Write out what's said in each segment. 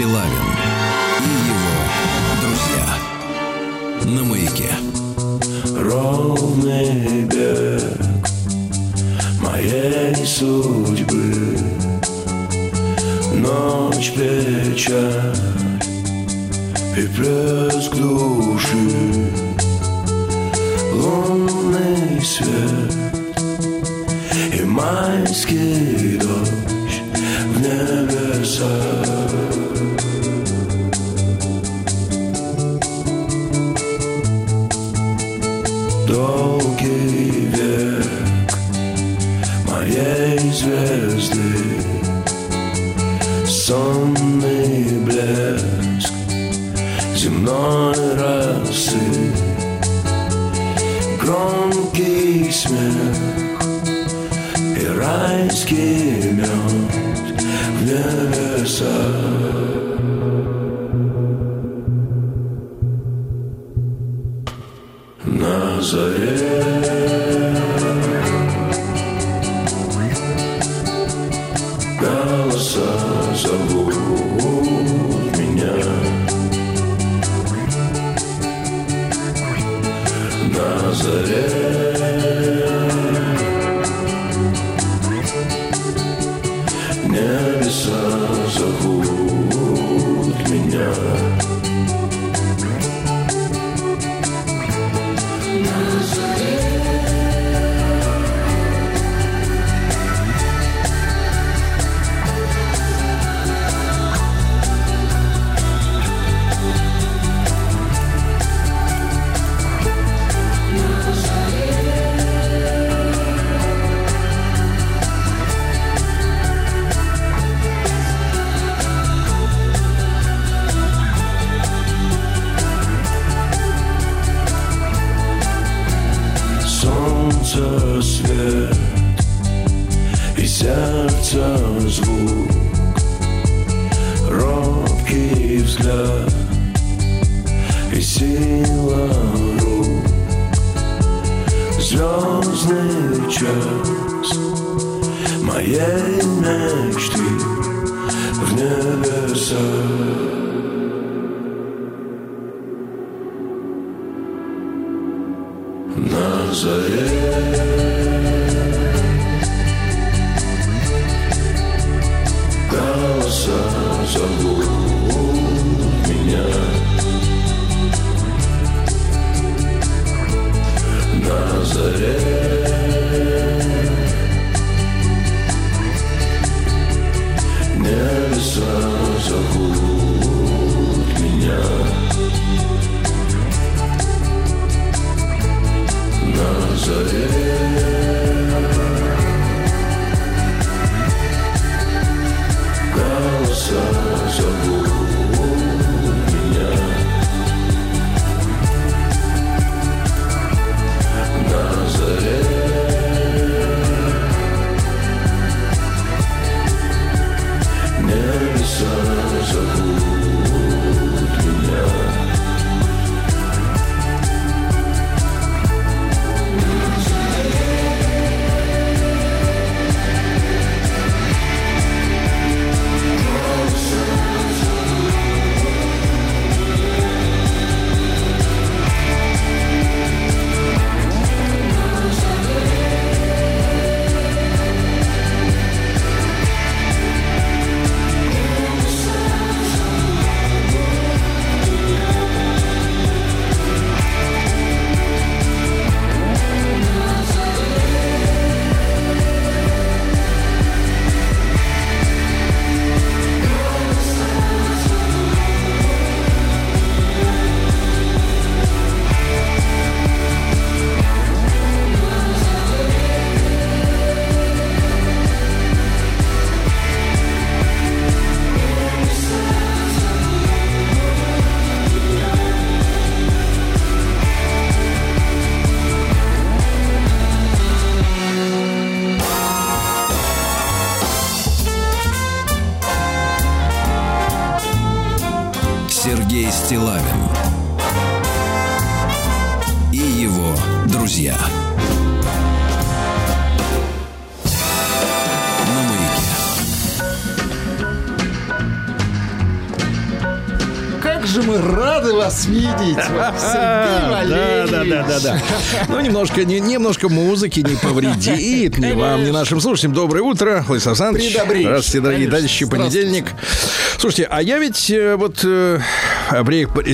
Силавин и его друзья на маяке. Ровный бег моей судьбы. Ночь печаль и плеск души. Лунный свет и майский дождь в небесах. Гагарин и его друзья. же мы рады вас видеть, Сергей Да, да, да, да, да. Ну, немножко, не, немножко музыки не повредит ни вам, ни нашим слушателям. Доброе утро, Владислав Александрович. Здравствуйте, дорогие Конечно. дальше понедельник. Слушайте, а я ведь э, вот э,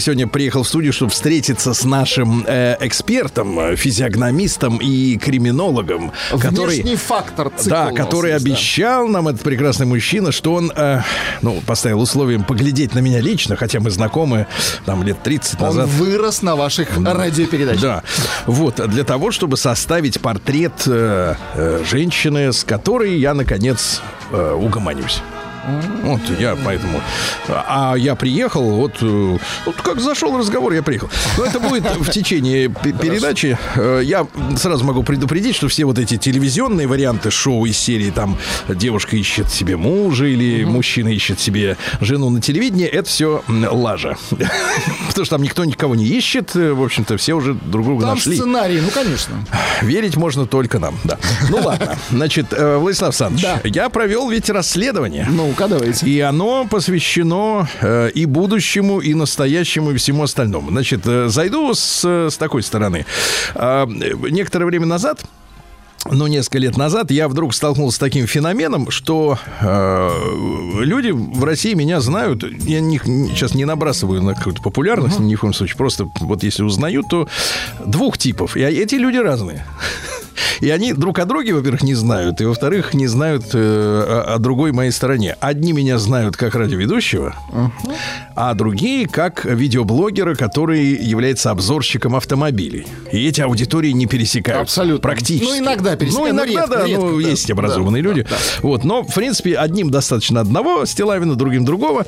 сегодня приехал в студию, чтобы встретиться с нашим э, экспертом, э, физиогномистом и криминологом, который... Внешний фактор Да, нас который да. обещал нам этот прекрасный мужчина, что он, э, ну, поставил условием поглядеть на меня лично, хотя мы знакомы там лет 30 Он назад. вырос на ваших радиопередачах. Да, вот, для того, чтобы составить портрет э, э, женщины, с которой я, наконец, э, угомонюсь. Вот я поэтому... А я приехал, вот, э, вот как зашел разговор, я приехал. Но это будет в течение пе- передачи. Э, Я сразу могу предупредить, что все вот эти телевизионные варианты шоу из серии там девушка ищет себе мужа или мужчина ищет себе жену на телевидении, это все лажа. Потому что там никто никого не ищет. э, В общем-то, все уже друг друга Там нашли. сценарий, ну, конечно. Верить можно только нам, да. Ну ладно. Значит, Владислав Александрович, Да. я провел ведь расследование. Ну-ка, давайте. И оно посвящено э, и будущему, и настоящему, и всему остальному. Значит, э, зайду с, э, с такой стороны. А, э, некоторое время назад ну, несколько лет назад я вдруг столкнулся с таким феноменом, что э, люди в России меня знают. Я не, сейчас не набрасываю на какую-то популярность, ни в коем случае. Просто вот если узнают, то двух типов. И эти люди разные. И они друг о друге, во-первых, не знают, и, во-вторых, не знают э, о, о другой моей стороне. Одни меня знают как радиоведущего, а другие как видеоблогера, который является обзорщиком автомобилей. И эти аудитории не пересекаются. Абсолютно. Практически. Ну, иногда пересекают, Ну, но иногда, редко, да, редко, ну, да. есть образованные Да, люди. да, да. Вот, но, в принципе, одним достаточно одного Стилавина, другим другого.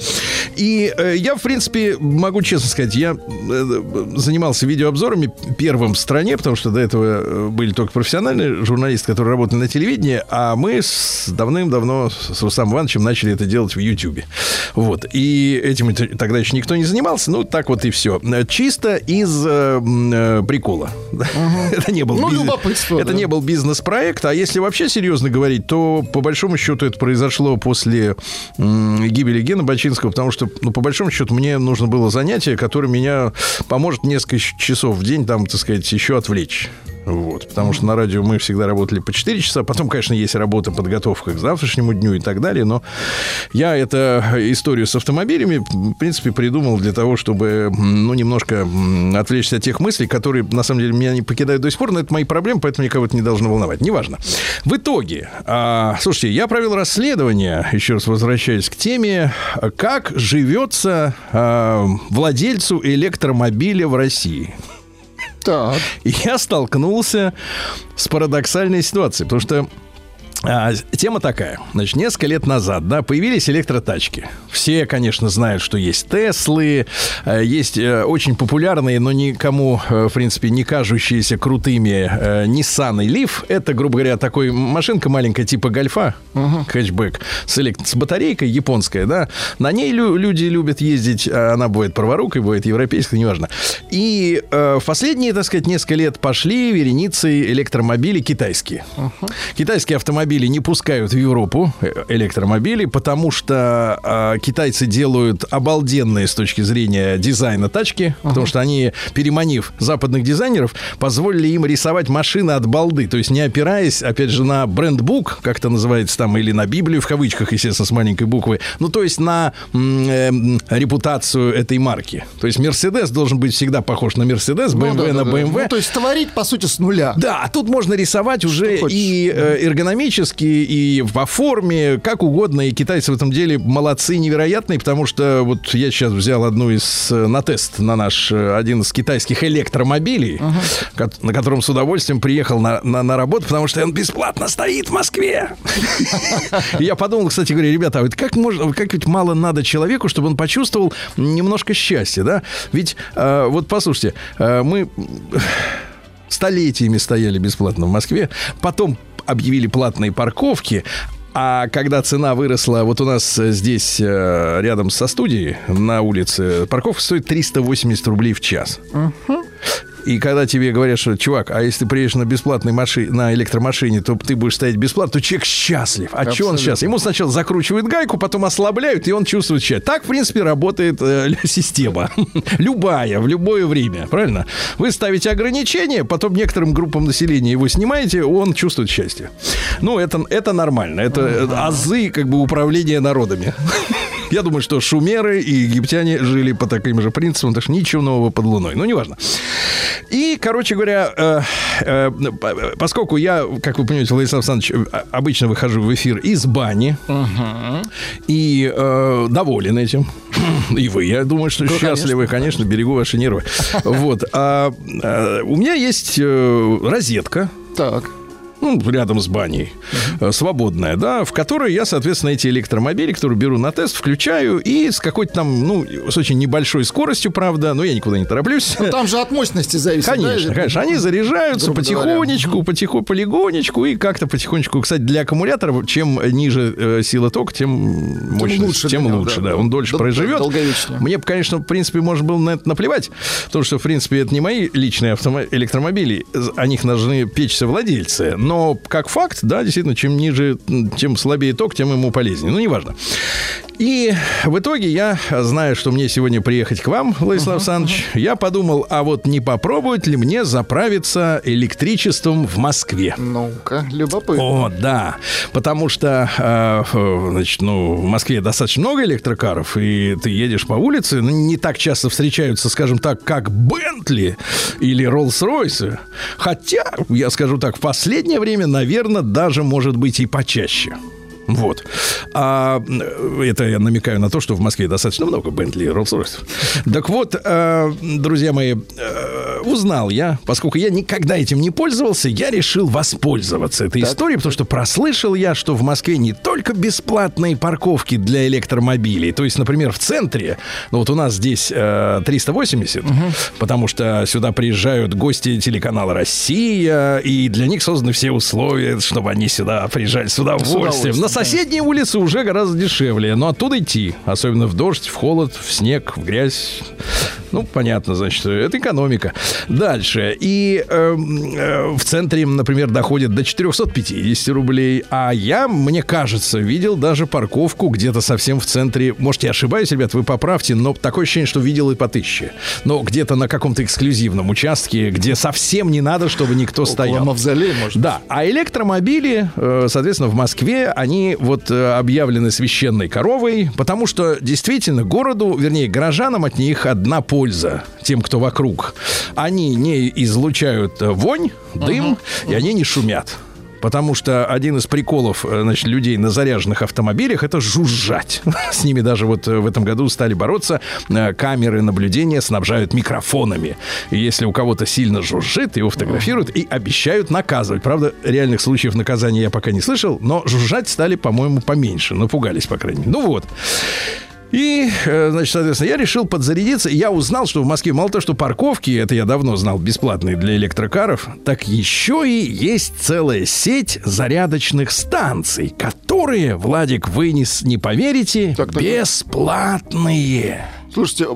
И э, я, в принципе, могу честно сказать, я э, занимался видеообзорами первым в стране, потому что до этого э, были только профессиональные журналисты, которые работали на телевидении, а мы с давным-давно с Рустамом Ивановичем начали это делать в Ютьюбе. Вот. И этим тогда еще никто не занимался. Ну, так вот и все. Чисто из э, э, прикола. Это не был Ну, бизнес- любопытство, Это да. не был бизнес-проект, а если вообще серьезно говорить, то по большому счету это произошло после гибели Гена Бачинского, потому что, ну, по большому счету, мне нужно было занятие, которое меня поможет несколько часов в день, там, так сказать, еще отвлечь. Вот, потому что на радио мы всегда работали по 4 часа. Потом, конечно, есть работа, подготовка к завтрашнему дню и так далее. Но я эту историю с автомобилями, в принципе, придумал для того, чтобы, ну, немножко отвлечься от тех мыслей, которые, на самом деле, меня не покидают до сих пор. Но это мои проблемы, поэтому никого это не должно волновать. Неважно. В итоге, а, слушайте, я провел расследование, еще раз возвращаясь к теме, как живется а, владельцу электромобиля в России. Так. Я столкнулся с парадоксальной ситуацией, потому что а, тема такая. Значит, несколько лет назад, да, появились электротачки. Все, конечно, знают, что есть Теслы, э, есть э, очень популярные, но никому, э, в принципе, не кажущиеся крутыми Nissan и Leaf. Это, грубо говоря, такой машинка маленькая типа гольфа, хэтчбэк, с, элек- с батарейкой японская, да. На ней лю- люди любят ездить, а она бывает праворукой, бывает европейской, неважно. И э, в последние, так сказать, несколько лет пошли вереницы электромобилей китайские. Китайские автомобили не пускают в Европу э, электромобили, потому что э, китайцы делают обалденные с точки зрения дизайна тачки, потому что они, переманив западных дизайнеров, позволили им рисовать машины от балды, то есть не опираясь, опять же, на брендбук, как это называется там, или на Библию в кавычках, естественно, с маленькой буквы, ну то есть на э, репутацию этой марки. То есть Мерседес должен быть всегда похож на Мерседес, Ну, BMW да, да, на да. BMW. Ну, то есть творить, по сути, с нуля. Да, а тут можно рисовать уже хочешь. и э, эргономически, и по форме, как угодно. И китайцы в этом деле молодцы невероятные, потому что вот я сейчас взял одну из э, на тест на наш э, один из китайских электромобилей, ко- на котором с удовольствием приехал на, на, на работу, потому что он бесплатно стоит в Москве. Я подумал, кстати говоря, ребята, а вот как можно, как ведь мало надо человеку, чтобы он почувствовал немножко счастья, да? Ведь э, вот послушайте, мы столетиями стояли бесплатно в Москве, потом объявили платные парковки, а когда цена выросла, вот у нас э, здесь э, рядом со студией на улице парковка стоит 380 рублей в час. И когда тебе говорят, что, чувак, а если ты приедешь на бесплатной машине, на электромашине, то ты будешь стоять бесплатно, то человек счастлив. А что он счастлив? Ему сначала закручивают гайку, потом ослабляют, и он чувствует счастье. Так, в принципе, работает э, система. Любая, в любое время. Правильно? Вы ставите ограничения, потом некоторым группам населения его снимаете, он чувствует счастье. Ну, это, это нормально. Это э, азы как бы управления народами. Я думаю, что шумеры и египтяне жили по таким же принципам, так что ничего нового под луной. Ну, неважно. И, короче говоря, э, э, поскольку я, как вы понимаете, Владислав Александрович, обычно выхожу в эфир из бани и э, доволен этим. И вы, я думаю, что счастливы, конечно, берегу ваши нервы. Вот. А, э, у меня есть э, розетка Так. Ну, рядом с баней, э, свободная, да, в которой я, соответственно, эти электромобили, которые беру на тест, включаю и с какой-то там, ну, с очень небольшой скоростью, правда, но я никуда не тороплюсь. Ну, там же от мощности зависит. Конечно, да? конечно. Они заряжаются Грубо потихонечку, потихоньку, полигонечку и как-то потихонечку. Кстати, для аккумулятора, чем ниже э, сила тока, тем мощность, лучше тем него, лучше, да. да. Он дольше Дол- проживет. долговечнее. Мне бы, конечно, в принципе, можно было на это наплевать, потому что, в принципе, это не мои личные автомо- электромобили, о них должны печься владельцы. Но как факт, да, действительно, чем ниже, м, чем слабее ток, тем ему полезнее. Ну, неважно. И в итоге я, зная, что мне сегодня приехать к вам, Владислав Александрович, я подумал, а вот не попробовать ли мне заправиться электричеством в Москве? Ну-ка, любопытно. О, да. Потому что, э, значит, ну, в Москве достаточно много электрокаров, и ты едешь по улице, ну, не так часто встречаются, скажем так, как Бентли или Роллс-Ройсы. Хотя, я скажу так, в последнее время, наверное, даже может быть и почаще. Вот. А, э, это я намекаю на то, что в Москве достаточно много Бентли и Роллс-Ройсов. Так вот, э, друзья мои, э, узнал я, поскольку я никогда этим не пользовался, я решил воспользоваться этой историей, потому что прослышал я, что в Москве не только бесплатные парковки для электромобилей, то есть, например, в центре, ну вот у нас здесь э, 380, потому что сюда приезжают гости телеканала «Россия», и для них созданы все условия, чтобы они сюда приезжали с удовольствием. удовольствием, На соседние улицы уже гораздо дешевле, но оттуда идти, особенно в дождь, в холод, в снег, в грязь. Ну, понятно, значит, это экономика. Дальше. И эм, э, в центре, например, доходит до 450 рублей. А я, мне кажется, видел даже парковку где-то совсем в центре. Может, я ошибаюсь, ребят, вы поправьте, но такое ощущение, что видел и по тысяче. Но где-то на каком-то эксклюзивном участке, где совсем не надо, чтобы никто Около стоял. мавзолея, может Да, а электромобили, э, соответственно, в Москве, они вот э, объявлены священной коровой, потому что действительно городу, вернее, горожанам от них одна польза, тем, кто вокруг. Они не излучают э, вонь, дым, и они не шумят. Потому что один из приколов э, значит, людей на заряженных автомобилях это жужжать. С ними даже вот э, в этом году стали бороться. Э, Камеры наблюдения снабжают микрофонами. И если у кого-то сильно жужжит, его фотографируют и обещают наказывать. Правда, реальных случаев наказания я пока не слышал, но жужжать стали, по-моему, поменьше. Напугались, по крайней мере. Ну вот. И, э, значит, соответственно, я решил подзарядиться. Я узнал, что в Москве мало того, что парковки, это я давно знал, бесплатные для электрокаров, так еще и есть целая сеть зарядочных станций, которые, Владик, вы не, не поверите, Так, так. бесплатные. Слушайте,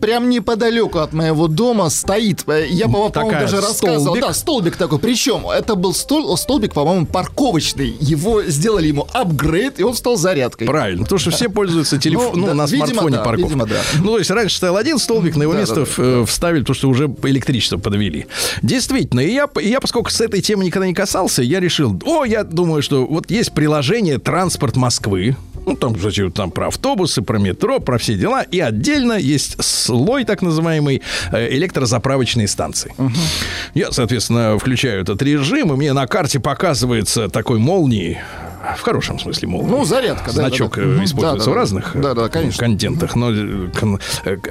прям неподалеку от моего дома стоит. э, Я, по- по-моему, даже рассказывал. столбик. Да, столбик такой. Причем это был стол- столбик, по-моему, парковочный. Его сделали ему апгрейд, и он стал зарядкой. Правильно, потому что все пользуются телефоном, Ну, ну, да, на видимо, смартфоне да, парковкой. видимо, да. Ну, то есть раньше стоял один столбик, на его Да, место да, э, вставили, потому что уже электричество подвели. Действительно, и я, и я, поскольку с этой темы никогда не касался, я решил, о, я думаю, что вот есть приложение «Транспорт Москвы», ну, там, кстати, там про автобусы, про метро, про все дела. И отдельно есть слой, так называемый, э, электрозаправочные станции. Я, соответственно, включаю этот режим, и мне на карте показывается такой молнии, в хорошем смысле молнии. Ну, зарядка, да, Значок да, э, да. Используется Да, да, в разных э, Да, да, конечно. контентах, но э, кон-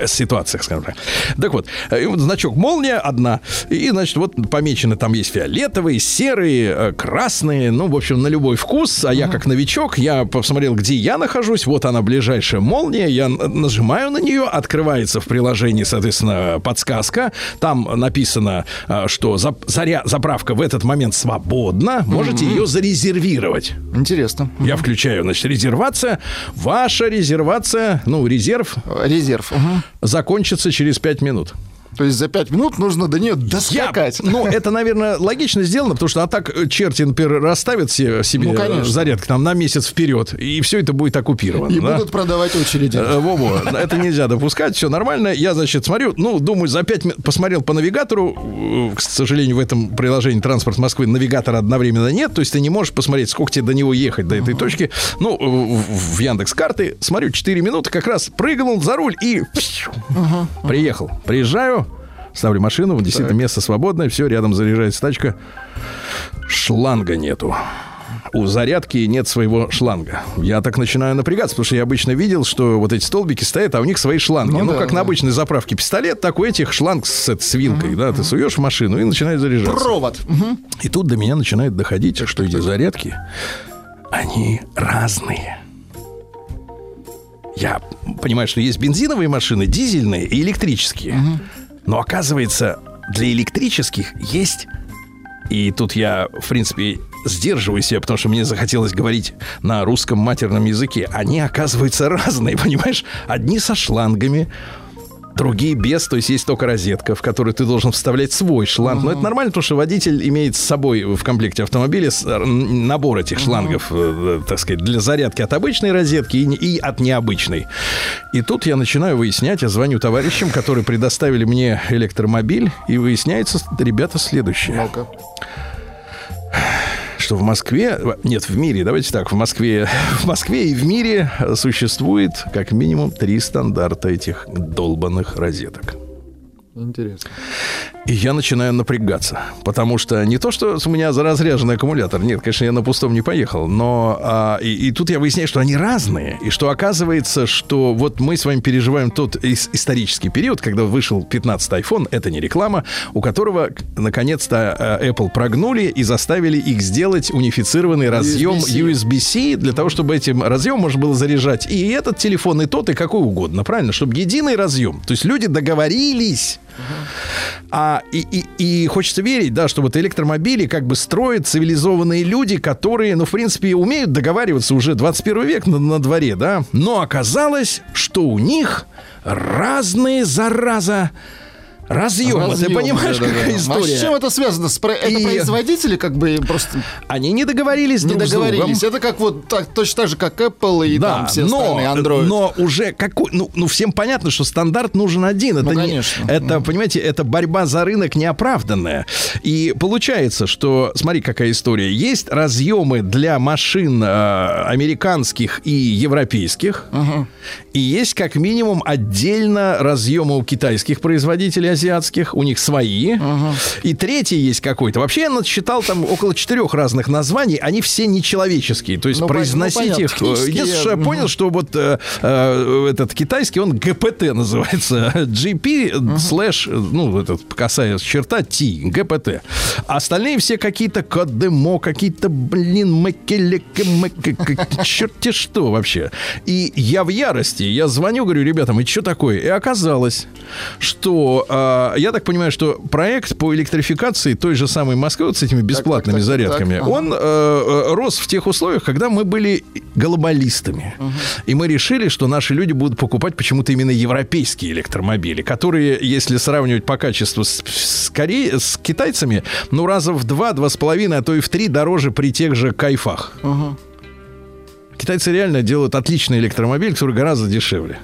ситуациях, скажем так. Так вот, значок молния одна, и, значит, вот помечены там есть фиолетовые, серые, красные, ну, в общем, на любой вкус. А я как новичок, я посмотрел, где я нахожусь, вот она, ближайшая молния, я нажимаю на нее, открывается в приложении, соответственно, подсказка, там написано, что за- заря- заправка в этот момент свободна, можете ее зарезервировать. Интересно. Я включаю, значит, резервация. Ваша резервация, ну, резерв Резерв. Мгм. закончится через 5 минут. То есть за 5 минут нужно до нее Я- доскакать. ну, это, наверное, логично сделано, потому что а так э, черти, например, расставят се- себе Ну, конечно. э, зарядки там на месяц вперед, и все это будет оккупировано. И да? будут продавать очереди. Э, Во-во, это нельзя допускать, все нормально. Я, значит, смотрю, ну, думаю, за пять минут посмотрел по навигатору. Э, К сожалению, в этом приложении «Транспорт Москвы» навигатора одновременно нет, то есть ты не можешь посмотреть, сколько тебе до него ехать, до этой точки. Ну, в, в Яндекс карты смотрю, 4 минуты, как раз прыгнул за руль и приехал. Приезжаю, ставлю машину, действительно, место свободное, все, рядом заряжается тачка. Шланга нету у зарядки нет своего шланга. Я так начинаю напрягаться, потому что я обычно видел, что вот эти столбики стоят, а у них свои шланги. Ну, Ну да, как да. на обычной заправке пистолет, так у этих шланг с, с вилкой, да, ты суешь в машину и начинает заряжаться. Провод. Мгм. И тут до меня начинает доходить, что эти зарядки, они разные. Я понимаю, что есть бензиновые машины, дизельные и электрические. Но оказывается, для электрических есть... И тут я, в принципе, сдерживаю себя, потому что мне захотелось говорить на русском матерном языке. Они, оказывается, разные, понимаешь? Одни со шлангами, Другие без, то есть есть только розетка, в которую ты должен вставлять свой шланг. Но это нормально, потому что водитель имеет с собой в комплекте автомобиля набор этих шлангов, э, э, так сказать, для зарядки от обычной розетки и, и от необычной. И тут я начинаю выяснять, я звоню товарищам, которые предоставили мне электромобиль, и выясняется, ребята, следующее Ну-ка. Что в Москве, нет, в мире, давайте так, в Москве, в Москве и в мире существует как минимум три стандарта этих долбанных розеток. Интересно. И я начинаю напрягаться, потому что не то, что у меня заразряженный аккумулятор, нет, конечно, я на пустом не поехал, но а, и, и тут я выясняю, что они разные, и что оказывается, что вот мы с вами переживаем тот ис- исторический период, когда вышел 15-й iPhone, это не реклама, у которого наконец-то э, Apple прогнули и заставили их сделать унифицированный разъем USB-C. USB-C для того, чтобы этим разъем можно было заряжать и этот телефон, и тот, и какой угодно, правильно? Чтобы единый разъем. То есть люди договорились. А, и, и, и хочется верить, да, что вот электромобили как бы строят цивилизованные люди, которые, ну, в принципе, умеют договариваться уже 21 век на, на дворе, да. Но оказалось, что у них разные, зараза, разъемы. Ты Разъём, понимаешь, да-да-да. какая А история? с чем это связано? С про- Это И- производители как бы просто Они не договорились не друг с договорились. Это как вот так, точно так же, как Apple и Да, там все но, остальные Android. но уже какой, ну, ну всем понятно, что стандарт нужен один. Это Ну, не- конечно. это, понимаете, это борьба за рынок неоправданная. И получается, что, смотри, какая история. Есть разъемы для машин э, американских и европейских, и есть как минимум отдельно разъемы у китайских производителей азиатских, у них свои. И третий есть какой-то. Вообще я насчитал там около четырех разных названий, они все нечеловеческие. То есть Ну, ну, произносить понятно, их. э, технически Единственное, что я я- понял, что вот э, э, этот китайский, он ГПТ называется. GP слэш, ну, этот касаясь черта T, ГПТ. Остальные все какие-то Кодемо, какие-то, блин, макелеке, черти что вообще. И я в ярости. Я звоню, говорю, ребятам, и что такое? И оказалось, что э, я так понимаю, что проект по электрификации той же самой Москвы вот с этими бесплатными так, так, зарядками, так, ага. он э, э, рос в тех условиях, когда мы были глобалистами. И мы решили, что наши люди будут покупать почему-то именно европейские электромобили, которые, если сравнивать по качеству с, с, Коре- с китайцами, ну, раза в два, два с половиной, а то и в три дороже при тех же кайфах. Китайцы реально делают отличный электромобиль, который гораздо дешевле.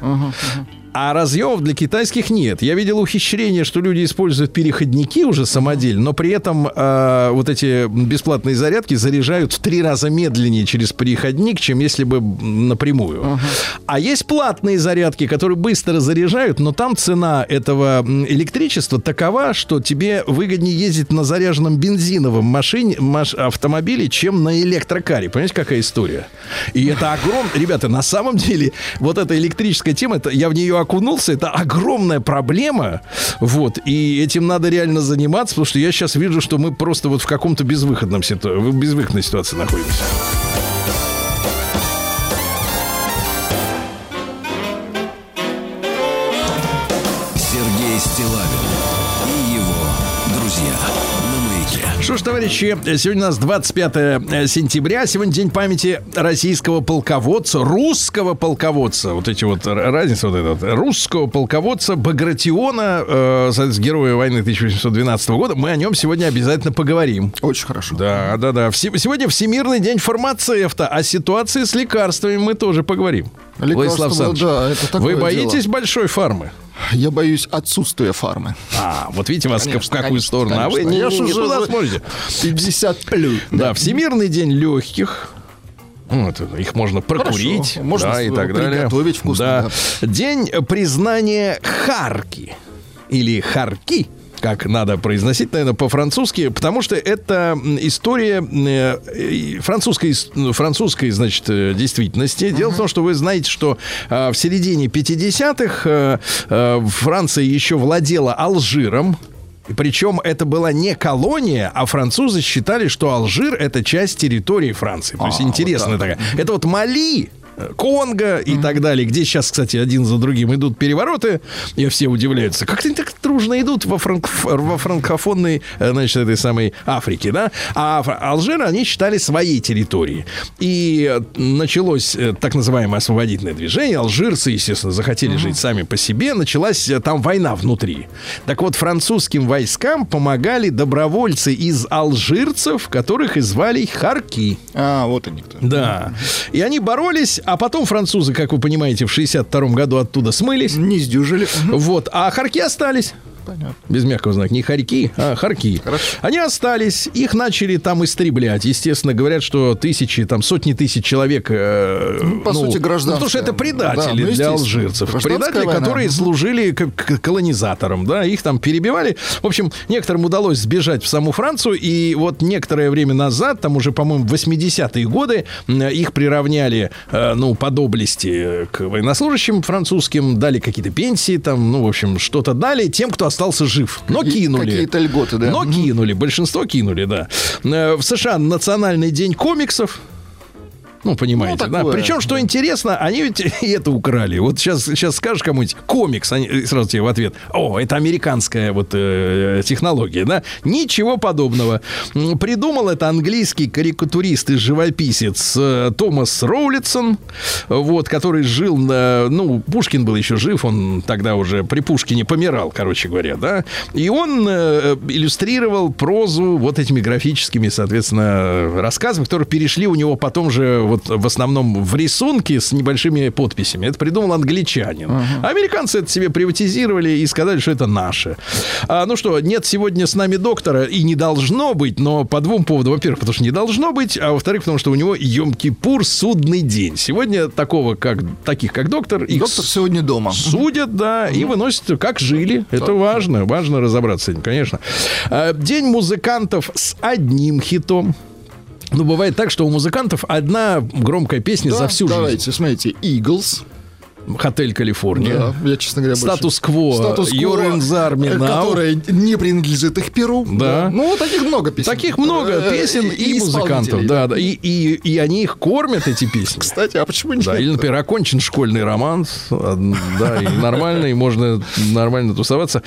А разъемов для китайских нет. Я видел ухищрение, что люди используют переходники уже самодельно, но при этом э, вот эти бесплатные зарядки заряжают в три раза медленнее через переходник, чем если бы напрямую. А есть платные зарядки, которые быстро заряжают, но там цена этого электричества такова, что тебе выгоднее ездить на заряженном бензиновом машине, маш- автомобиле, чем на электрокаре. Понимаете, какая история? И это огромное... Ребята, на самом деле, вот эта электрическая тема, это, я в нее окунулся, это огромная проблема. Вот. И этим надо реально заниматься, потому что я сейчас вижу, что мы просто вот в каком-то безвыходном ситу... безвыходной ситуации находимся. Что ж, товарищи, сегодня у нас 25 сентября. Сегодня день памяти российского полководца, русского полководца. Вот эти вот разница вот эта. вот. Русского полководца Багратиона, э, героя войны 1812 года. Мы о нем сегодня обязательно поговорим. Очень хорошо. Да, да, да. Все- сегодня Всемирный день фармацевта. О ситуации с лекарствами мы тоже поговорим. Владислав Александрович, да, это такое Вы боитесь дело. большой фармы? Я боюсь отсутствия фармы. А, вот видите, вас Конечно, в какую конечно, сторону. А вы конечно. не, Я не- ж не уже туда смотрите. 50 плюс. Да, Всемирный день легких. Вот, их можно прокурить, Хорошо. Можно да, и так далее. приготовить вкусно, День признания Харки или Харки. Как надо произносить, наверное, по-французски, потому что это история э, э, французской, ну, французской, значит, э, действительности. Дело в том, что вы знаете, что э, в середине 50-х э, э, Франция еще владела Алжиром, Причем это была не колония, а французы считали, что Алжир это часть территории Франции. То есть А, интересная вот так. такая. Это вот Мали, э, Конго и так далее, где сейчас, кстати, один за другим идут перевороты, и все удивляются, как они так дружно идут во, франк- во франкофонной, э, значит, этой самой Африке, да? А Алжир они считали своей территорией. И э, началось э, так называемое освободительное движение. Алжирцы, естественно, захотели жить сами по себе. Началась там война внутри. Так вот, французским войскам помогали добровольцы из алжирцев, которых и звали Харки. А, вот они кто. Да. И они боролись, а потом французы, как вы понимаете, в 62 году оттуда смылись. Не сдюжили. Вот, а Харки остались. Понятно. Без мягкого знака. Не хорьки, а харки. Хорошо. Они остались, их начали там истреблять. Естественно, говорят, что тысячи, там сотни тысяч человек... э, по сути, ну, гражданская. потому что это Да, предатели ну, для алжирцев. Предатели, война. которые служили колонизаторам, да, их там перебивали. В общем, некоторым удалось сбежать в саму Францию, и вот некоторое время назад, там уже, по-моему, в 80-е годы, их приравняли, э, ну, по доблести к военнослужащим французским, дали какие-то пенсии, там, ну, в общем, что-то дали тем, кто остался жив. Но кинули. какие-то льготы, да. Но кинули, большинство кинули, да. Э, В США национальный день комиксов. Ну, понимаете, Ну, да. Причем, что интересно, они ведь и это украли. Вот сейчас, сейчас скажешь кому-нибудь комикс, они сразу тебе в ответ: О, это американская вот э, технология, да? Ничего подобного. Придумал это английский карикатурист и живописец э, Томас Роулитсон, вот, который жил на. Ну, Пушкин был еще жив, он тогда уже при Пушкине помирал, короче говоря, да. И он э, иллюстрировал прозу вот этими графическими, соответственно, рассказами, которые перешли у него потом же вот в основном в рисунки с небольшими подписями. Это придумал англичанин. Американцы это себе приватизировали и сказали, что это наше. А, ну что, нет сегодня с нами доктора и не должно быть, но по двум поводам. Во-первых, потому что не должно быть, а во-вторых, потому что у него Йом-Кипур судный день. Сегодня такого, как, таких, как доктор, их Доктор сегодня дома. судят, да, и выносят, как жили. Это важно, важно разобраться с этим, конечно. А, День музыкантов с одним хитом. Ну, бывает так, что у музыкантов одна громкая песня за Да, всю жизнь. Давайте, смотрите, Eagles. Отель Калифорния. Да, я, честно говоря, Статус-кво. Статус-кво. Которая не принадлежит их перу. Да. Ну, таких много песен. Таких много Э, песен и, музыкантов. исполнителей, Да, да. И, и, и они их кормят, эти песни. Кстати, а почему нет? Да, или, например, окончен школьный романс. а, Да, и нормально, и можно нормально тусоваться.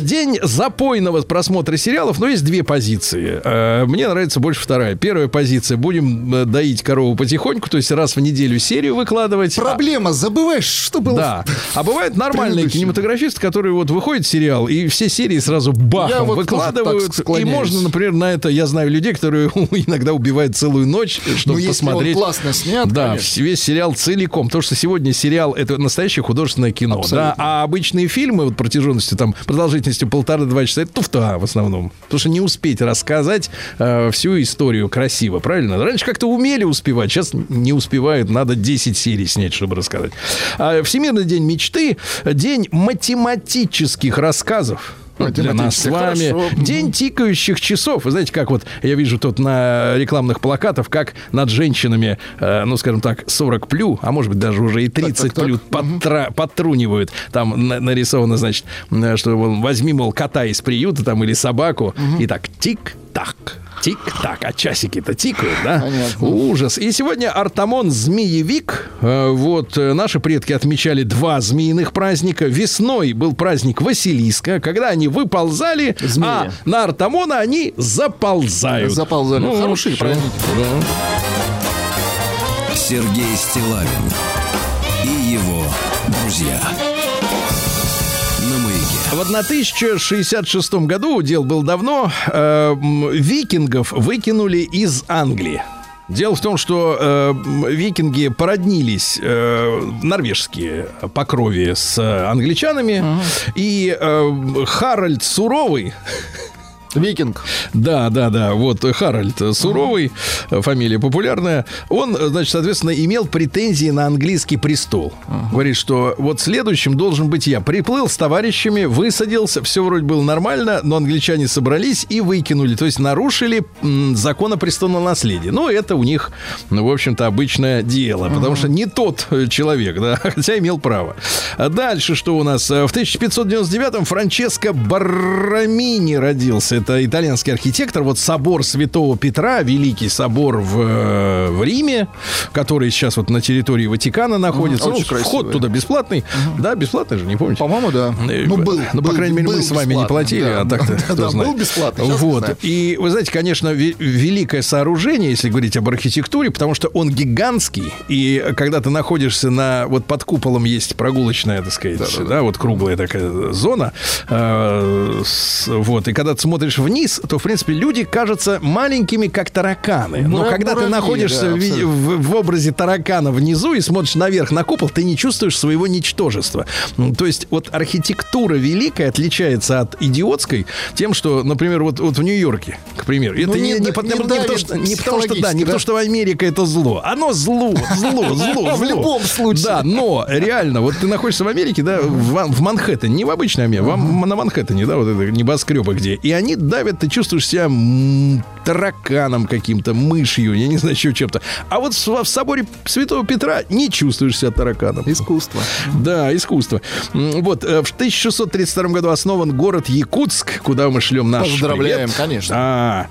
День запойного просмотра сериалов, но есть две позиции. Э, Мне нравится больше вторая. Первая позиция. Будем э, доить корову потихоньку, то есть раз в неделю серию выкладывать. А- Проблема, забываешь, что было. Да. А бывают нормальные кинематографисты, которые вот выходит сериал, и все серии сразу бахом вот выкладывают. И можно, например, на это, я знаю людей, которые иногда убивают целую ночь, чтобы Ну, посмотреть. классно снят, Да, конечно. весь сериал целиком. Потому что сегодня сериал это настоящее художественное кино. Абсолютно. Да, а обычные фильмы вот протяженностью, там, продолжительностью полтора-два часа, это туфта в основном. Потому что не успеть рассказать э, всю историю красиво, правильно? Раньше как-то умели успевать, сейчас не успевают. Надо 10 серий снять, чтобы рассказать. А Всемирный день мечты, день математических рассказов. Ну, Для нас с вами. хорошо. День тикающих часов. Вы знаете, как вот я вижу тут на рекламных плакатах, как над женщинами, э, ну, скажем так, 40 плю, а может быть даже уже и 30 так, так. плю подтра- подтрунивают. Там на- нарисовано, значит, э, что возьми, мол, кота из приюта там или собаку, и так тик Тик-так. Тик-так. А часики-то тикают, да? Понятно. Ужас. И сегодня Артамон Змеевик. Э, Вот э, наши предки отмечали два змеиных праздника. Весной был праздник Василиска, когда они выползали, Змеи. а на Артамона они заползают. Заползали. Ну, Хорошие праздники. Сергей Стилавин и его друзья. На маяке. В 1066 году, дел был давно, э, викингов выкинули из Англии. Дело в том, что э, викинги породнились э, норвежские по крови с англичанами, и э, Харальд Суровый, Викинг. да, да, да. Вот Харальд Суровый, э, фамилия популярная. Он, значит, соответственно, имел претензии на английский престол. Говорит, что вот следующим должен быть я. Приплыл с товарищами, высадился, все вроде было нормально, но англичане собрались и выкинули. То есть нарушили м, закон о престольном наследии. Ну, это у них, ну, в общем-то, обычное дело. Потому что не тот э, человек, да, хотя имел право. Дальше что у нас? Э, В 1599-м Франческо Баррамини родился. Это итальянский архитектор. Вот собор Святого Петра, великий собор в, э, в Риме, который сейчас вот на территории Ватикана находится. очень Ну, красивый. вход туда бесплатный. Да, бесплатный же, не помните? По-моему, да. Э, Ну, был. Ну, по крайней мере, мы с вами не платили, да. а так-то Да, кто да, знает. был не Вот. И вы знаете, конечно, ве- великое сооружение, если говорить об архитектуре, потому что он гигантский, и когда ты находишься на вот под куполом есть прогулочная, так сказать, да, вот круглая такая зона, э, с- вот. И когда ты смотришь вниз, то в принципе люди кажутся маленькими, как тараканы. Но Мура- когда ты находишься да, в, в- в образе таракана внизу и смотришь наверх на купол, ты не чувствуешь своего ничтожества. То есть вот архитектура великая отличается от идиотской тем, что, например, вот, вот в Нью-Йорке, к примеру, это Ну, не, не не да- по- не потому, что, не потому что, да, не психологически, потому да? что Америка это зло. Оно зло, зло, зло, В любом случае. Да, но реально, вот ты находишься в Америке, да, в, в Манхэттене, не в обычной Америке, вам на Манхэттене, да, вот это небоскребы где. И они давят, ты чувствуешь себя тараканом каким-то, мышью, я не знаю, еще чем-то. А вот в, в соборе Святого Петра не чувствуешь себя тараканом. Искусство. Да, искусство. Вот, э, в 1632 году основан город Якутск, куда мы шлем наш Поздравляем, привет. конечно. А,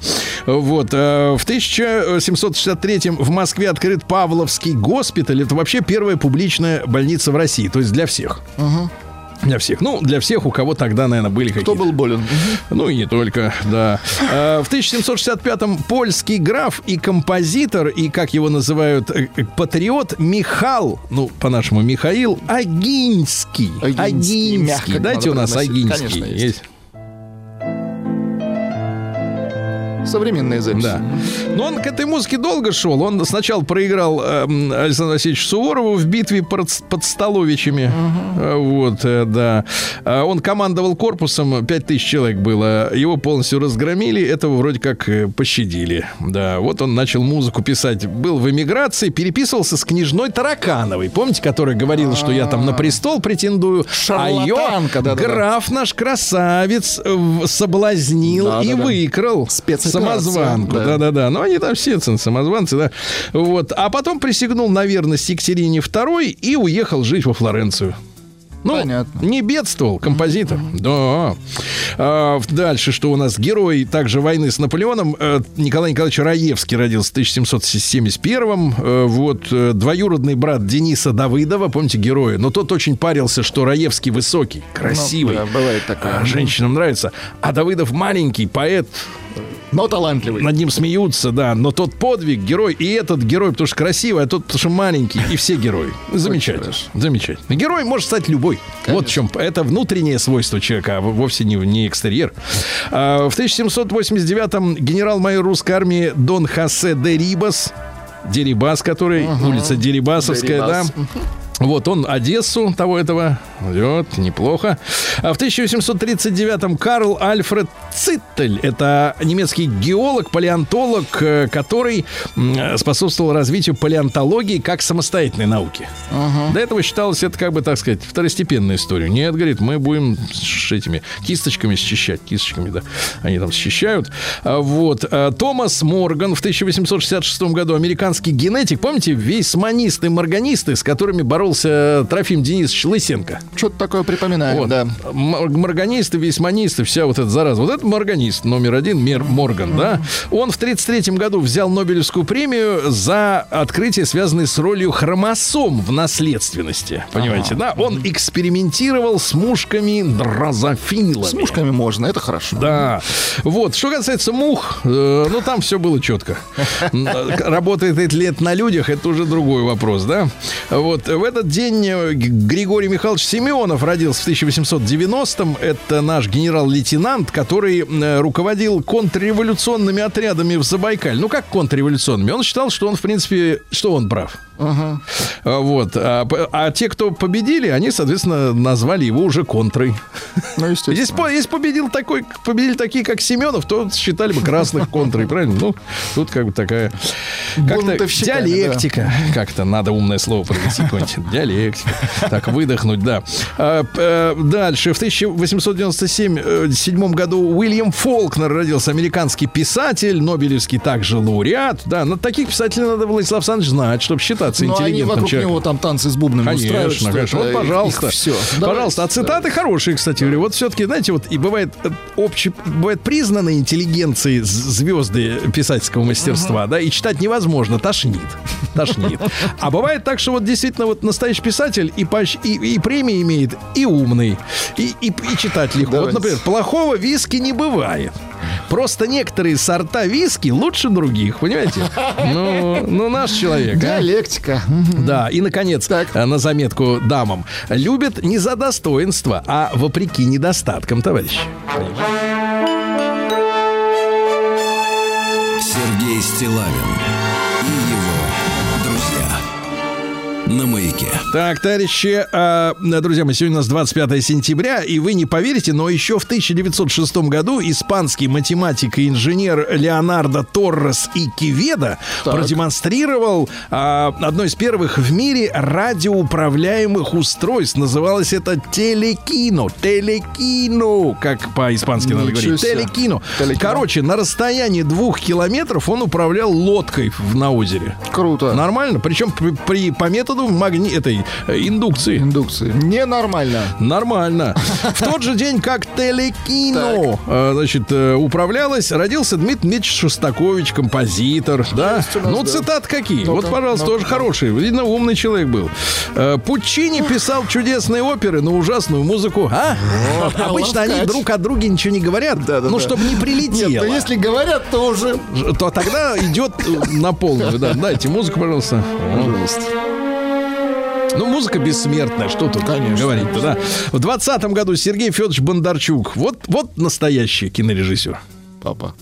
вот. э, В 1763 в Москве открыт Павловский госпиталь. Это вообще первая публичная больница в России. То есть для всех. Для всех. Ну, для всех, у кого тогда, наверное, были какие-то... Кто был болен? Ну и не только, да. Э, В 1765-м польский граф и композитор, и, как его называют, э, э, патриот Михал, ну, по-нашему, Михаил Агинский. Агинский, мягко Дайте у нас произносить. Агинский. Конечно, есть. Современные записи. Да. Но он к этой музыке долго шел. Он сначала проиграл эм, Александру Васильевичу Суворову в битве под, под Столовичами. Э, Вот, э, да. А Он командовал корпусом, 5000 человек было. Его полностью разгромили. Этого вроде как э, пощадили. Да, вот он начал музыку писать. Был в эмиграции, переписывался с княжной Таракановой. Помните, которая говорила, что я там на престол претендую. А ее граф наш красавец э, соблазнил и выкрал Спецоперация, самозванку. да. Да-да-да. Ну, они там все самозванцы, да. Вот. А потом присягнул на верность Екатерине II и уехал жить во Флоренцию. Ну, Понятно. не бедствовал композитор. Да. А, дальше, что у нас? Герой также войны с Наполеоном. э, Николай Николаевич Раевский родился в 1771 э, Вот. э, Двоюродный брат Дениса Давыдова. Помните героя? Но тот очень парился, что Раевский высокий, красивый. Ну, да, бывает такое. а женщинам нравится. А Давыдов маленький, поэт, Но талантливый. над ним смеются, да. Но тот подвиг, герой, и этот герой, потому что красивый, а тот, потому что маленький, и все герои. Замечательно. Замечательно. Герой может стать любой. Вот в чем. Это внутреннее свойство человека, а вовсе не, не экстерьер. А, в 1789-м генерал-майор русской армии Дон Хосе де Рибас, Дерибас, который, улица Дерибасовская, Дерибас. да. Вот он Одессу того этого вот неплохо. А в 1839-м Карл Альфред Циттель, это немецкий геолог, палеонтолог, э, который способствовал развитию палеонтологии как самостоятельной науки. До этого считалось это как бы, так сказать, второстепенная история. Нет, говорит, мы будем с этими кисточками счищать, кисточками, да, они там счищают. А, Вот. А, Томас Морган в 1866 году, американский генетик, помните, вейсманисты, морганисты, с которыми боролся Трофим Денисович Лысенко? Что-то такое припоминаю, Вот. да. Морганисты, весьманисты, вся вот эта зараза. Вот это морганист номер один, Мер Морган, да? Он в 1933 году взял Нобелевскую премию за открытие, связанное с ролью хромосом в наследственности. Понимаете, да? Он экспериментировал с мушками дрозофилами. С мушками можно, это хорошо. Да. Вот. Что касается мух, э, ну там все было четко. Э, Работает это лет на людях, это уже другой вопрос, да? Вот. В этот день э, Григорий Михайлович Семенов родился в 1890-м. Это наш генерал-лейтенант, который э, руководил контрреволюционными отрядами в Забайкале. Ну, как контрреволюционными? Он считал, что он, в принципе, что он прав. А, Вот. А, а те, кто победили, они, соответственно, назвали его уже контрой. Ну, естественно. По- если победил такой, победили такие, как Семенов, то считали бы красных контрой, правильно? Ну, тут как бы такая как-то диалектика. Как-то надо умное слово провести какое-нибудь. Диалектика. Так, выдохнуть, да. А, э, Дальше. В 1897 году Уильям Фолкнер родился, американский писатель, Нобелевский также лауреат. Да, на таких писателей надо, Владислав Александрович, знать, чтобы считаться Ну, они интеллигентным вокруг человеком. него там танцы с бубнами устраивают. Конечно, что конечно. Вот, их- пожалуйста. все. Пожалуйста. А цитаты хорошие, кстати говоря. Вот все-таки, знаете, вот и бывает э, общий, бывает признанной интеллигенцией звезды писательского мастерства, да, и читать невозможно, тошнит. Тошнит. А бывает так, что вот действительно вот настоящий писатель и, и, и премии имеет, и умный, и, и, и читать легко. Вот, Давайте. например, плохого виски не бывает. Просто некоторые сорта виски лучше других, понимаете? Ну, ну наш человек. а. Диалектика. Да, и, наконец, Так. э, на заметку дамам. Любят не за достоинство, а вопреки недостаткам, товарищи. Сергей Стилавин На маяке. Так, товарищи, э, друзья мои, сегодня у нас 25 сентября, и вы не поверите, но еще в 1906 году испанский математик и инженер Леонардо Торрес и Киведа Так. продемонстрировал э, одно из первых в мире радиоуправляемых устройств. Называлось это телекино. Телекино, как по-испански надо говорить. себе. Телекино. Телекино. Короче, на расстоянии двух километров он управлял лодкой в- на озере. Круто. Нормально. Причем при, при- по методу магни... этой э, индукции. Индукции. Ненормально. Нормально. В тот же день, как телекино э, значит, э, управлялось, родился Дмитрий Дмитриевич Шостакович, композитор. Да? Нас, Ну, да. цитат какие? Ну-ка, Вот, пожалуйста, ну-ка. тоже хороший. Видно, умный человек был. Э, Пучини писал чудесные оперы на ужасную музыку. А? Вот, Обычно они друг о друге ничего не говорят, ну, чтобы не прилетело. Нет, ну если говорят, то уже... То тогда идет э, на полную. Да, дайте музыку, пожалуйста. Пожалуйста. Ну, музыка бессмертная, что тут Конечно. говорить-то, да. В 20 году Сергей Федорович Бондарчук. Вот, вот настоящий кинорежиссер. Папа.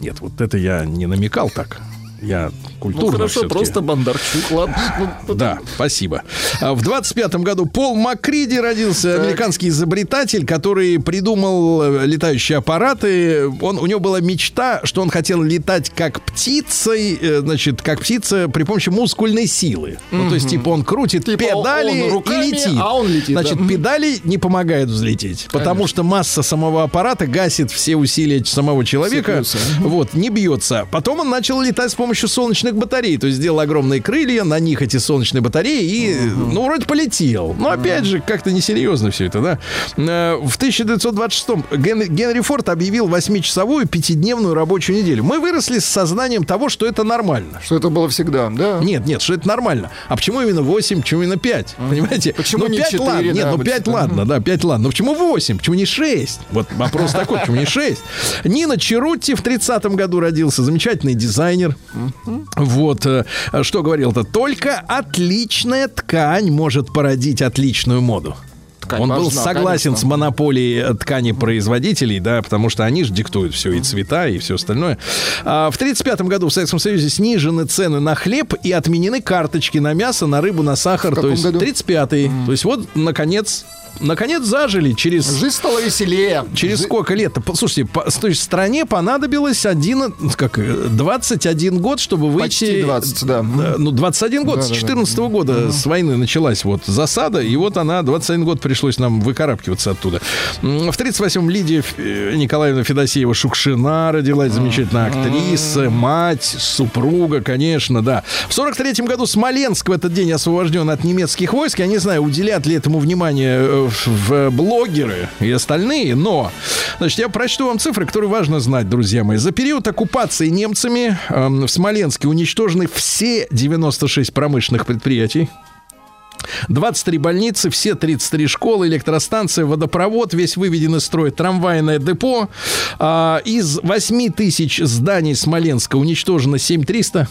Нет, вот это я не намекал так. Я культурно Ну хорошо, просто Бондарчук, ладно. Ну, Да, спасибо. А В 25-м году Пол Макриди родился, американский изобретатель, который придумал э, летающие аппараты. Он, у него была мечта, что он хотел летать как птицей, э, значит, как птица при помощи мускульной силы. Ну, то есть, типа, он крутит Типа педали он руками, и летит. а он летит, Значит, да. педали не помогают взлететь, потому что масса самого аппарата гасит все усилия самого человека. плюсы. Вот, не бьется. Потом он начал летать с помощью солнечных батарей. То есть сделал огромные крылья, на них эти солнечные батареи и, ну, вроде полетел. Но опять же, как-то несерьезно все это, да. Э, В 1926-м Ген- Генри Форд объявил 8-часовую пятидневную рабочую неделю. Мы выросли с сознанием того, что это нормально. Что это было всегда, да? Нет, нет, что это нормально. А почему именно 8, почему именно 5? Понимаете? Почему ну, не 5 4, ладно, нет, да, ну быть- 5 ладно, да, 5 ладно. Но почему 8? Почему не 6? Вот вопрос такой, почему не 6? Нина Черутти в 30-м году родился, замечательный дизайнер. Вот, э, что говорил-то, только отличная ткань может породить отличную моду. Ткань Он был согласен конечно. с монополией э, ткани производителей, да, потому что они же диктуют все, и цвета, и все остальное. А в 1935 году в Советском Союзе снижены цены на хлеб и отменены карточки на мясо, на рыбу, на сахар. То есть году? 35-й. То есть вот, наконец, наконец зажили через... Жизнь стала веселее. Через Жи- сколько лет? Слушайте, по- то есть стране понадобилось один, как, э, 21 год, чтобы выйти... Почти 20, да. Э, Ну, 21 год, с Да-да-да. 14 года с войны началась вот засада, и вот она 21 год при- пришлось нам выкарабкиваться оттуда. В 38-м Лидия э, Николаевна Федосеева Шукшина родилась, замечательная актриса, мать, супруга, конечно, да. В 43-м году Смоленск в этот день освобожден от немецких войск. Я не знаю, уделят ли этому внимание э, в- в блогеры и остальные, но, значит, я прочту вам цифры, которые важно знать, друзья мои. За период оккупации немцами эм, в Смоленске уничтожены все 96 промышленных предприятий. 23 больницы, все 33 школы, электростанция, водопровод, весь выведен из строя, трамвайное депо. А, из 8 тысяч зданий Смоленска уничтожено 7300.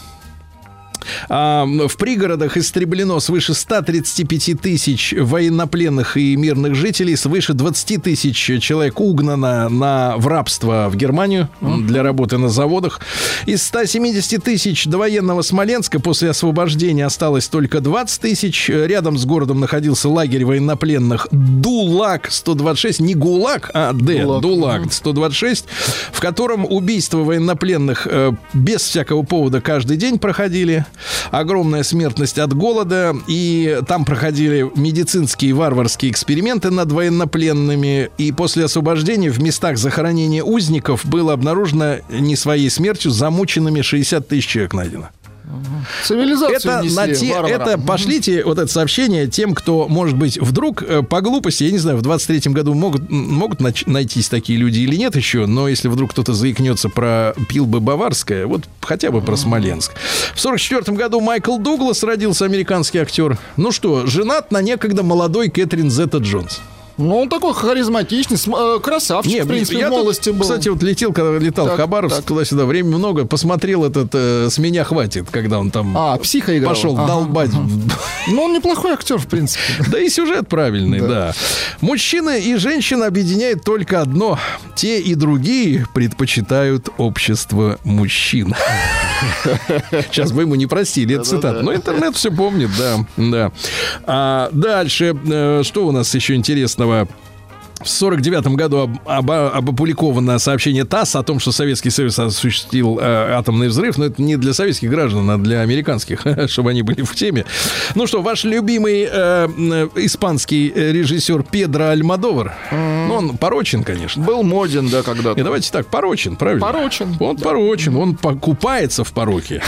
А, в пригородах истреблено свыше 135 тысяч военнопленных и мирных жителей, свыше 20 тысяч человек угнано на, в рабство в Германию для работы на заводах. Из 170 тысяч довоенного Смоленска после освобождения осталось только 20 тысяч. Рядом с городом находился лагерь военнопленных Дулак-126, не ГУЛАГ, а Д, Дулаг. Дулаг 126, в котором убийства военнопленных э, без всякого повода каждый день проходили. Огромная смертность от голода. И там проходили медицинские варварские эксперименты над военнопленными. И после освобождения в местах захоронения узников было обнаружено не своей смертью замученными 60 тысяч человек найдено. Цивилизацию Это, несли на те- варварам. это пошлите вот это сообщение тем, кто, может быть, вдруг э, по глупости, я не знаю, в 23-м году могут, могут нач- найтись такие люди или нет еще, но если вдруг кто-то заикнется про пил бы Баварское, вот хотя бы про Смоленск. В 44 году Майкл Дуглас родился, американский актер. Ну что, женат на некогда молодой Кэтрин Зетта Джонс. Ну, он такой харизматичный, э, красавчик, Не, в принципе, я в тут, молодости был. Кстати, вот летел, когда летал Так, в Хабаровск так. туда-сюда, времени много, посмотрел этот э, «С меня хватит», когда он там А, психа играл. пошел Ага. долбать Ну, он неплохой актер, в принципе. Да и сюжет правильный, да. Мужчины и женщины объединяет только одно. Те и другие предпочитают общество мужчин. Сейчас бы ему не простили, это цитата. Но интернет все помнит, да. да. А дальше, э, что у нас еще интересного? В 49 году об, об- об- опубликовано сообщение ТАСС о том, что Советский Союз осуществил э, атомный взрыв, но это не для советских граждан, а для американских, чтобы они были в теме. Ну что, ваш любимый э, э, испанский э, режиссер Педро Альмадовар, ну он порочен, конечно. Был моден, да, когда-то. И давайте так, порочен, правильно? Порочен, Он порочен, он покупается в пороке.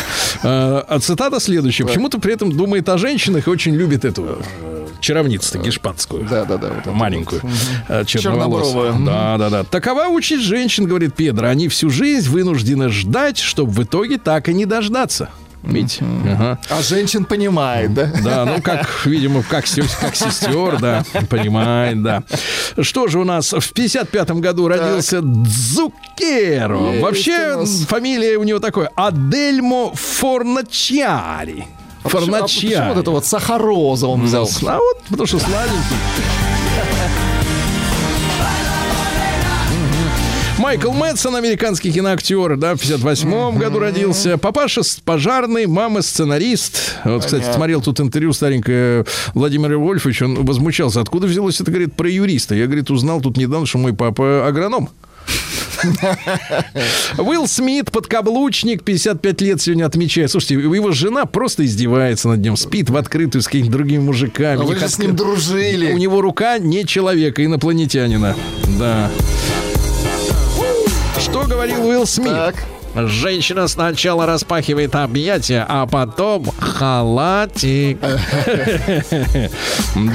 Э, А цитата следующая. Почему-то при этом думает о женщинах и очень любит эту э, чаровницу гешпатскую. Да, да, да. вот Маленькую, вот. э, черноволосую. Да, да, да. Такова участь женщин, говорит Педро. Они всю жизнь вынуждены ждать, чтобы в итоге так и не дождаться. Видите? Ага. А женщин понимает, да? Да, ну как, видимо, как, как сестер, да, понимает, да. Что же у нас в 55-м году родился Дзукеро. Вообще фамилия у него такое Адельмо Форначари. А почему- а Форначари. почему вот это вот сахароза он взял? А вот, потому что сладенький. Майкл Мэтсон, американский киноактер, да, в 58 году родился. Папаша пожарный, мама сценарист. Вот, кстати, смотрел тут интервью старенькое Владимира Вольфовича, он возмущался, откуда взялось это, говорит, про юриста. Я, говорит, узнал тут недавно, что мой папа агроном. Уилл Смит, подкаблучник, 55 лет сегодня отмечает. Слушайте, его жена просто издевается над ним, спит в открытую с какими-то другими мужиками. А вы же с ним дружили. У него рука не человека, инопланетянина. Да. Что говорил Уилл Смит? Так. Женщина сначала распахивает объятия, а потом халатик.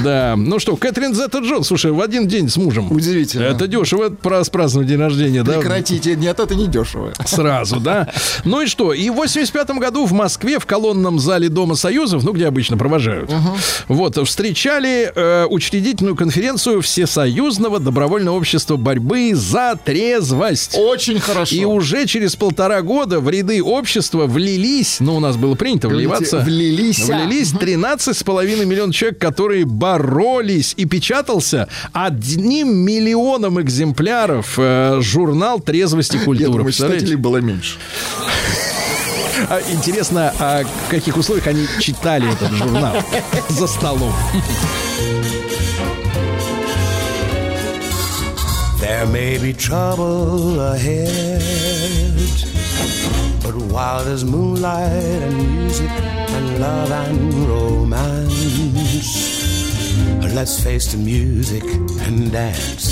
Да. Ну что, Кэтрин Зетта Джон, слушай, в один день с мужем. Удивительно. Это дешево про- праздновать день рождения, да? Прекратите. Нет, это не дешево. Сразу, да. Ну и что? И в 85 году в Москве в колонном зале Дома Союзов, ну где обычно провожают, вот встречали э, учредительную конференцию Всесоюзного добровольного общества борьбы за трезвость. Очень хорошо. И уже через полтора года в ряды общества влились, ну, у нас было принято вливаться, влились. влились 13,5 миллионов человек, которые боролись. И печатался одним миллионом экземпляров э, журнал «Трезвость и Я культура». думаю, Представляете? читателей было меньше. А, интересно, а в каких условиях они читали этот журнал за столом? There may be trouble ahead, but while there's moonlight and music and love and romance, Let's face the music and dance.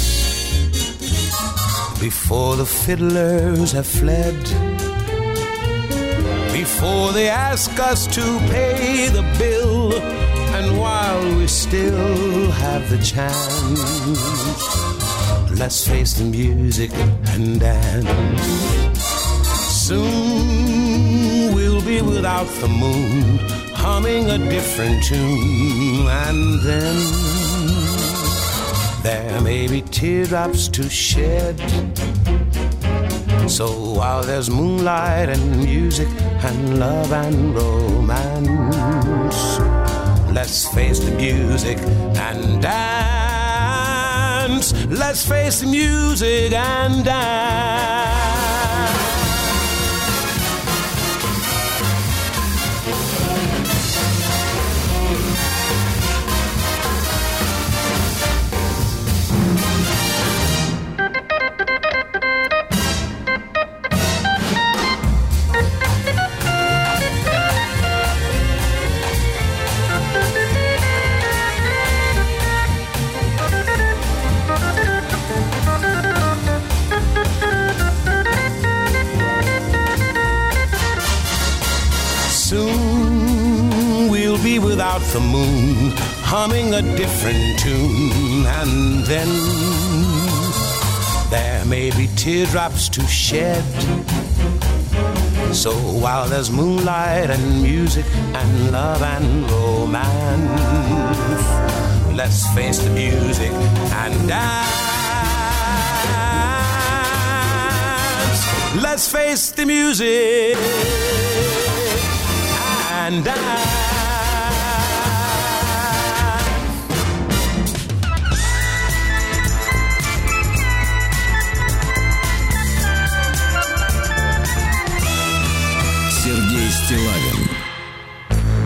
Before the fiddlers have fled, before they ask us to pay the bill, and while we still have the chance, let's face the music and dance. Soon we'll be without the moon, humming a different tune, and then there may be teardrops to shed. So while there's moonlight and music and love and romance, let's face the music and dance. Let's face the music and dance. The moon, humming a different tune, and then there may be teardrops to shed. So while there's moonlight and music and love and romance, let's face the music and dance. Let's face the music and dance. Стилавин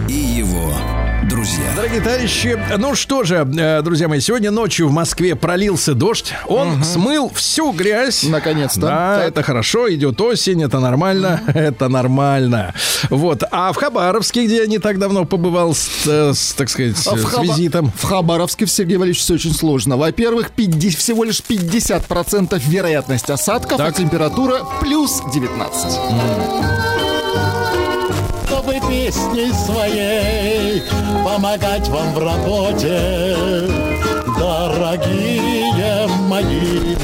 и его друзья. Дорогие товарищи, ну что же, э, друзья мои, сегодня ночью в Москве пролился дождь. Он смыл всю грязь. Наконец-то. Да, Так. это хорошо, идет осень, это нормально, это нормально. Вот. А в Хабаровске, где я не так давно побывал, с, э, с, так сказать, А в с Хаба- визитом. В Хабаровске, Сергей Валерьевич, все очень сложно. Во-первых, 50 всего лишь 50% вероятность осадков, а Так. температура плюс 19. чтобы песней своей помогать вам в работе, дорогие мои.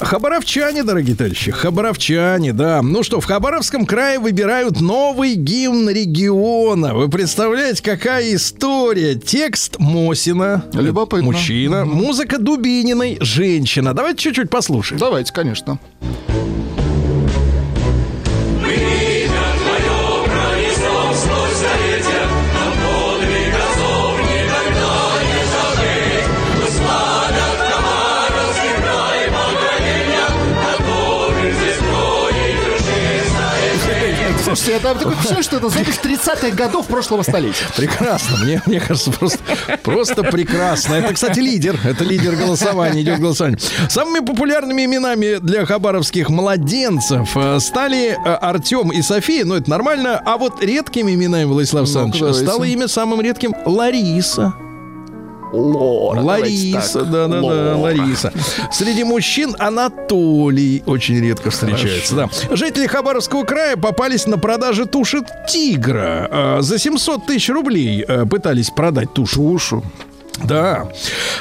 Хабаровчане, дорогие товарищи, хабаровчане, да. Ну что, в Хабаровском крае выбирают новый гимн региона. Вы представляете, какая история? Текст Мосина, Любопытно. мужчина, музыка Дубининой, женщина. Давайте чуть-чуть послушаем. Давайте, конечно. Слушайте, я такое ощущение, что это запись 30-х годов прошлого столетия. Прекрасно, мне, мне кажется, просто, просто прекрасно. Это, кстати, лидер. Это лидер голосования, идет голосование. Самыми популярными именами для хабаровских младенцев э, стали э, Артем и София, ну это нормально. А вот редкими именами, Владислав Александрович, давайте. стало имя самым редким Лариса. Лора. Лариса, так. да, да, да, Лора. Лариса. Среди мужчин Анатолий очень редко встречается. Да. Жители Хабаровского края попались на продаже туши тигра. А, За 700 тысяч рублей э, пытались продать тушу. Тушу. Да.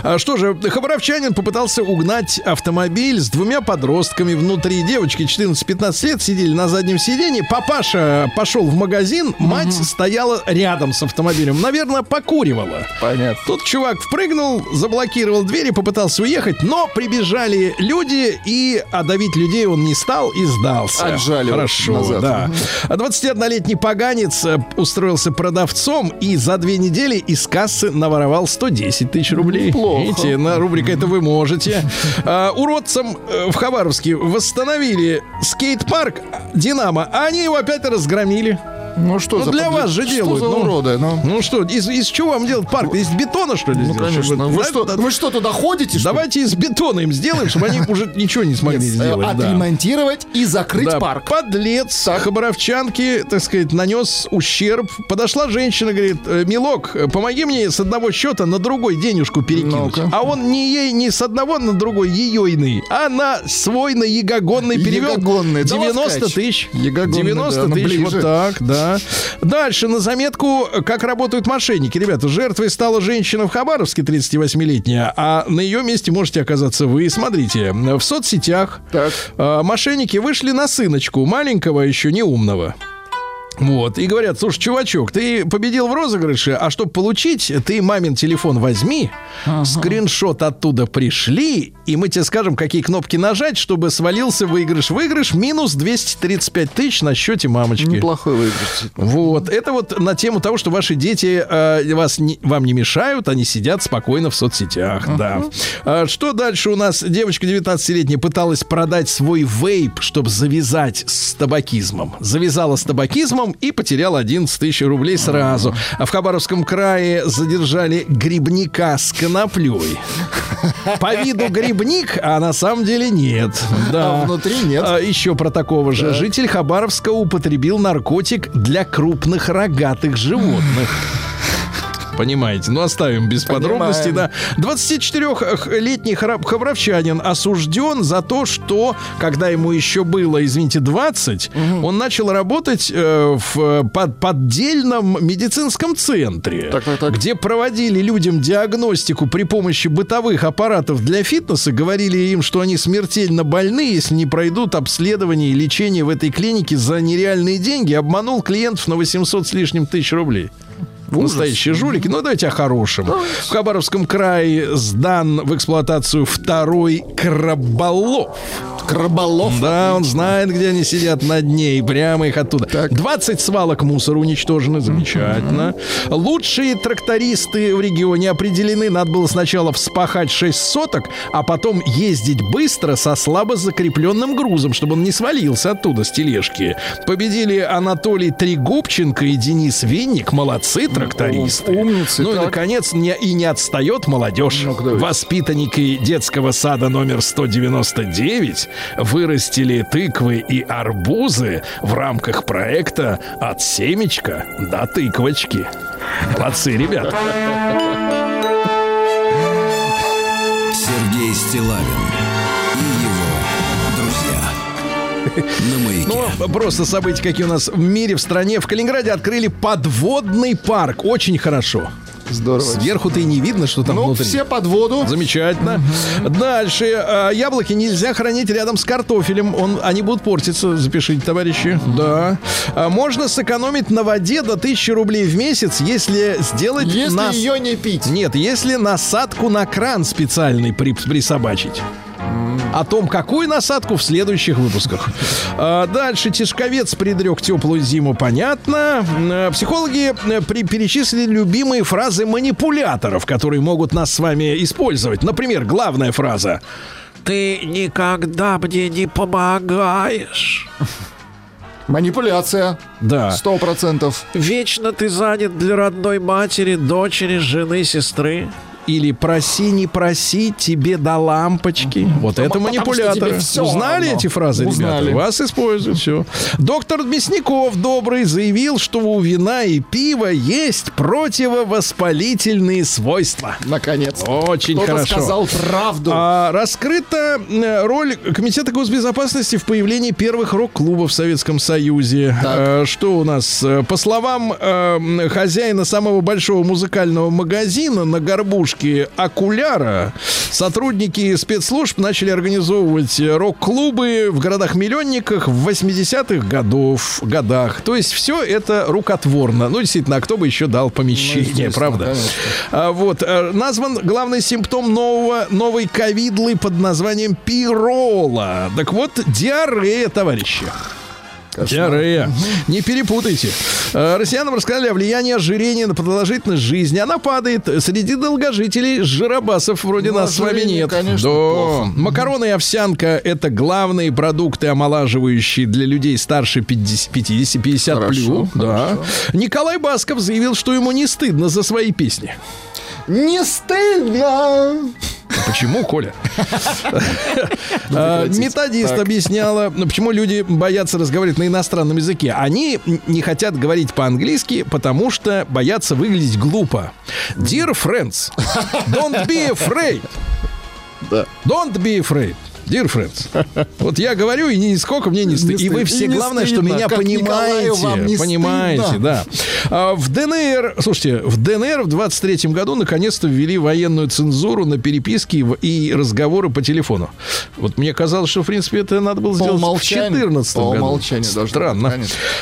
А что же, хабаровчанин попытался угнать автомобиль с двумя подростками внутри. Девочки 14-15 лет сидели на заднем сиденье. Папаша пошел в магазин, мать стояла рядом с автомобилем. Наверное, покуривала. Понятно. Тут чувак впрыгнул, заблокировал дверь и попытался уехать, но прибежали люди, и отдавить людей он не стал и сдался. Отжали Хорошо, назад. да. А 21-летний поганец э, устроился продавцом и за две недели из кассы наворовал 110 тысяч рублей. Неплохо. Видите, на рубрика это вы можете. А, уродцам э, в Хабаровске восстановили скейт-парк «Динамо», а они его опять разгромили. Ну что Ну, за для вас же что делают, за ну. уроды, ну? Ну что, из, из чего вам делать парк? Из бетона, что ли, Ну, сделать? конечно. Вы Да, что, да, вы что, туда ходите, что? Давайте из бетона им сделаем, чтобы они уже ничего не смогли Нет, э, сделать. да. Отремонтировать и закрыть Да, парк. Подлец хабаровчанки, так сказать, нанес ущерб. Подошла женщина, говорит, «Э, милок, э, помоги мне с одного счета на другой денежку перекинуть. А он не ей, не с одного на другой ейойный, а на свой, на ягогонный перевел. Ягогонный. Да, 90 Ласкач. тысяч. Ягогонный, 90 да, ну, тысяч, вот так, да. Дальше на заметку, как работают мошенники. Ребята, жертвой стала женщина в Хабаровске, 38-летняя, а на ее месте можете оказаться вы. Смотрите, в соцсетях Так. а, мошенники вышли на сыночку, маленького еще неумного. Вот, и говорят, слушай, чувачок, ты победил в розыгрыше, а чтобы получить, ты мамин телефон возьми, скриншот оттуда пришли, и мы тебе скажем, какие кнопки нажать, чтобы свалился выигрыш. Выигрыш минус 235 тысяч на счете мамочки. Неплохой выигрыш. Вот, это вот на тему того, что ваши дети э, вас не- вам не мешают, они сидят спокойно в соцсетях, да. А что дальше у нас? Девочка 19-летняя пыталась продать свой вейп, чтобы завязать с табакизмом. Завязала с табакизмом и потеряла 11 тысяч рублей сразу. А в Хабаровском крае задержали грибника с коноплей. По виду грибник, а на самом деле нет. Да. А внутри нет. А, еще про такого же. Житель Хабаровска употребил наркотик для крупных рогатых животных. Понимаете, ну оставим без подробностей, да. 24-летний храб- хабаровчанин осужден за то, что, когда ему еще было, извините, 20, он начал работать э, в под- поддельном медицинском центре, Так, так, так. где проводили людям диагностику при помощи бытовых аппаратов для фитнеса, говорили им, что они смертельно больны, если не пройдут обследование и лечение в этой клинике за нереальные деньги, обманул клиентов на 800 с лишним тысяч рублей. Настоящие жулики. Ну, давайте о хорошем. В Хабаровском крае сдан в эксплуатацию второй краболов. Краболов. Да, он знает, где они сидят на дне, и прямо их оттуда. Так. 20 свалок мусора уничтожены, замечательно. Лучшие трактористы в регионе определены. Надо было сначала вспахать 6 соток, а потом ездить быстро со слабо закрепленным грузом, чтобы он не свалился оттуда с тележки. Победили Анатолий Трегубченко и Денис Винник. Молодцы трактористы. Умницы, Ну и, так. наконец, не, и не отстает молодежь. Давайте. Воспитанники детского сада номер 199 вырастили тыквы и арбузы в рамках проекта «От семечка до тыквочки». Молодцы, ребята. Сергей Стилавин На маяке. Ну, просто события, какие у нас в мире, в стране. В Калининграде открыли подводный парк. Очень хорошо. Здорово. Сверху-то и не видно, что там Ну, внутри. все под воду. Замечательно. Дальше. А, яблоки нельзя хранить рядом с картофелем. Он, они будут портиться, запишите, товарищи. Да. А, можно сэкономить на воде до 1000 рублей в месяц, если сделать Если нас- ее не пить. Нет, если насадку на кран специальный при- присобачить. О том, какую насадку в следующих выпусках. А, дальше Тишковец предрек теплую зиму, понятно. М, Психологи э, при- перечислили любимые фразы манипуляторов, которые могут нас с вами использовать. Например, главная фраза. Ты никогда мне не помогаешь. Манипуляция. Да. Сто процентов. Вечно ты занят для родной матери, дочери, жены, сестры. Или проси, не проси, тебе до лампочки. Вот это всё Узнали равно. эти фразы, Узнали. ребята? Вас используют, все. Доктор Мясников, добрый, заявил, что у вина и пива есть противовоспалительные свойства. Наконец. Очень Кто-то хорошо. сказал правду. А, раскрыта э, роль Комитета госбезопасности в появлении первых рок-клубов в Советском Союзе. Э, что у нас? Э, По словам э, хозяина самого большого музыкального магазина на горбушке Окуляра, сотрудники спецслужб начали организовывать рок-клубы в городах-миллионниках в 80-х годов, годах. То есть все это рукотворно. Ну, действительно, а кто бы еще дал помещение, естественно, правда? А, вот, э, назван главный симптом нового, новой ковидлы под названием пирола. Так вот, диарея, товарищи. Диарея. Не перепутайте. Э, Россиянам рассказали о влиянии ожирения на продолжительность жизни. Она падает среди долгожителей жиробасов вроде Ну, нас с вами нет. конечно, Да. плохо. Макароны и овсянка – это главные продукты, омолаживающие для людей старше 50-50 Хорошо, плюс. Да. Николай Басков заявил, что ему не стыдно за свои песни. Не стыдно! Почему, Коля? А, Методист объясняла, ну, почему люди боятся разговаривать на иностранном языке. Они не хотят говорить по-английски, потому что боятся выглядеть глупо. Dear friends, don't be afraid. Don't be afraid. Dear friends. Вот я говорю, и нисколько мне не стыдно. И вы все, главное, что меня понимаете. Понимаете, да. А, В ДНР, слушайте, в ДНР в 23 году наконец-то ввели военную цензуру на переписки и разговоры по телефону. Вот мне казалось, что, в принципе, это надо было сделать в умолчанию. 14 По году. Странно.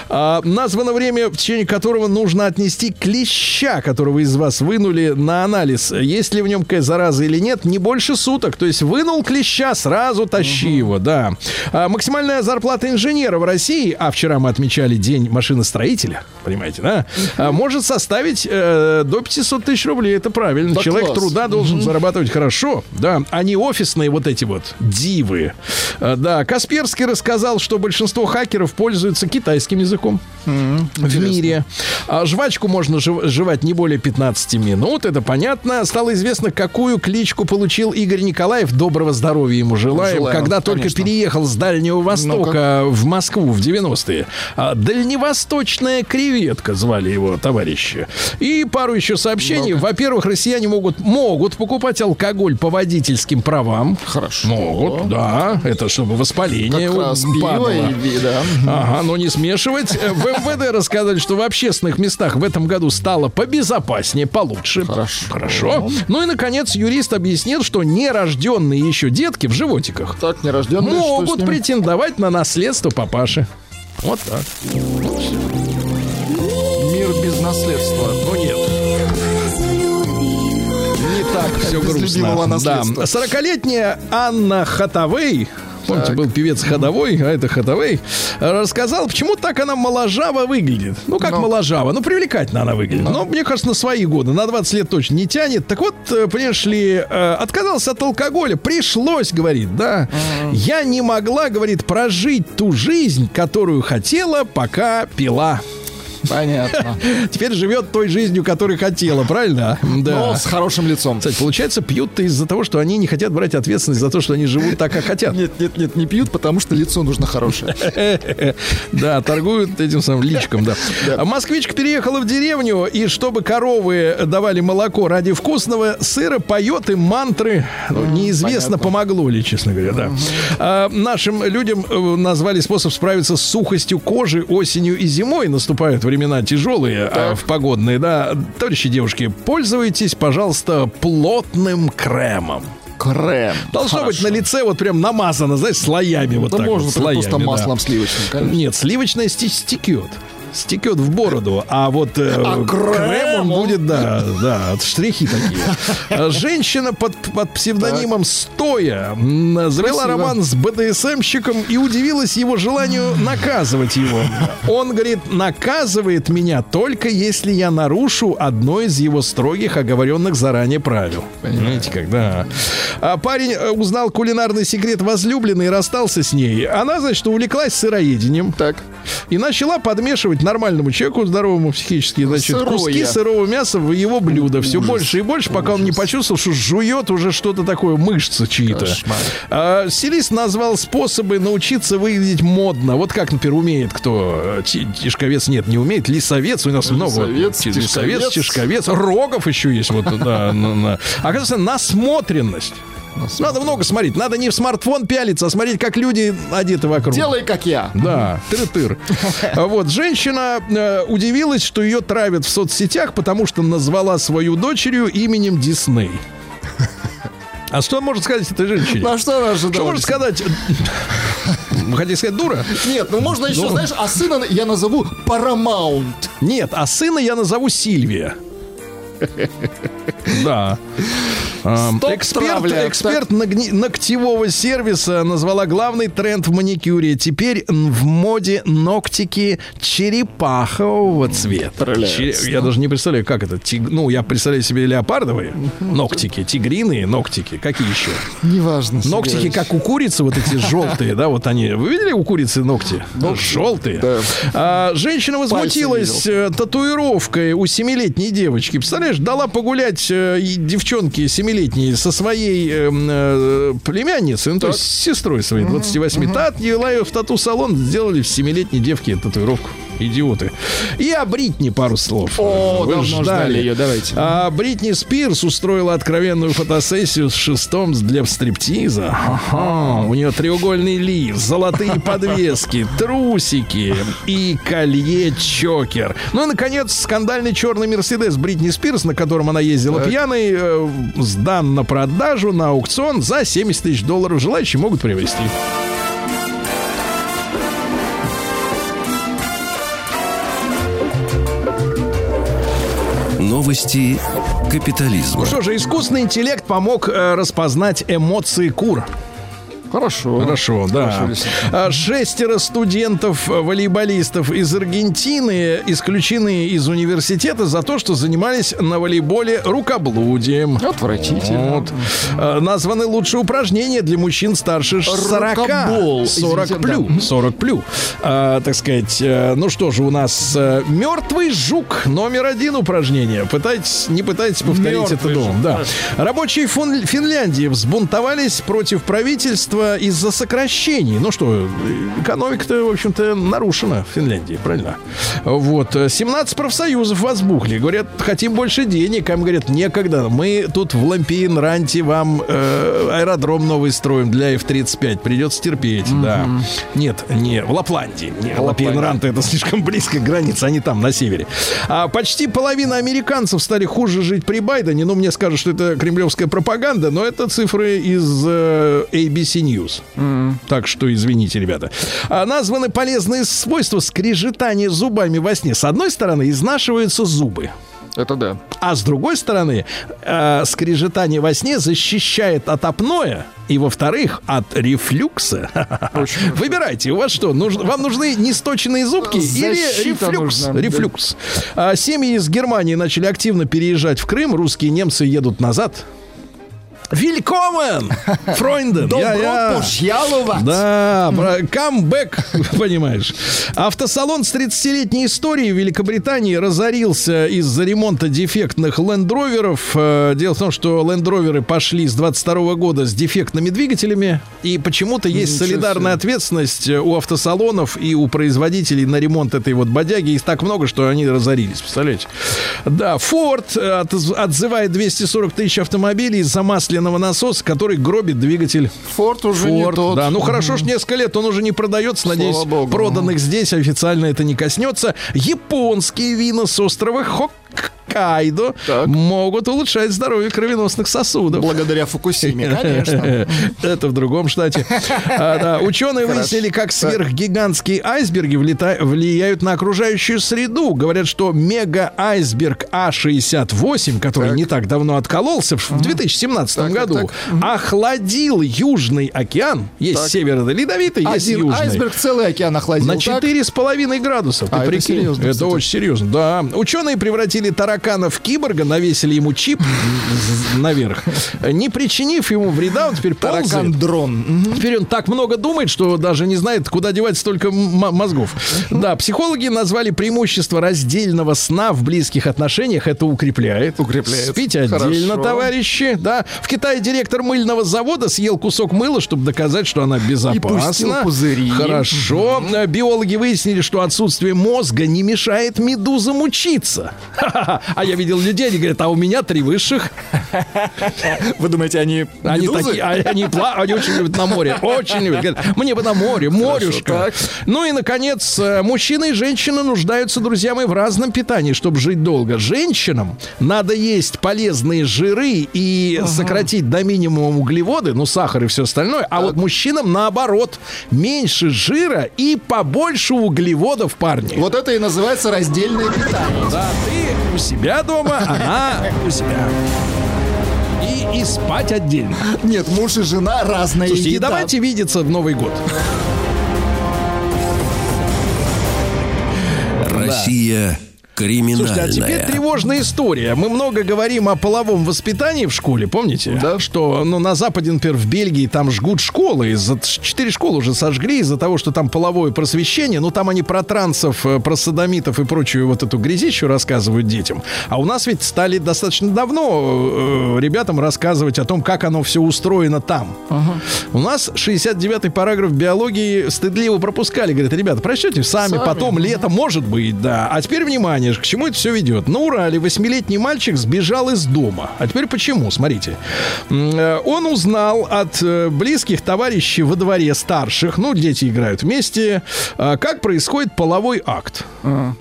А, названо время, в течение которого нужно отнести клеща, которого из вас вынули на анализ. Есть ли в нем какая зараза или нет, не больше суток. То есть вынул клеща, сразу тащи его, да. А, максимальная зарплата инженера в России, а вчера мы отмечали день машиностроителя, понимаете, да, а, может составить э, до 500 тысяч рублей. Это правильно. Да Человек класс. труда должен зарабатывать хорошо, да, а не офисные вот эти вот дивы. А, да, Касперский рассказал, что большинство хакеров пользуются китайским языком в мире. А жвачку можно жев- жевать не более 15 минут, это понятно. Стало известно, какую кличку получил Игорь Николаев. Доброго здоровья ему желаем. Желаем, когда только конечно. переехал с Дальнего Востока в Москву в 90-е. А, Дальневосточная креветка звали его товарищи. И пару еще сообщений. Во-первых, россияне могут, могут покупать алкоголь по водительским правам. Хорошо. Могут, да. Это чтобы воспаление Как раз пиво и да. Ага, но не смешивать. Э, В МВД рассказали, что в общественных местах в этом году стало побезопаснее, получше. Хорошо. Хорошо. Ну и, наконец, юрист объяснил, что нерожденные еще детки в животиках Так, нерожденные, могут претендовать на наследство папаши. Вот так. Мир без наследства. Ну нет. Не так все грустно. Да. наследства. 40-летняя Анна Хатавей Помните, был певец Ходовой, а это Ходовей, рассказал, почему так она моложаво выглядит. Ну, как Ну. моложаво? Ну, привлекательно она выглядит. Но, мне кажется, на свои годы, на 20 лет точно не тянет. Так вот, э, понимаешь ли, э, отказался от алкоголя. Пришлось, говорит, да. Я не могла, говорит, прожить ту жизнь, которую хотела, пока пила. Понятно. Теперь живет той жизнью, которой хотела, правильно? Да. Но с хорошим лицом. Кстати, получается, пьют-то из-за того, что они не хотят брать ответственность за то, что они живут так, как хотят. Нет, нет, нет, не пьют, потому что лицо нужно хорошее. Да, торгуют этим самым личком, да. А Москвичка переехала в деревню, и чтобы коровы давали молоко ради вкусного сыра, поет им мантры. Ну, неизвестно, помогло ли, честно говоря, да. А нашим людям э, назвали способ справиться с сухостью кожи осенью и зимой. Наступают времена тяжелые, а, в погодные, да. Товарищи девушки, пользуйтесь, пожалуйста, плотным кремом. Крем. Должно Хорошо. быть на лице вот прям намазано, знаешь, слоями вот Да так можно вот, слоями, просто да. маслом сливочным, конечно. Нет, сливочное сте- стекет. Стекет в бороду, а вот э, А крем, крем, он будет, да, да, штрихи такие. А Женщина под, под псевдонимом Стоя завела роман с БДСМщиком и удивилась его желанию наказывать его. Он говорит, наказывает меня только если я нарушу одно из его строгих оговоренных заранее правил. Понимаете, когда а парень э, узнал кулинарный секрет возлюбленной и расстался с ней. Она, значит, увлеклась сыроедением. Так. И начала подмешивать нормальному человеку, здоровому психически, значит, Сырое. куски сырого мяса в его блюдо. Все больше и больше, пока он не почувствовал, что жует уже что-то такое, мышцы чьи-то. А, стилист назвал способы научиться выглядеть модно. Вот как, например, умеет кто? Э, ти- Тишковец нет, не умеет. Лисовец у нас много. Лисовец, Лисовец, тишковец. Тишковец. Рогов еще есть. Вот, да, на- на. Оказывается, насмотренность. Надо много смотреть. Надо не в смартфон пялиться, а смотреть, как люди одеты вокруг. Делай, как я. Да, тыр-тыр. А Вот, женщина э, удивилась, что ее травят в соцсетях, потому что назвала свою дочерью именем Дисней. А что может сказать этой женщине? Ну, а что она ожидала? Что может сказать? Вы хотите сказать дура? Нет, ну можно еще, Ну. знаешь, а сына я назову Paramount. Нет, а сына я назову Сильвия. Да. Эксперт, эксперт ногтевого сервиса назвала главный тренд в маникюре. Теперь в моде ногтики черепахового цвета. Я даже не представляю, как это. Ну, я представляю себе леопардовые ногтики, тигриные ногтики. Какие еще? Неважно. Ногтики, как у курицы, вот эти желтые, да, вот они. Вы видели у курицы ногти? Желтые. А, женщина возмутилась э, татуировкой у семилетней девочки. Представляешь, дала погулять э, девчонке семилетней со своей э, э, племянницей, ну, то есть с сестрой своей, 28. Та отвела ее в тату-салон, сделали в семилетней девке татуировку. Идиоты. И о Бритни пару слов. О, Вы давно ждали ее, давайте. а Бритни Спирс устроила откровенную фотосессию с шестом для стриптиза. Ага, у нее треугольный лиф, золотые подвески, трусики и колье-чокер. Ну и, наконец, скандальный черный Мерседес Бритни Спирс, на котором она ездила пьяной, э, сдан на продажу на аукцион за 70 тысяч долларов. Желающие могут приобрести. Новости капитализма. Ну что же, искусственный интеллект помог э, распознать эмоции кур. Хорошо. Хорошо, да. Хорошо. А, Шестеро студентов-волейболистов из Аргентины исключены из университета за то, что занимались на волейболе рукоблудием. Отвратительно. Вот. А, Названы лучшие упражнения для мужчин старше 40. Рукобол. 40 Извините, плю. 40 плю. А, так сказать, э, ну что же, у нас э, мертвый жук номер один упражнение. Пытайтесь, не пытайтесь повторить Мертвый это дома. жук. Да. Рабочие Финляндии взбунтовались против правительства из-за сокращений. Ну что, экономика-то, в общем-то, нарушена в Финляндии, правильно? Вот. э, 17 профсоюзов возбухли. Говорят, хотим больше денег. А им говорят, некогда. Мы тут в Лампиенранте вам э, аэродром новый строим для F-35. Придется терпеть, да. Нет, не в Лапландии. Не, Лапиенрант это слишком близко к границе, они там, на севере. А почти половина американцев стали хуже жить при Байдене. Ну, мне скажут, что это кремлевская пропаганда, но это цифры из э, ABC News. Так что извините, ребята. А, названы полезные свойства скрежетания зубами во сне. С одной стороны, изнашиваются зубы. Это да. А с другой стороны, э, скрежетание во сне защищает от апноэ и, во-вторых, от рефлюкса. Выбирайте, у вас что, нужно, вам нужны несточенные зубки или Защита рефлюкс? нужна, да. Рефлюкс. А, семьи из Германии начали активно переезжать в Крым, русские немцы едут назад. Великомен! Фройнден! Добро пожаловать! Да, камбэк, понимаешь. Автосалон с 30-летней историей в Великобритании разорился из-за ремонта дефектных лендроверов. Э, Дело в том, что лендроверы пошли с 22 года с дефектными двигателями, и почему-то есть Ничего солидарная ответственность у автосалонов и у производителей на ремонт этой вот бодяги. Их так много, что они разорились, представляете? Да, Ford отз- отзывает 240 тысяч автомобилей из-за масляного насоса, который гробит двигатель Форд уже не Форд, тот. да, ну хорошо, что несколько лет он уже не продается. Надеюсь, Богу. проданных здесь официально это не коснется. Японские вина с острова Хоккайдо Так. могут улучшать здоровье кровеносных сосудов. Благодаря Фукусиме, конечно. Это в другом штате. А. Ученые выяснили, как сверхгигантские айсберги влияют на окружающую среду. Говорят, что мега-айсберг А68, который не так давно откололся в 2017 Так, так, году, так. охладил Южный океан. Есть Так. северо-ледовитый, есть Один южный. айсберг целый океан охладил. На так? четыре с половиной градусов. Ты А, это серьезно, Это кстати. очень серьезно. Да. Ученые превратили таракана в киборга, навесили ему чип наверх, не причинив ему вреда, он теперь ползает. Таракан-дрон. Теперь он так много думает, что даже не знает, куда девать столько мозгов. Да, психологи назвали преимущество раздельного сна в близких отношениях. Это укрепляет. Укрепляет. Спите отдельно, товарищи. Да. В Китае директор мыльного завода съел кусок мыла, чтобы доказать, что она безопасна. пустил пузыри. Хорошо. Э, Биологи выяснили, что отсутствие мозга не мешает медузам учиться. Ха-ха-ха. А я видел людей, они говорят, а у меня три высших. Вы думаете, они Они медузы? такие, а они, пла- они очень любят на море, очень любят. Говорят, мне бы на море, морюшка. так. Ну и, наконец, э, мужчины и женщины нуждаются, друзья мои, в разном питании, чтобы жить долго. Женщинам надо есть полезные жиры и сократить до минимума углеводы, ну, сахар и все остальное. А вот мужчинам, наоборот, меньше жира и побольше углеводов, парни. Вот это и называется раздельное питание. Да, ты у себя дома, она у себя. И, и спать отдельно. Нет, муж и жена разные. Слушайте, и давайте видеться в Новый год. Россия криминальная. Слушайте, а теперь тревожная история. Мы много говорим о половом воспитании в школе, помните? Да. Что ну, на Западе, например, в Бельгии там жгут школы. Из-за, четыре школы уже сожгли из-за того, что там половое просвещение. Ну, там они про трансов, э, про садомитов и прочую вот эту грязищу рассказывают детям. А у нас ведь стали достаточно давно э, ребятам рассказывать о том, как оно все устроено там. У нас 69-й параграф биологии стыдливо пропускали. Говорят, ребята, прочтете сами, Сами. потом летом, может быть, да. А теперь внимание, к чему это все ведет? На Урале восьмилетний мальчик сбежал из дома. А теперь почему? Смотрите. Э, Он узнал от э, близких товарищей во дворе старших, ну, дети играют вместе, э, как происходит половой акт.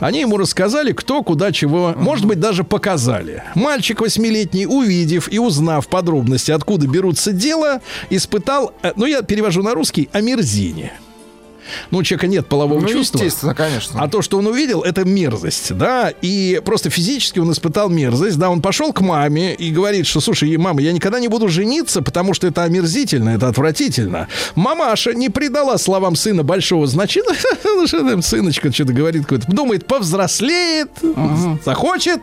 Они ему рассказали, кто, куда, чего, может быть, даже показали. Мальчик восьмилетний, увидев и узнав подробности, откуда берутся дела, испытал, э, ну, я перевожу на русский, омерзение. Ну, у человека нет полового Ну, чувства. естественно, конечно. А то, что он увидел, это мерзость, да, и просто физически он испытал мерзость, да, он пошел к маме и говорит, что, слушай, мама, я никогда не буду жениться, потому что это омерзительно, это отвратительно. Мамаша не придала словам сына большого значения, сыночка что-то говорит, какой-то, думает, повзрослеет, захочет,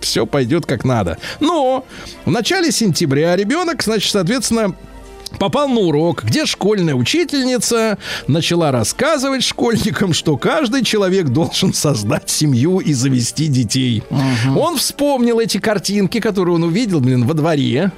все пойдет как надо. Но в начале сентября ребенок, значит, соответственно, попал на урок, где школьная учительница начала рассказывать школьникам, что каждый человек должен создать семью и завести детей. Он вспомнил эти картинки, которые он увидел, блин, во дворе.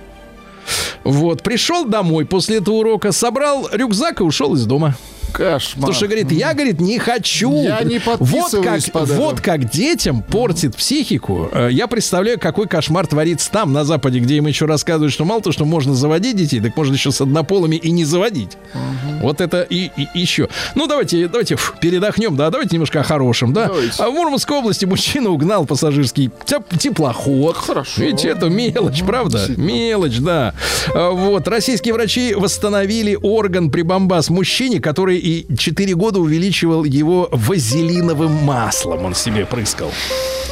Вот, пришел домой после этого урока, собрал рюкзак и ушел из дома. Кошмар. Потому что, говорит, я, говорит, не хочу. Я не вот как, под это. вот как детям портит психику. Э, Я представляю, какой кошмар творится там, на Западе, где им еще рассказывают, что мало то, что можно заводить детей, так можно еще с однополыми и не заводить. Вот это и, и еще. Ну, давайте, давайте фу, передохнем, да, давайте немножко о хорошем, да. Давайте. А в Мурманской области мужчина угнал пассажирский теп- теплоход. Хорошо. Ведь это мелочь, правда? Мелочь, да. А, Вот. Российские врачи восстановили орган прибамбас мужчине, который и 4 года увеличивал его вазелиновым маслом. Он себе прыскал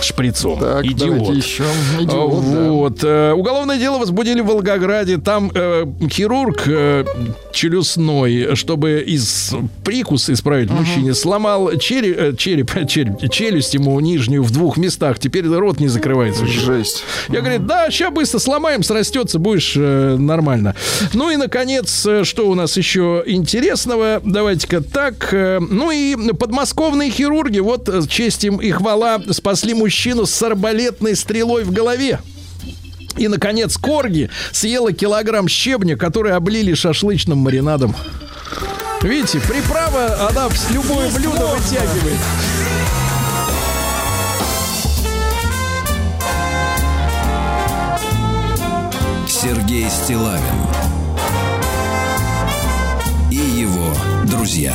шприцом. Так, Идиот. еще. А, Идиот, да. Вот. Э, Уголовное дело возбудили в Волгограде. Там э, хирург э, челюстной, чтобы из прикус исправить мужчине, сломал череп, э, череп, череп, челюсть ему нижнюю в двух местах. Теперь рот не закрывается. Жесть. Я говорю, да, сейчас быстро сломаем, срастется, будешь э, нормально. Ну и, наконец, э, что у нас еще интересного? Давайте-ка так. э, ну и подмосковные хирурги, вот честь им и хвала, спасли мужчину с арбалетной стрелой в голове. И, наконец, Корги съела килограмм щебня, который облили шашлычным маринадом. Видите, приправа, она с любое блюдо вытягивает. Сергей Стилавин и его друзья.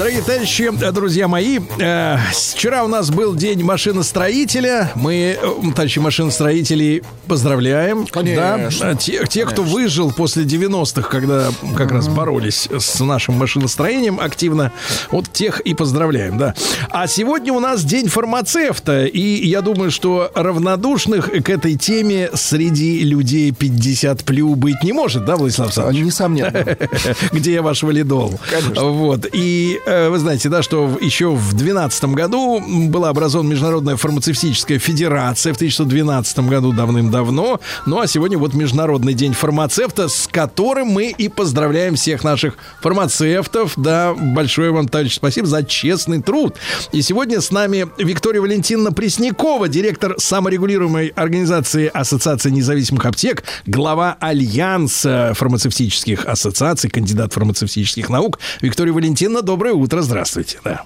Дорогие товарищи, друзья мои, э, вчера у нас был день машиностроителя. Мы, э, товарищи машиностроителей, поздравляем. Конечно. Да? Те, те, кто выжил после 90-х, когда как раз боролись с нашим машиностроением активно, вот тех и поздравляем, да. А сегодня у нас день фармацевта, и я думаю, что равнодушных к этой теме среди людей 50 плю быть не может, да, Владислав Александрович? Несомненно. где я ваш валидол. Конечно. Вот. И э, вы знаете, да, что еще в 2012 году была образована Международная фармацевтическая федерация в 1912 году давным-давно. Ну а сегодня вот Международный день фармацевта, с которым мы и поздравляем всех наших фармацевтов. Да, большое вам, товарищ, спасибо за честный труд. И сегодня с нами Виктория Валентиновна Преснякова, директор саморегулируемой организации Ассоциации независимых аптек, глава Альянса фармацевтических ассоциаций, кандидат фармацевтических наук. Виктория Валентиновна, доброе утро, здравствуйте. Да.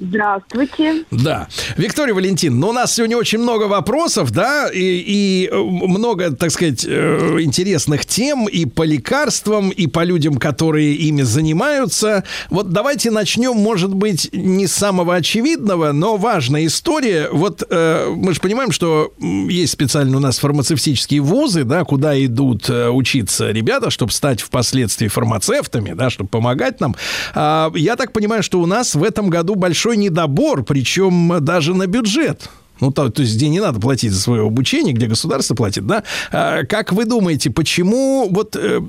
Здравствуйте. Да. Виктория Валентин, ну, у нас сегодня очень много вопросов, да, и, и э, много, так сказать, э, интересных тем и по лекарствам, и по людям, которые ими занимаются. Вот давайте начнем, может быть, не с самого очевидного, но важная история. Вот э, мы же понимаем, что есть специально у нас фармацевтические вузы, да, куда идут учиться ребята, чтобы стать впоследствии фармацевтами, да, чтобы помогать нам. А, я так понимаю, что у нас в этом году большой недобор, причем даже на бюджет. Ну, то, то есть, где не надо платить за свое обучение, где государство платит, да? А, как вы думаете, почему вот э,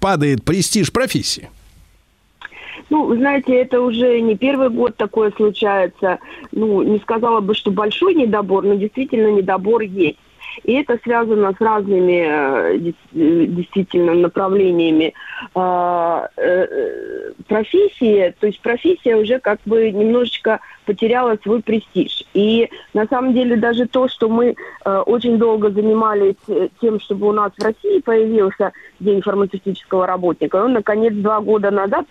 падает престиж профессии? Ну, знаете, это уже не первый год такое случается. Ну, не сказала бы, что большой недобор, но действительно недобор есть. И это связано с разными э, э, действительно направлениями А, э, профессии. То есть профессия уже как бы немножечко потеряла свой престиж. И на самом деле даже то, что мы очень долго занимались тем, чтобы у нас в России появился День фармацевтического работника, он, наконец, два года назад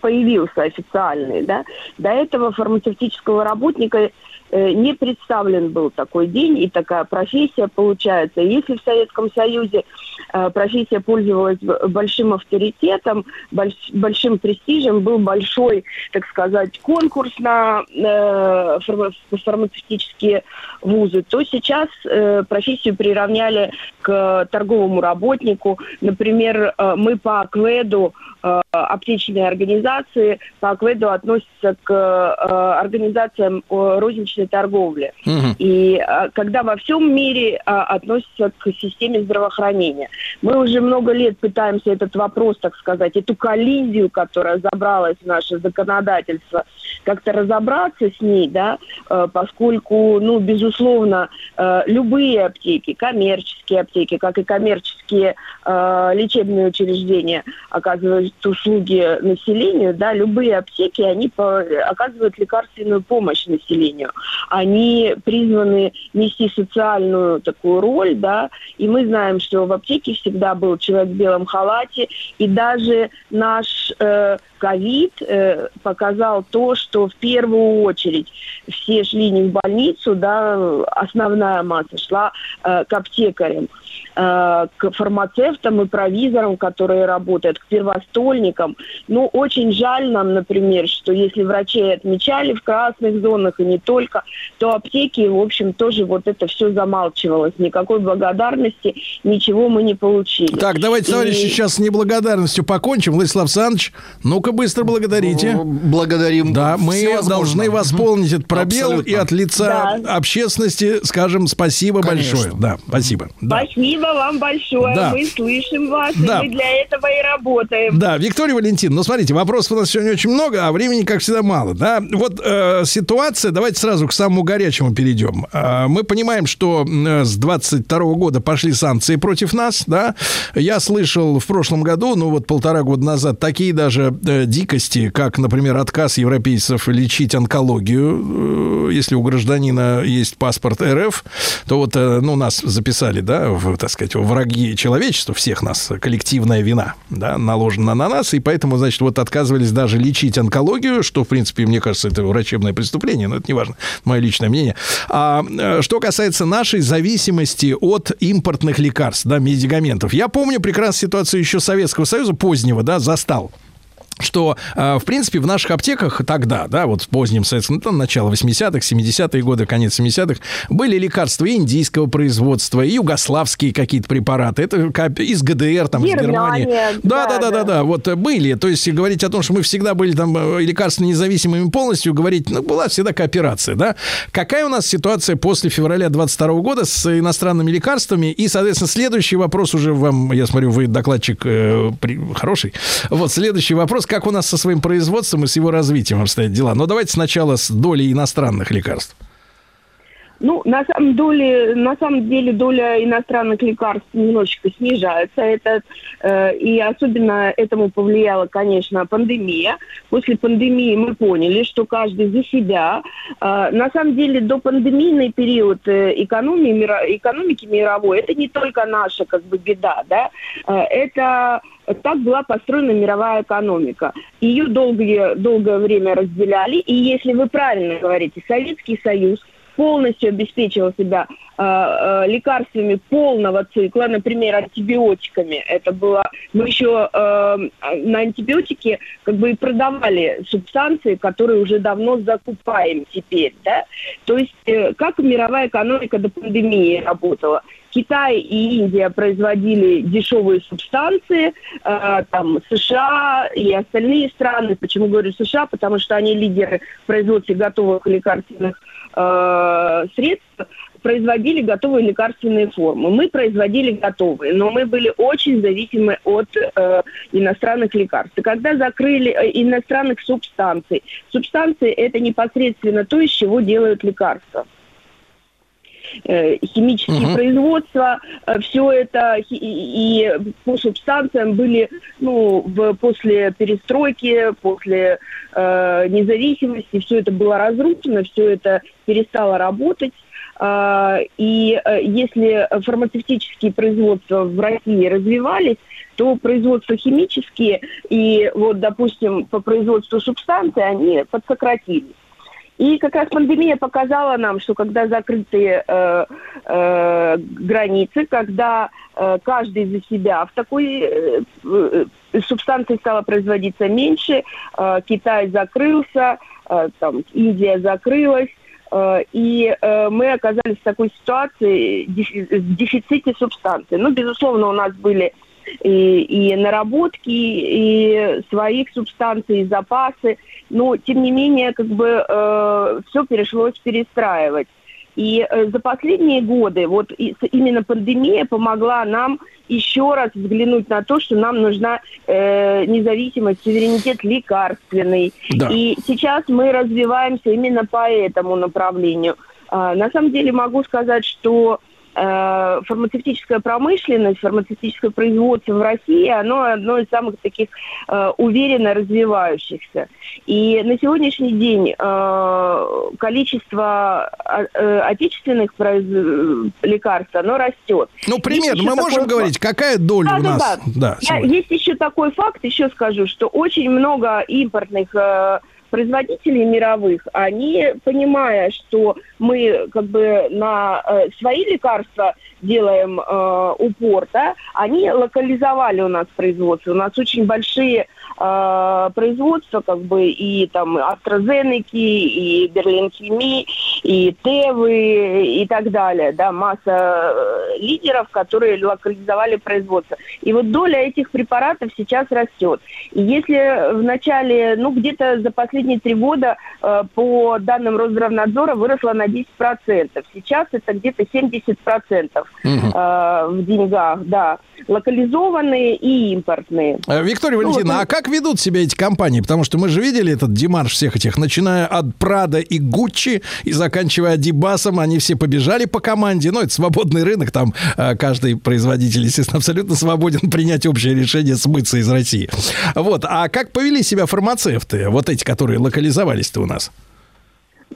появился официальный, да. До этого фармацевтического работника не представлен был такой день и такая профессия получается. Если в Советском Союзе э, профессия пользовалась большим авторитетом, больш- большим престижем, был большой, так сказать, конкурс на э, фарма- фармацевтические вузы, то сейчас э, профессию приравняли к торговому работнику. Например, э, мы по АКВЭДу э, аптечные организации по АКВЭДу относятся к э, организациям э, розничной торговли. И э, когда во всем мире э, относятся к системе здравоохранения. Мы уже много лет пытаемся этот вопрос, так сказать, эту коллизию, которая забралась в наше законодательство, как-то разобраться с ней, да, э, поскольку, ну, безусловно, э, любые аптеки, коммерческие аптеки, как и коммерческие э, лечебные учреждения оказывают услуги населению, да, любые аптеки, они оказывают лекарственную помощь населению. Они призваны нести социальную такую роль, да, и мы знаем, что в аптеке всегда был человек в белом халате, и даже наш э, ковид э, показал то, что в первую очередь все шли не в больницу, да, основная масса шла э, к аптекарям, э, к фармацевтам и провизорам, которые работают, к первостольникам. Ну, очень жаль нам, например, что если врачей отмечали в красных зонах и не только, то аптеки, в общем, тоже вот это все замалчивалось. Никакой благодарности, ничего мы не получили. Так, давайте, И- товарищи, сейчас с неблагодарностью покончим. Владислав Александрович, ну-ка быстро благодарите. Благодарим. Да, мы должны восполнить этот пробел Абсолютно. и от лица Да. общественности скажем спасибо Конечно. большое. Да, спасибо. Да. Спасибо вам большое. Да. Мы слышим вас, Да. и мы для этого и работаем. Да, Виктория Валентин, ну смотрите, вопросов у нас сегодня очень много, а времени, как всегда, мало. Да? Вот э, ситуация, давайте сразу к самому горячему перейдем. Э, мы понимаем, что э, с 22 года пошли санкции против нас, да. Я слышал в прошлом году, ну вот полтора года назад, такие даже э, дикости, как, например, отказ европейцев лечить онкологию. Э, если у гражданина есть паспорт РФ, то вот, э, ну, нас записали, да, в, так сказать, враги человечества, всех нас, коллективная вина, да, наложена на нас, и поэтому, значит, вот отказывались даже лечить онкологию, что, в принципе, мне кажется, это врачебное преступление, но это не важно, мое личное мнение. А э, что касается нашей зависимости от импортных лекарств, да, медикаментов, я помню прекрасно ситуацию еще Советского Союза позднего, да, застал что, э, в принципе, в наших аптеках тогда, да, вот в позднем советском, ну, там, начало 80-х, 70-е годы, конец 70-х, были лекарства индийского производства, югославские какие-то препараты, это из ГДР, там, из Германии. Германия, Да, да, да, да, да, да. да, вот э, были. То есть говорить о том, что мы всегда были там э, лекарственно независимыми полностью, говорить, ну, была всегда кооперация, да. Какая у нас ситуация после февраля 22 года с иностранными лекарствами? И, соответственно, следующий вопрос уже вам, я смотрю, вы докладчик э, при- хороший. Вот следующий вопрос, как у нас со своим производством и с его развитием обстоят дела? Но давайте сначала с долей иностранных лекарств. Ну, на самом, деле, на самом деле доля иностранных лекарств немножечко снижается. Это, э, и особенно этому повлияла, конечно, пандемия. После пандемии мы поняли, что каждый за себя. Э, на самом деле до пандемийный период э, экономии, мира, экономики мировой, это не только наша как бы беда, да, Э, это так была построена мировая экономика. Ее долгое, долгое время разделяли, и если вы правильно говорите, Советский Союз полностью обеспечивал себя э, э, лекарствами полного цикла, например, антибиотиками. Это было мы еще э, на антибиотики как бы и продавали субстанции, которые уже давно закупаем теперь, да. То есть э, как мировая экономика до пандемии работала? Китай и Индия производили дешевые субстанции, э, там США и остальные страны. Почему говорю США? Потому что они лидеры в производстве готовых лекарственных э, средств производили готовые лекарственные формы. Мы производили готовые, но мы были очень зависимы от э, иностранных лекарств. И когда закрыли э, иностранных субстанций, субстанции это непосредственно то, из чего делают лекарства э, химические Мгм. производства, все это и, и по субстанциям были, ну, в, после перестройки, после э, независимости, все это было разрушено, все это перестало работать. А, И э, если фармацевтические производства в России развивались, то производства химические и вот, допустим, по производству субстанций они подсократились. И как раз пандемия показала нам, что когда закрыты э, э, границы, когда э, каждый за себя в такой э, э, субстанции стало производиться меньше, э, Китай закрылся, э, там Индия закрылась, э, и э, мы оказались в такой ситуации в дефиците субстанций. Ну, безусловно, у нас были и, и наработки, и своих субстанций, и запасы. Но, тем не менее, как бы все пришлось перестраивать. И э, за последние годы вот именно пандемия помогла нам еще раз взглянуть на то, что нам нужна э, независимость, суверенитет лекарственный. Да. И сейчас мы развиваемся именно по этому направлению. А, на самом деле могу сказать, что э, фармацевтическая промышленность, фармацевтическое производство в России, оно одно из самых таких э, уверенно развивающихся. И на сегодняшний день э, количество э, э, отечественных лекарств, оно растет. Ну, примерно, Есть мы можем такой говорить, какая доля да, у да, нас? да. Да, Я- сегодня. есть еще такой факт, еще скажу, что очень много импортных э, производителей мировых, они, понимая, что мы как бы на э, свои лекарства делаем э, упор, да, они локализовали у нас производство. У нас очень большие э, производства, как бы и там AstraZeneca, и Берлин-Химии, и Тевы, и так далее, да, масса э, лидеров, которые локализовали производство. И вот доля этих препаратов сейчас растет. И если в начале, ну, где-то за последние три года э, по данным Росздравнадзора выросла на 10%. Сейчас это где-то 70% э, в деньгах, да. Локализованные и импортные. Виктория Валентиновна, Ну, а как ведут себя эти компании? Потому что мы же видели этот демарш всех этих, начиная от Прада и Гуччи и заканчивая Адибасом, они все побежали по команде. Ну, это свободный рынок, там э, каждый производитель, естественно, абсолютно свободен принять общее решение смыться из России. Вот, а как повели себя фармацевты, вот эти, которые локализовались-то у нас?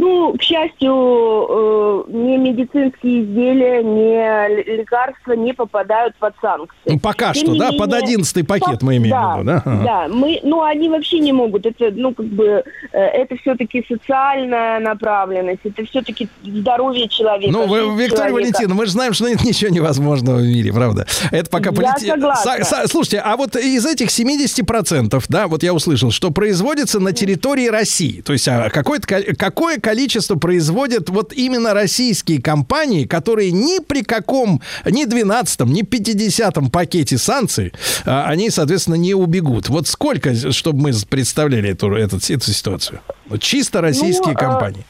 Ну, к счастью, э, ни медицинские изделия, ни лекарства не попадают под санкции. Ну, пока Тем что, да, менее, под одиннадцатый пакет по- мы имеем да, в виду, да? Ага. Да, мы, ну, они вообще не могут. Это, ну, как бы, э, это все-таки социальная направленность, это все-таки здоровье человека. Ну, вы, Виктория человека. Валентиновна, мы же знаем, что нет ничего невозможного в мире, правда? Это пока Я полети- согласна. Са- са- Слушайте, а вот из этих 70%, да, вот я услышал, что производится на территории России, то есть а, какое-то, ко- какое количество производят вот именно российские компании, которые ни при каком, ни 12-м, ни 50-м пакете санкций, а, они, соответственно, не убегут. Вот сколько, чтобы мы представляли эту, эту, эту ситуацию? Чисто российские Ну, а, компании.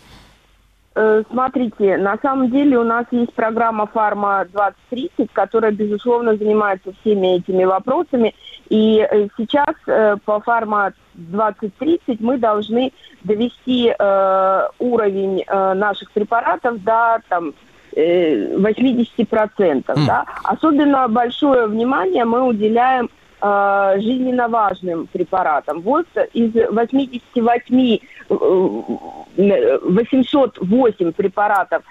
э, смотрите, на самом деле у нас есть программа «Фарма 2030», которая, безусловно, занимается всеми этими вопросами. И э, сейчас э, по «Фарма 2030» мы должны довести э, уровень наших препаратов до там, э, 80%. Да? Особенно большое внимание мы уделяем э, жизненно важным препаратам. Вот из 88 э, 808 препаратов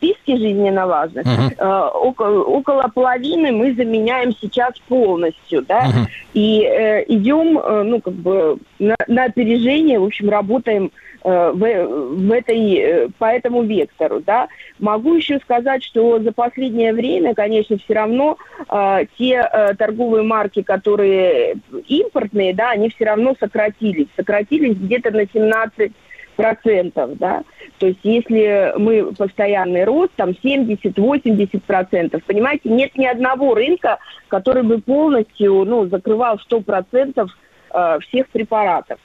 списке жизненно важных, э, около, около половины мы заменяем сейчас полностью, да, и э, идем, э, ну, как бы на, на опережение, в общем, работаем э, в, в этой, э, по этому вектору, да. Могу еще сказать, что за последнее время, конечно, все равно э, те э, торговые марки, которые импортные, да, они все равно сократились, сократились где-то на 17 процентов, да, то есть если мы постоянный рост, там 70-80 процентов, понимаете, нет ни одного рынка, который бы полностью, ну, закрывал 100 процентов э, всех препаратов.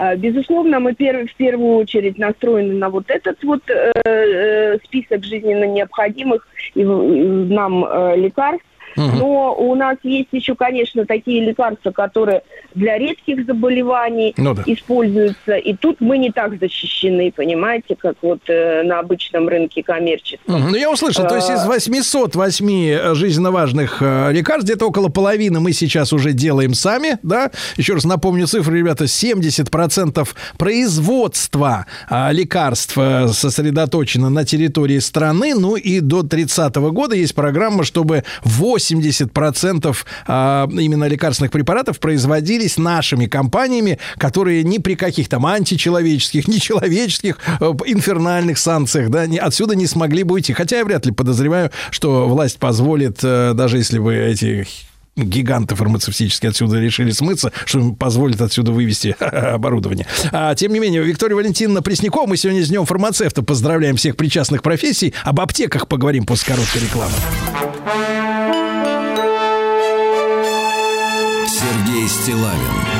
А, Безусловно, мы пер- в первую очередь настроены на вот этот вот э, э, список жизненно необходимых и и нам э, лекарств. Но у нас есть еще, конечно, такие лекарства, которые для редких заболеваний Ну да. используются. И тут мы не так защищены, понимаете, как вот э, на обычном рынке коммерческом. Мгм. Ну, я услышал, то есть из А. 808 э, жизненно важных э, лекарств, где-то около половины мы сейчас уже делаем сами, да? Еще раз напомню цифры, ребята, 70% производства а, лекарств э, сосредоточено на территории страны, ну и до 30 года есть программа, чтобы 80% а, именно лекарственных препаратов производились нашими компаниями, которые ни при каких там античеловеческих, нечеловеческих, э, инфернальных санкциях, да, отсюда не смогли бы уйти. Хотя я вряд ли подозреваю, что власть позволит, э, даже если бы эти гиганты фармацевтические отсюда решили смыться, что им позволит отсюда вывести оборудование. А, тем не менее, Виктория Валентиновна Преснякова, мы сегодня с Днем фармацевта поздравляем всех причастных профессий. Об аптеках поговорим после короткой рекламы. Стилавин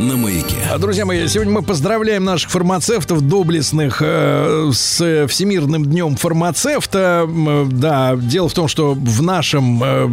На маяке. А, Друзья мои, сегодня мы поздравляем наших фармацевтов доблестных э, с Всемирным днем фармацевта. Э, Да, дело в том, что в нашем э,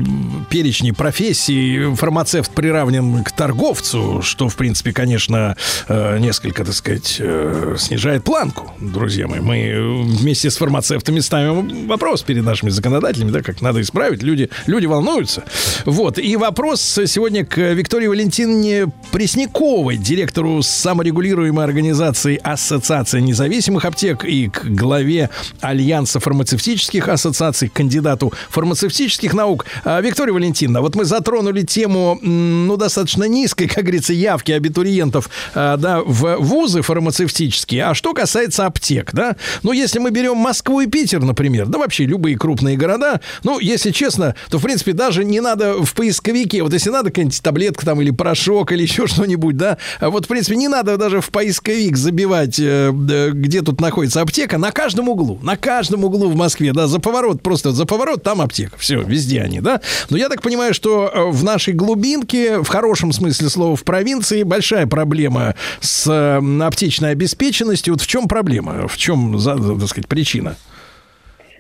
перечне профессий фармацевт приравнен к торговцу, что, в принципе, конечно, э, несколько, так сказать, э, снижает планку, друзья мои. Мы э, вместе с фармацевтами ставим вопрос перед нашими законодателями, да, как надо исправить. Люди, люди волнуются. Вот. И вопрос сегодня к Виктории Валентиновне Пресняковой, директору саморегулируемой организации Ассоциация независимых аптек и к главе Альянса фармацевтических ассоциаций, кандидату фармацевтических наук. А, Виктория Валентиновна, вот мы затронули тему, ну, достаточно низкой, как говорится, явки абитуриентов, а, да, в вузы фармацевтические. А что касается аптек, да, ну, если мы берем Москву и Питер, например, да, вообще любые крупные города, ну, если честно, то, в принципе, даже не надо в поисковике, вот если надо какая-нибудь таблетка там или порошок или еще что-нибудь, да, а вот, в принципе, не надо даже в поисковик забивать, э, где тут находится аптека, на каждом углу, на каждом углу в Москве, да, за поворот, просто за поворот там аптека, все, везде они, да. Но я так понимаю, что э, в нашей глубинке, в хорошем смысле слова, в провинции большая проблема с э, аптечной обеспеченностью. Вот в чем проблема, в чем, так сказать, причина?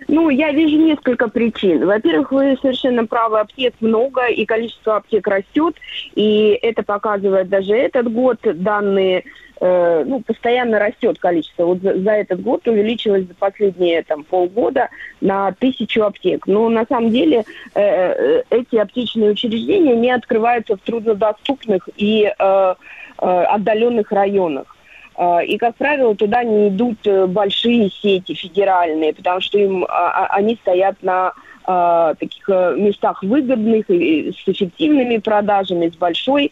Ну, я вижу несколько причин. Во-первых, вы совершенно правы, аптек много, и количество аптек растет, и это показывает даже этот год. Данные, э, ну, постоянно растет количество. Вот за, за этот год увеличилось за последние там, полгода на тысячу аптек. Но на самом деле э, э, эти аптечные учреждения не открываются в труднодоступных и э, э, отдаленных районах. А, И, как правило, туда не идут э, большие сети федеральные, потому что им а, а, они стоят на таких э, местах выгодных, с эффективными продажами, с большой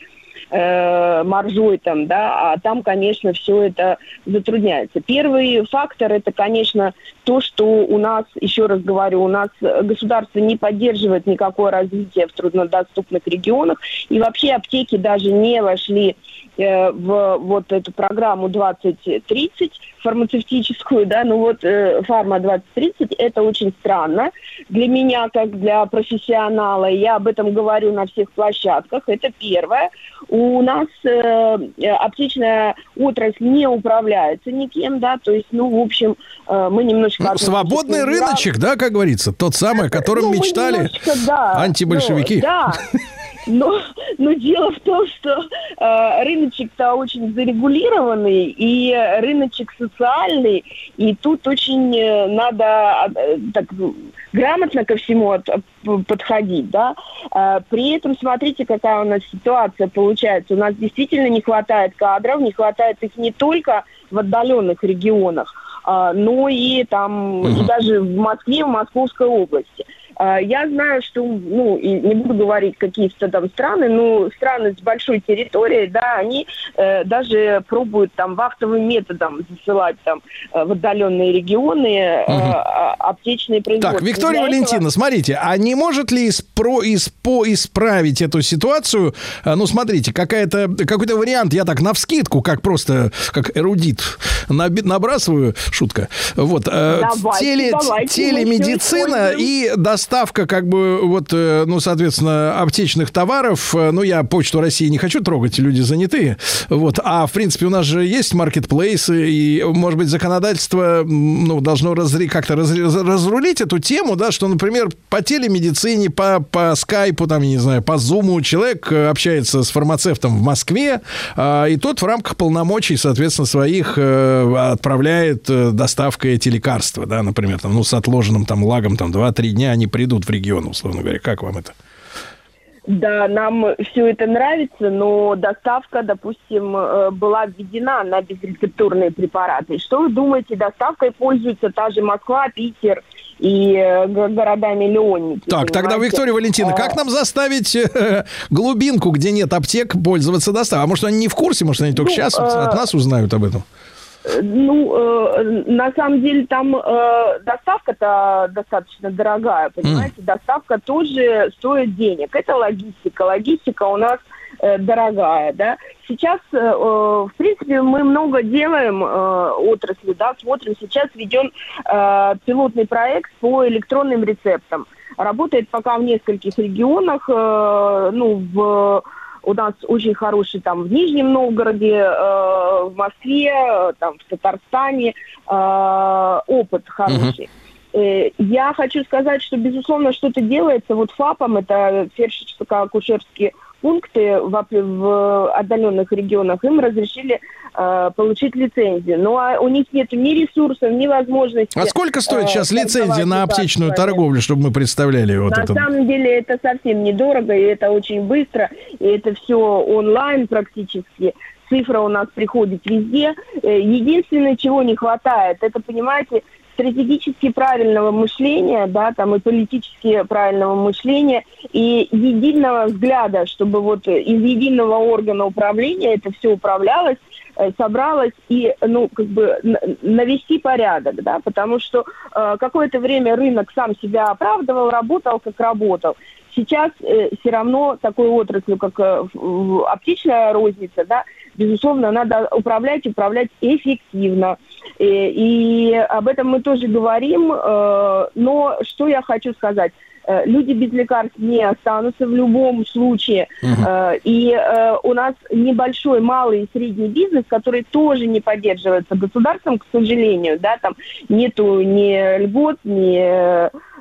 э, маржой там, да, а там, конечно, все это затрудняется. Первый фактор это, конечно, то, что у нас, еще раз говорю, у нас государство не поддерживает никакое развитие в труднодоступных регионах, и вообще аптеки даже не вошли э, в вот эту программу 2030 фармацевтическую, да, ну вот э, фарма 2030 это очень странно для меня как для профессионала. Я об этом говорю на всех площадках. Это первое. У нас э, аптечная отрасль не управляется никем, да, то есть, ну, в общем, э, мы немножко... Ну, свободный рыночек, да, как говорится, тот самый, о котором ну, мечтали немножко, да, антибольшевики. ну, да. Но, но дело в том, что э, рыночек-то очень зарегулированный, и рыночек социальный, и тут очень э, надо э, так, грамотно ко всему подходить, да. Э, при этом смотрите, какая у нас ситуация получается. У нас действительно не хватает кадров, не хватает их не только в отдаленных регионах, а, но и там, и даже в Москве, в Московской области. А, Я знаю, что, ну, и не буду говорить какие-то там страны, но страны с большой территорией, да, они э, даже пробуют там вахтовым методом засылать там э, в отдаленные регионы э, а- аптечные производства. Так, Виктория Для этого- смотрите, а не может ли испро, испо, исправить эту ситуацию? А, Ну, смотрите, какая-то, какой-то вариант, я так навскидку, как просто, как эрудит, наби- набрасываю, шутка. Вот, э, Давайте, теле- давайте, телемедицина и доставка, как бы, вот, э, ну, соответственно, аптечных товаров. Э, Ну, я Почту России не хочу трогать, люди занятые. Вот, а, в принципе, у нас же есть маркетплейсы, и, может быть, законодательство, ну, должно разри- как-то раз- разрулить эту тему, да, что, например, по телемедицине, по, по скайпу, там, я не знаю, по зуму человек э, общается с фармацевтом в Москве, а, и тот в рамках полномочий, соответственно, своих отправляет доставкой эти лекарства, да, например, там, ну, с отложенным там лагом, там, 2-3 дня они придут в регион, условно говоря. Как вам это? Да, нам все это нравится, но доставка, допустим, э, была введена на безрецептурные препараты. Что вы думаете, доставкой пользуется та же Москва, Питер и э, го- города-миллионники? Так, тогда, понимаете? Виктория Валентиновна, А, как нам заставить э, глубинку, где нет аптек, пользоваться доставкой? А может, они не в курсе, может, они только Ну, сейчас э, от нас узнают об этом? Э, Ну, э, на самом деле там э, доставка-то достаточно дорогая, понимаете? Доставка тоже стоит денег. Это логистика. Логистика у нас э, дорогая, да. Сейчас, э, э, в принципе, мы много делаем э, отрасли, да, смотрим. Сейчас ведем э, пилотный проект по электронным рецептам. Работает пока в нескольких регионах, э, ну, в у нас очень хороший там в Нижнем Новгороде, э, в Москве, э, там в Татарстане э, опыт хороший. Э, Я хочу сказать, что, безусловно, что-то делается. Вот ФАПом, это фельдшерско-акушерские пункты в, в отдаленных регионах, им разрешили э, получить лицензию. Но а у них нет ни ресурсов, ни возможности. А сколько стоит э, сейчас лицензия на аптечную лекарствами. торговлю, чтобы мы представляли вот На это? самом деле это совсем недорого, и это очень быстро, и это все онлайн практически. Цифра у нас приходит везде. Э, Единственное, чего не хватает, это, понимаете, стратегически правильного мышления, да, там и политически правильного мышления, и единого взгляда, чтобы вот из единого органа управления это все управлялось, э, собралось и, ну, как бы навести порядок, да, потому что э, какое-то время рынок сам себя оправдывал, работал как работал. Сейчас все равно такой отраслью, как э, аптечная розница, да, безусловно, надо управлять, управлять эффективно. И, и об этом мы тоже говорим, э, но что я хочу сказать. Э, Люди без лекарств не останутся в любом случае. Э, И э, у нас небольшой, малый и средний бизнес, который тоже не поддерживается государством, к сожалению, да, там нету ни льгот, ни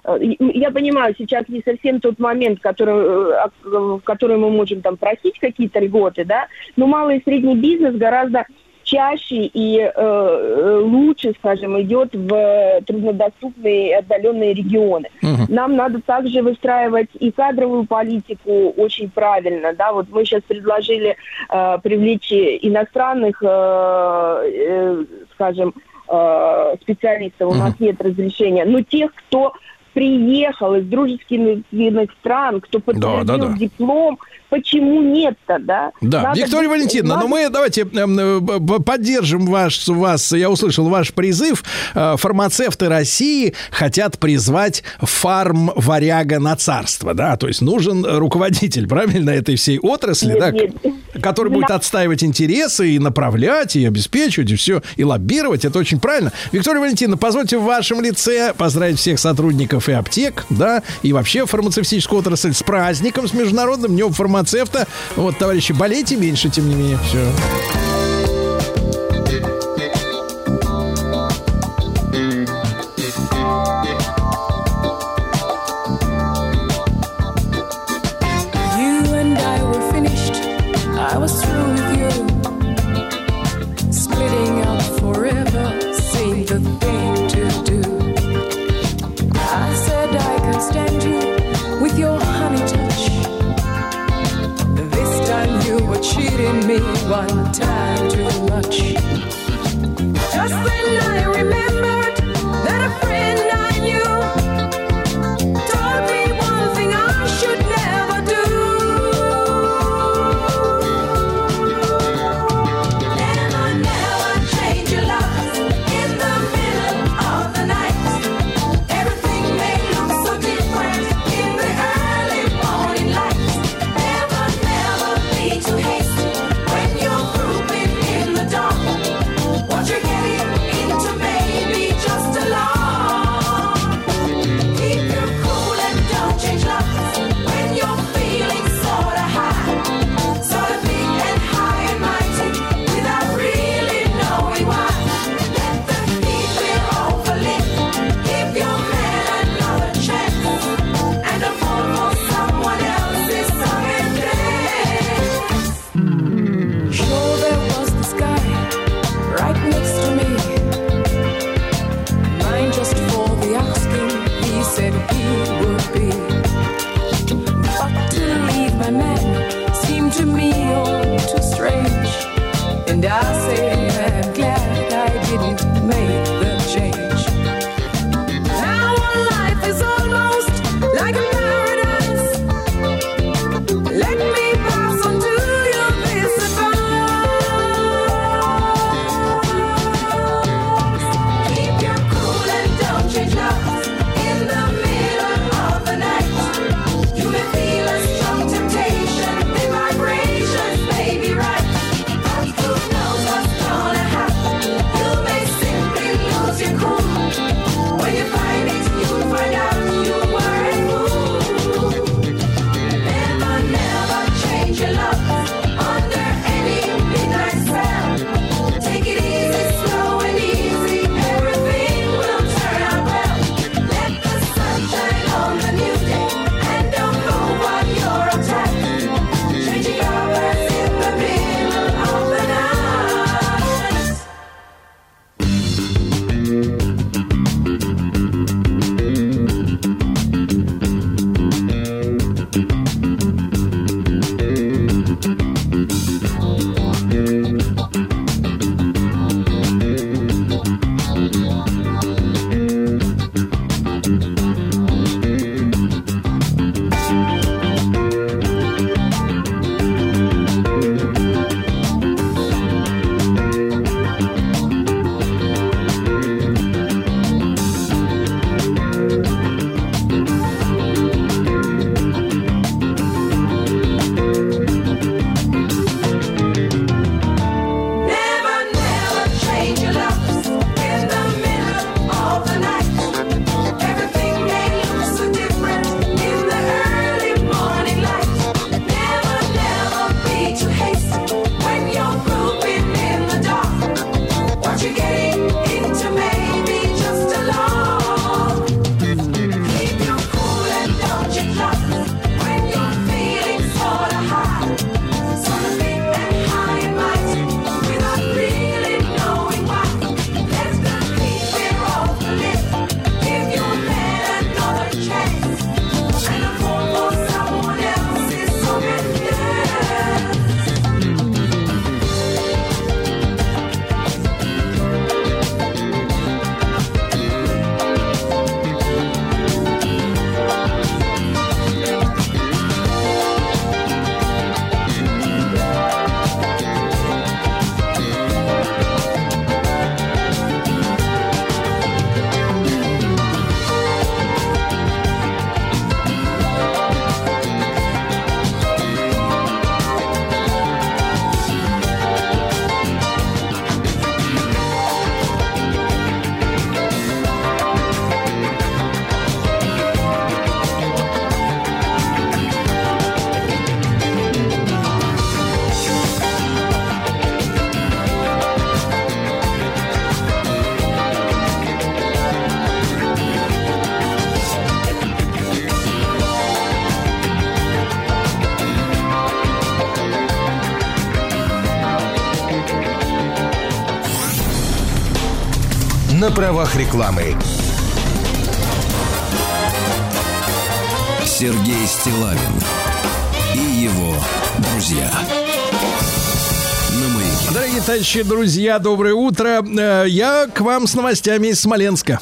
я понимаю, сейчас не совсем тот момент, который, в который мы можем там просить какие-то льготы, да, но малый и средний бизнес гораздо чаще и э, э, лучше, скажем, идет в э, труднодоступные и отдаленные регионы. Нам надо также выстраивать и кадровую политику очень правильно, да, вот мы сейчас предложили э, привлечь иностранных, э, э, скажем, э, специалистов, у нас нет разрешения, но тех, кто приехал из дружественных стран, кто подтвердил да, да. диплом, почему нет-то, да? Да, Надо Виктория быть- Валентиновна, надо ну мы давайте эм, э, поддержим ваш, вас, я услышал ваш призыв. Э, Фармацевты России хотят призвать фарм-варяга на царство, да, то есть нужен руководитель, правильно, этой всей отрасли, Нет, да, нет. который будет отстаивать интересы и направлять, и обеспечивать, и все, и лоббировать, это очень правильно. Виктория Валентиновна, позвольте в вашем лице поздравить всех сотрудников и аптек, да, и вообще фармацевтическую отрасль с праздником, с Международным днем фармацевтов фармацевта. Вот, товарищи, болейте меньше, тем не менее. Все. one. Правах рекламы. Сергей Стилавин и его друзья. Дорогие товарищи, друзья, доброе утро. Э, Я к вам с новостями из Смоленска.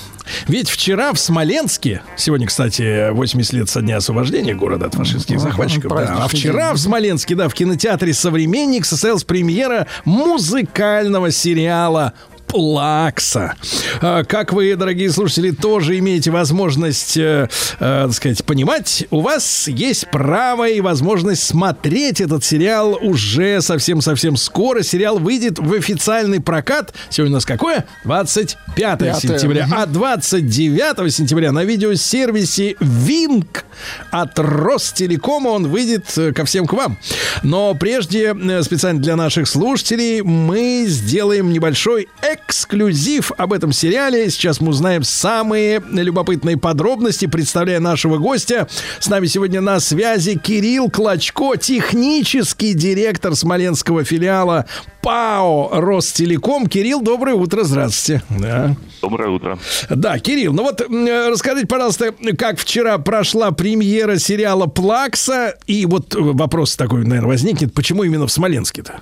Ведь вчера в Смоленске, сегодня, кстати, 80 лет со дня освобождения города от фашистских захватчиков, да, а вчера день. в Смоленске, да, в кинотеатре «Современник» состоялась премьера музыкального сериала Плакса. А, Как вы, дорогие слушатели, тоже имеете возможность, э, э, так сказать, понимать, у вас есть право и возможность смотреть этот сериал уже совсем-совсем скоро. Сериал выйдет в официальный прокат. Сегодня у нас какое? 25 Пятое. сентября. А 29 сентября на видеосервисе Винк от Ростелекома он выйдет э, ко всем к вам. Но прежде, специально для наших слушателей, мы сделаем небольшой эксклюзив об этом сериале. Сейчас мы узнаем самые любопытные подробности, представляя нашего гостя. С нами сегодня на связи Кирилл Клочко, технический директор смоленского филиала ПАО Ростелеком. Кирилл, доброе утро, здравствуйте. Да. Доброе утро. Да, Кирилл, ну вот расскажите, пожалуйста, как вчера прошла премьера сериала «Плакса», и вот вопрос такой, наверное, возникнет, почему именно в Смоленске-то?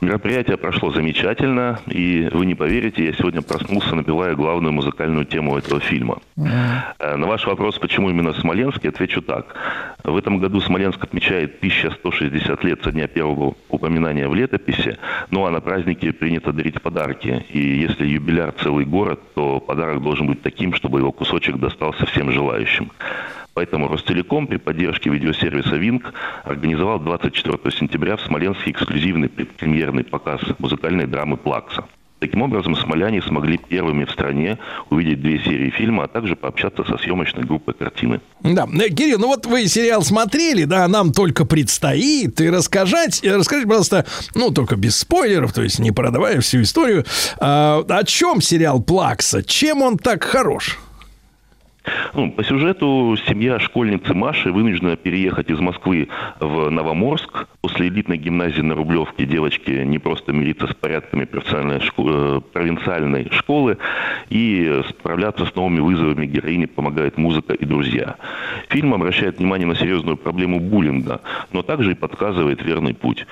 Мероприятие прошло замечательно, и вы не поверите, я сегодня проснулся, напевая главную музыкальную тему этого фильма. Э, На ваш вопрос, почему именно в Смоленске, отвечу так. В этом году Смоленск отмечает 1160 лет со дня первого упоминания в летописи, ну а на праздники принято дарить подарки. И если юбиляр целый город, то подарок должен быть таким, чтобы его кусочек достался всем желающим. Поэтому Ростелеком при поддержке видеосервиса «Винк» организовал 24 сентября в Смоленске эксклюзивный предпремьерный показ музыкальной драмы «Плакса». Таким образом, смоляне смогли первыми в стране увидеть две серии фильма, а также пообщаться со съемочной группой картины. Да, Э, Кирилл, ну вот вы сериал смотрели, да, нам только предстоит. И рассказать, э, расскажите, пожалуйста, ну, только без спойлеров, то есть не продавая всю историю, а, о чем сериал «Плакса», чем он так хорош? Ну, по сюжету семья школьницы Маши вынуждена переехать из Москвы в Новоморск. После элитной гимназии на Рублевке девочки не просто мириться с порядками профессиональной шко- э, провинциальной школы и справляться с новыми вызовами героини помогает музыка и друзья. Фильм обращает внимание на серьезную проблему буллинга, но также и подсказывает верный путь.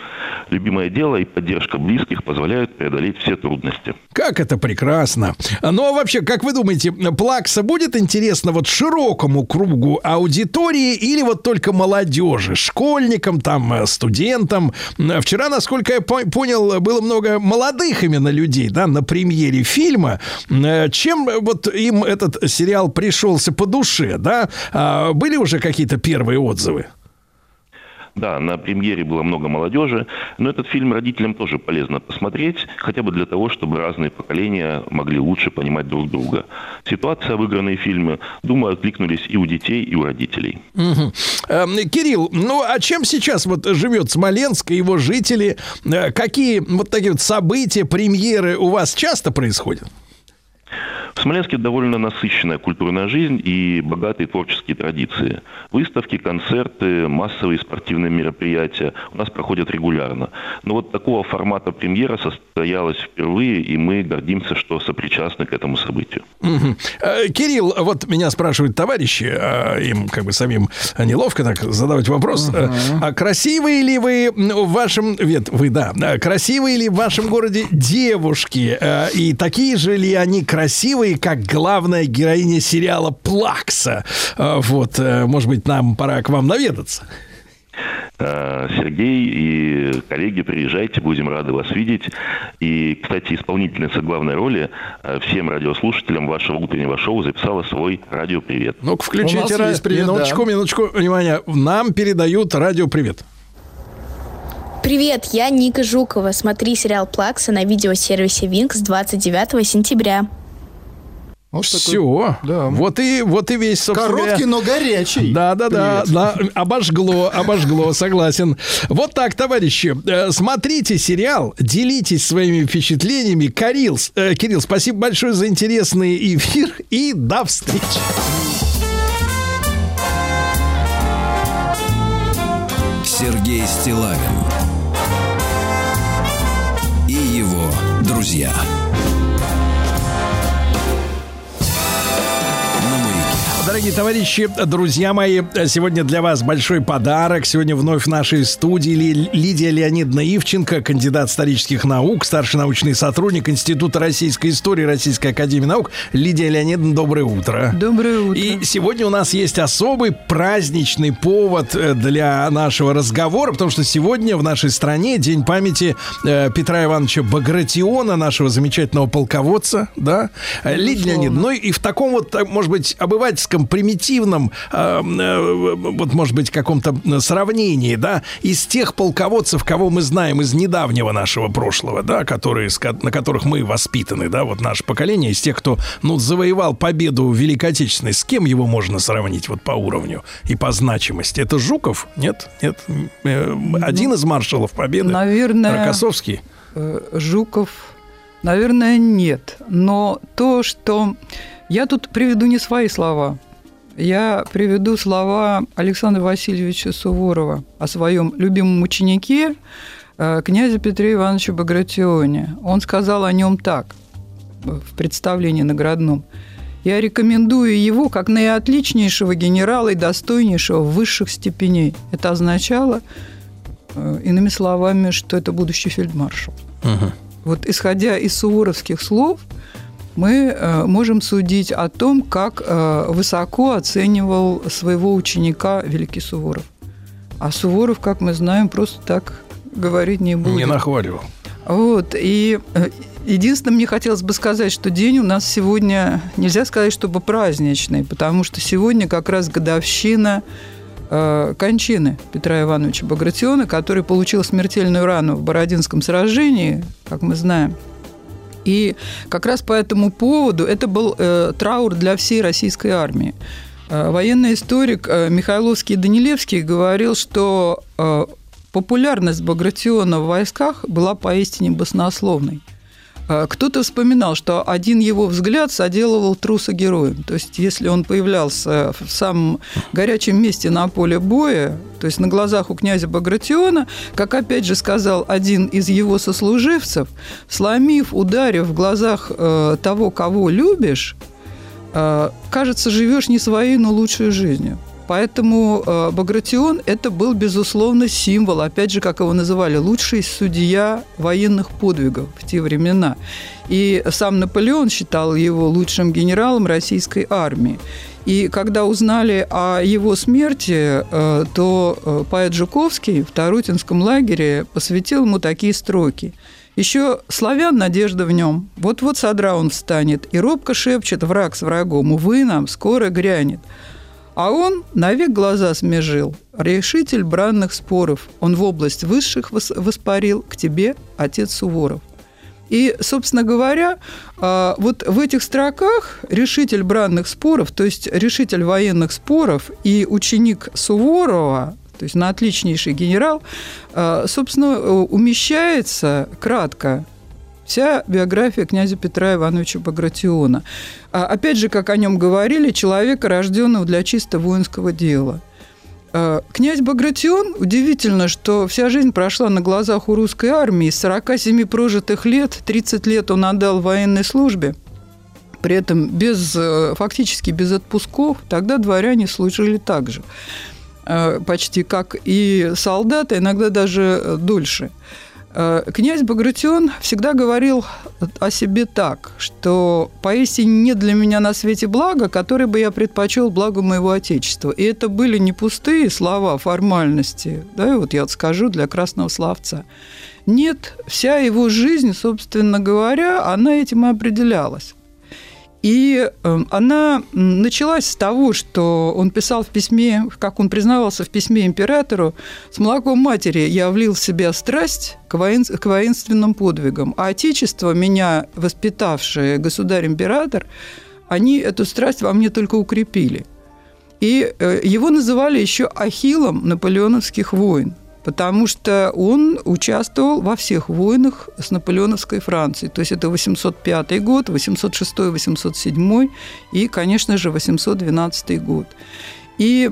Любимое дело и поддержка близких позволяют преодолеть все трудности. Как это прекрасно. Ну, а вообще, как вы думаете, Плакса будет интересно вот широкому кругу аудитории или вот только молодежи, школьникам, там, э, студентам? Вчера, насколько я по- понял, было много молодых именно людей, да, на премьере фильма. Э, Чем э, вот им этот сериал пришелся по душе, да? А Были уже какие-то первые отзывы? Да, на премьере было много молодежи, но этот фильм родителям тоже полезно посмотреть, хотя бы для того, чтобы разные поколения могли лучше понимать друг друга. Ситуация, выигранные фильмы, думаю, откликнулись и у детей, и у родителей. Мгм. Эм, Кирилл, ну а чем сейчас вот живет Смоленск и его жители? Э, Какие вот такие вот события, премьеры у вас часто происходят? В Смоленске довольно насыщенная культурная жизнь и богатые творческие традиции. Выставки, концерты, массовые спортивные мероприятия у нас проходят регулярно. Но вот такого формата премьера состоялась впервые, и мы гордимся, что сопричастны к этому событию. Э, Кирилл, вот меня спрашивают товарищи, а им как бы самим неловко так задавать вопрос. Э, А красивые ли вы в вашем... Нет, вы, да. э, Красивые ли в вашем городе девушки? Э, И такие же ли они красивые, как главная героиня сериала «Плакса»? Э, Вот, э, может быть, нам пора к вам наведаться. Э, Сергей и коллеги, приезжайте, будем рады вас видеть. И, кстати, исполнительница главной роли э, всем радиослушателям вашего утреннего шоу записала свой радиопривет. Ну-ка, включите. нас ра- есть привет, минуточку, да. минуточку, внимание. Нам передают радиопривет. Привет, я Ника Жукова. Смотри сериал «Плакса» на видеосервисе Винкс 29 сентября. Вот такой- Все. да. Вот и вот и весь, собственно Короткий, но горячий. Да, да, да, Привет. да, обожгло, обожгло, согласен. Вот так, товарищи, э, смотрите сериал, делитесь своими впечатлениями. Кирилл, э, Кирилл, спасибо большое за интересный эфир и до встречи. Сергей Стилавин и его друзья. Дорогие товарищи, друзья мои, сегодня для вас большой подарок. Сегодня вновь в нашей студии Ли- Лидия Леонидовна Ивченко, кандидат исторических наук, старший научный сотрудник Института российской истории Российской академии наук. Лидия Леонидовна, доброе утро. Доброе утро. И сегодня у нас есть особый праздничный повод э, для нашего разговора, потому что сегодня в нашей стране День памяти э, Петра Ивановича Багратиона, нашего замечательного полководца, да? Э, Лидия Леонидовна, ну и в таком вот, может быть, обывательском, примитивном, э, э, вот, может быть, каком-то сравнении, да, из тех полководцев, кого мы знаем из недавнего нашего прошлого, да, которые, на которых мы воспитаны, да, вот наше поколение, из тех, кто, ну, завоевал победу в Великой Отечественной, с кем его можно сравнить вот по уровню и по значимости? Это Жуков? Нет? Нет? Э, Один из маршалов победы? Наверное, Рокоссовский? Жуков, наверное, нет. Но то, что... Я тут приведу не свои слова. Я приведу слова Александра Васильевича Суворова о своем любимом ученике, э, князе Петре Ивановиче Багратионе. Он сказал о нем так в представлении наградном. Я рекомендую его как наиотличнейшего генерала и достойнейшего высших степеней. Это означало, э, иными словами, что это будущий фельдмаршал. Вот исходя из суворовских слов, мы э, можем судить о том, как э, высоко оценивал своего ученика Великий Суворов. А Суворов, как мы знаем, просто так говорить не будет. Не нахваливал. Вот, и э, единственное, мне хотелось бы сказать, что день у нас сегодня, нельзя сказать, чтобы праздничный, потому что сегодня как раз годовщина кончины Петра Ивановича Багратиона, который получил смертельную рану в Бородинском сражении, как мы знаем. И как раз по этому поводу это был э, траур для всей российской армии. Э, военный историк э, Михайловский Данилевский говорил, что э, популярность Багратиона в войсках была поистине баснословной. Э, Кто-то вспоминал, что один его взгляд соделывал труса героем. То есть, если он появлялся в самом горячем месте на поле боя, то есть на глазах у князя Багратиона, как опять же сказал один из его сослуживцев, сломив, ударив в глазах э, того, кого любишь, э, кажется, живешь не своей, но лучшей жизнью. Поэтому э, Багратион – это был, безусловно, символ, опять же, как его называли, лучший судья военных подвигов в те времена. И сам Наполеон считал его лучшим генералом российской армии. И когда узнали о его смерти, э, то э, поэт Жуковский в Тарутинском лагере посвятил ему такие строки. Еще славян надежда в нем. Вот-вот содра он встанет, и робко шепчет враг с врагом, увы нам, скоро грянет. А он навек глаза смежил, решитель бранных споров. Он в область высших вос- воспарил к тебе, отец Суворов. И, собственно говоря, а, вот в этих строках решитель бранных споров, то есть решитель военных споров и ученик Суворова, то есть на отличнейший генерал, а, собственно, умещается кратко вся биография князя Петра Ивановича Багратиона. А, опять же, как о нем говорили, человека, рожденного для чисто воинского дела. А, Князь Багратион, удивительно, что вся жизнь прошла на глазах у русской армии. Из 47 прожитых лет, 30 лет он отдал военной службе, при этом без, э, фактически без отпусков, тогда дворяне служили так же, э, почти как и солдаты, иногда даже э, дольше. Э, Князь Багратион всегда говорил о себе так, что поистине нет для меня на свете блага, которое бы я предпочел благу моего Отечества. И это были не пустые слова, формальности, да, вот я вот скажу для красного словца. Нет, вся его жизнь, собственно говоря, она этим и определялась. И э, она началась с того, что он писал в письме, как он признавался в письме императору, «С молоком матери я влил в себя страсть к, воин- к воинственным подвигам, а Отечество, меня воспитавшее государь-император, они эту страсть во мне только укрепили». И э, его называли еще Ахиллом наполеоновских войн потому что он участвовал во всех войнах с наполеоновской Францией. То есть это 805 год, 806, 807 и, конечно же, 812 год. И,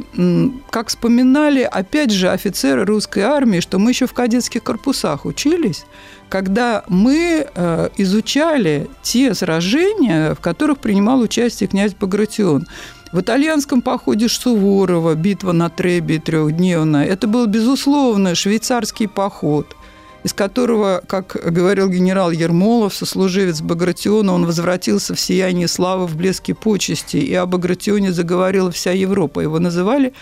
как вспоминали, опять же, офицеры русской армии, что мы еще в кадетских корпусах учились, когда мы э, изучали те сражения, в которых принимал участие князь Багратион. В итальянском походе Суворова, битва на Требе трехдневная, это был, безусловно, швейцарский поход – из которого, как говорил генерал Ермолов, сослуживец Багратиона, он возвратился в сияние славы, в блеске почести, и о Багратионе заговорила вся Европа. Его называли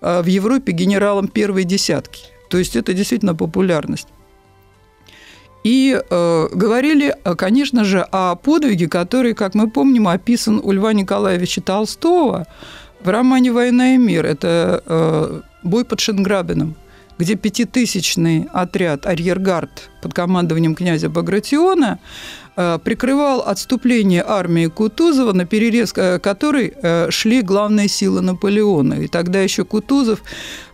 э, в Европе генералом первой десятки. То есть это действительно популярность. И э, говорили, э, конечно же, о подвиге, который, как мы помним, описан у Льва Николаевича Толстого в романе «Война и мир». Это э, бой под Шенграбином где пятитысячный отряд «Арьергард» под командованием князя Багратиона э, прикрывал отступление армии Кутузова, на перерез э, которой э, шли главные силы Наполеона. И тогда еще Кутузов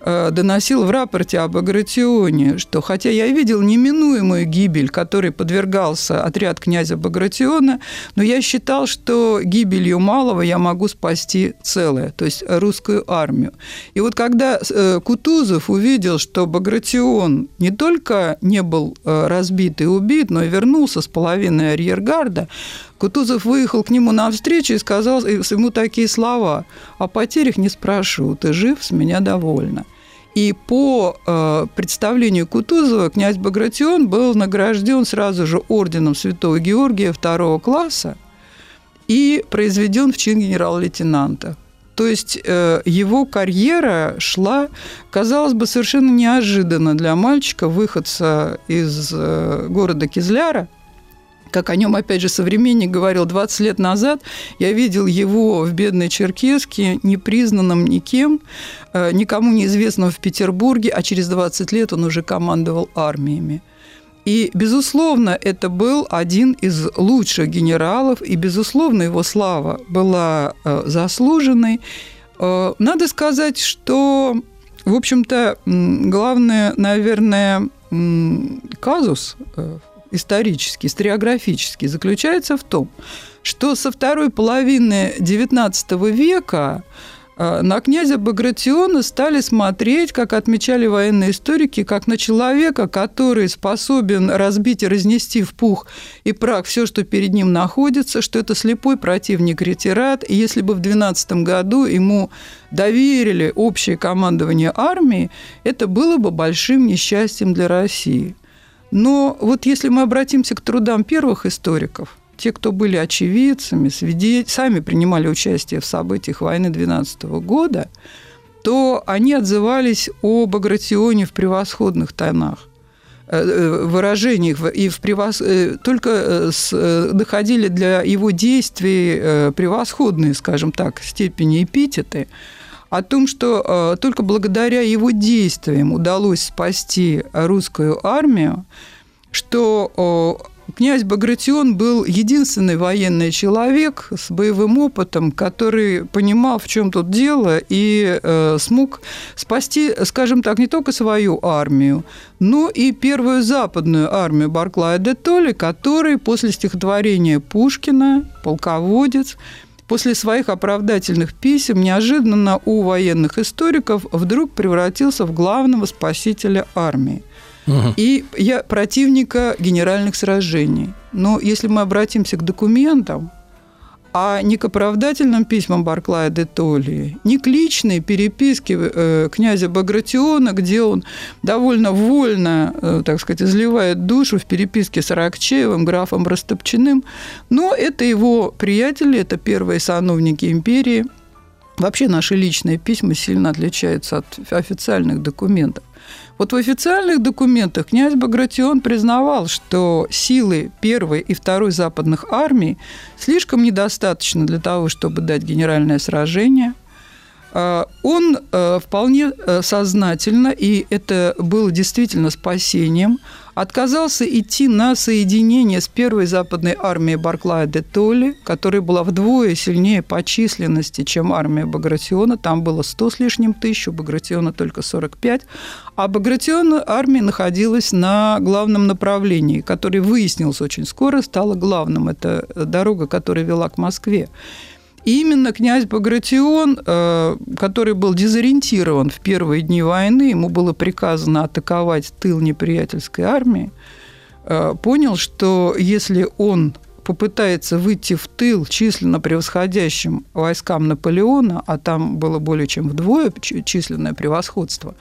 доносил в рапорте об Багратионе, что хотя я видел неминуемую гибель, которой подвергался отряд князя Багратиона, но я считал, что гибелью малого я могу спасти целое, то есть русскую армию. И вот когда Кутузов увидел, что Багратион не только не был разбит и убит, но и вернулся с половиной арьергарда, Кутузов выехал к нему навстречу и сказал ему такие слова «О потерях не спрошу, ты жив, с меня довольна». И по э, представлению Кутузова князь Багратион был награжден сразу же орденом Святого Георгия второго класса и произведен в чин генерал-лейтенанта. То есть э, его карьера шла, казалось бы, совершенно неожиданно для мальчика, выходца из э, города Кизляра, как о нем, опять же, современник говорил 20 лет назад, я видел его в бедной Черкеске, непризнанным никем, э, никому неизвестным в Петербурге, а через 20 лет он уже командовал армиями. И, безусловно, это был один из лучших генералов, и, безусловно, его слава была э, заслуженной. Э, надо сказать, что, в общем-то, главное, наверное, казус исторический, историографический заключается в том, что со второй половины XIX века Э, на князя Багратиона стали смотреть, как отмечали военные историки, как на человека, который способен разбить и разнести в пух и прах все, что перед ним находится, что это слепой противник ретират, и если бы в 12 году ему доверили общее командование армии, это было бы большим несчастьем для России. Но вот если мы обратимся к трудам первых историков – те, кто были очевидцами, свидетелями, сами принимали участие в событиях войны 12 года, то они отзывались о Багратионе в превосходных тонах э, э, выражениях и в превос... Э, только доходили для его действий превосходные, скажем так, степени эпитеты о том, что только благодаря его действиям удалось спасти русскую армию, что Князь Багратион был единственный военный человек с боевым опытом, который понимал, в чем тут дело, и э, смог спасти, скажем так, не только свою армию, но и первую западную армию Барклая де Толли, который после стихотворения Пушкина, полководец, после своих оправдательных писем неожиданно у военных историков вдруг превратился в главного спасителя армии – и я противника генеральных сражений. Но если мы обратимся к документам, а не к оправдательным письмам Барклая де Толли, не к личной переписке э, князя Багратиона, где он довольно вольно, э, так сказать, изливает душу в переписке с Аракчеевым, графом Растопчиным, но это его приятели, это первые сановники империи. Вообще наши личные письма сильно отличаются от официальных документов. Вот в официальных документах князь Багратион признавал, что силы первой и второй западных армий слишком недостаточно для того, чтобы дать генеральное сражение. А, он э, вполне э, сознательно, и это было действительно спасением, отказался идти на соединение с первой западной армией Барклая де Толли, которая была вдвое сильнее по численности, чем армия Багратиона. Там было 100 с лишним тысяч, у Багратиона только 45. А Багратион армия находилась на главном направлении, которое выяснилось очень скоро, стало главным. Это дорога, которая вела к Москве. И именно князь Багратион, э, который был дезориентирован в первые дни войны, ему было приказано атаковать тыл неприятельской армии, э, понял, что если он попытается выйти в тыл численно превосходящим войскам Наполеона, а там было более чем вдвое численное превосходство,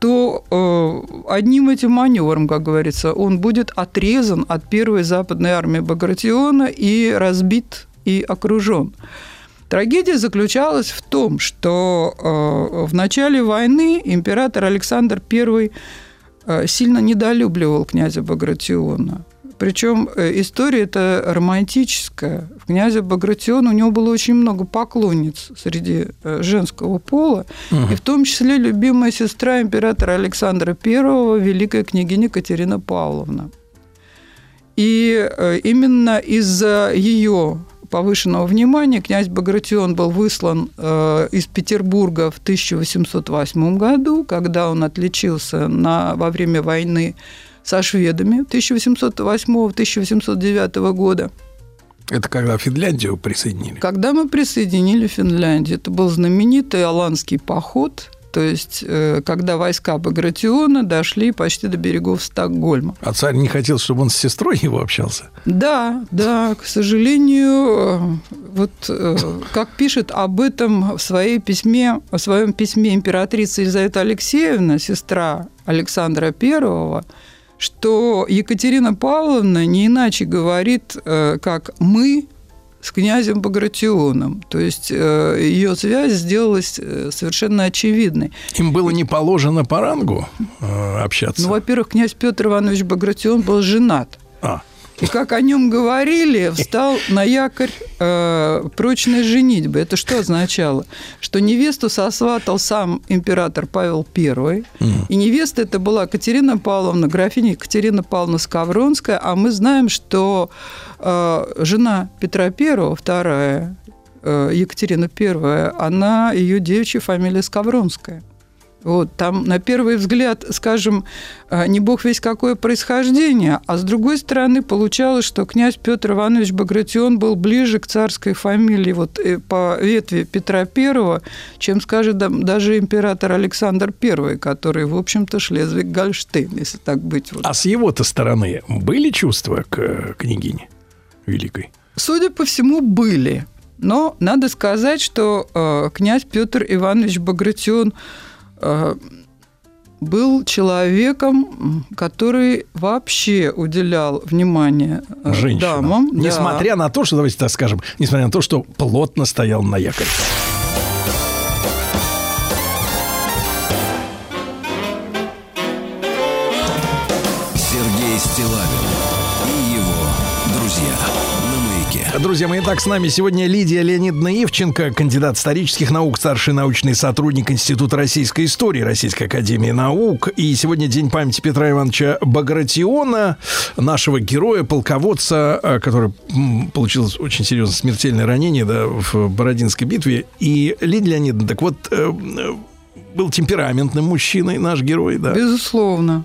то э, одним этим маневром, как говорится, он будет отрезан от первой западной армии Багратиона и разбит и окружен. Трагедия заключалась в том, что э, в начале войны император Александр I э, сильно недолюбливал князя Багратиона. Причем э, история эта романтическая. В князя Багратиона у него было очень много поклонниц среди женского пола, угу. и в том числе любимая сестра императора Александра I, великая княгиня Катерина Павловна. И именно из-за ее повышенного внимания князь Багратион был выслан из Петербурга в 1808 году, когда он отличился на, во время войны со шведами 1808-1809 года. Это когда Финляндию присоединили? Когда мы присоединили Финляндию. Это был знаменитый Аланский поход, то есть э, когда войска Багратиона дошли почти до берегов Стокгольма. А царь не хотел, чтобы он с сестрой его общался? Да, да, к сожалению, э, вот э, как пишет об этом в, своей письме, в своем письме императрица Елизавета Алексеевна, сестра Александра Первого, что Екатерина Павловна не иначе говорит, как «мы» с князем Багратионом. То есть э, ее связь сделалась э, совершенно очевидной. Им было не положено по рангу общаться? Ну, во-первых, князь Петр Иванович Багратион был женат. А. И как о нем говорили, встал на якорь э, прочной женитьбы. Это что означало? Что невесту сосватал сам император Павел I, mm. и невеста это была Катерина Павловна, графиня Екатерина Павловна Скавронская, а мы знаем, что э, жена Петра I, вторая, э, Екатерина I, она, ее девичья фамилия Скавронская. Вот, там на первый взгляд, скажем, а, не бог весь какое происхождение, а с другой стороны получалось, что князь Петр Иванович Багратион был ближе к царской фамилии вот, э, по ветви Петра I, чем, скажем, даже император Александр I, который, в общем-то, Шлезвиг-Гольштейн, если так быть. Вот. А с его-то стороны были чувства к э, княгине Великой? Судя по всему, были. Но надо сказать, что э, князь Петр Иванович Багратион – Э, был человеком, который вообще уделял внимание э, Женщинам. дамам. Несмотря да. на то, что, давайте так скажем, несмотря на то, что плотно стоял на якоре. Друзья мои, так с нами сегодня Лидия Леонидовна Ивченко, кандидат исторических наук, старший научный сотрудник Института российской истории Российской академии наук. И сегодня день памяти Петра Ивановича Багратиона, нашего героя, полководца, э, который получил очень серьезное смертельное ранение да, в Бородинской битве. И Лидия Леонидовна, так вот, э, э, был темпераментным мужчиной наш герой, да? Безусловно.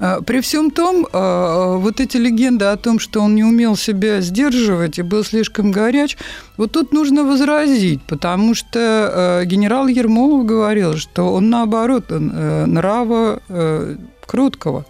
А, при всем том, а, вот эти легенды о том, что он не умел себя сдерживать и был слишком горяч, вот тут нужно возразить, потому что а, генерал Ермолов говорил, что он наоборот э, нрава э, кроткого –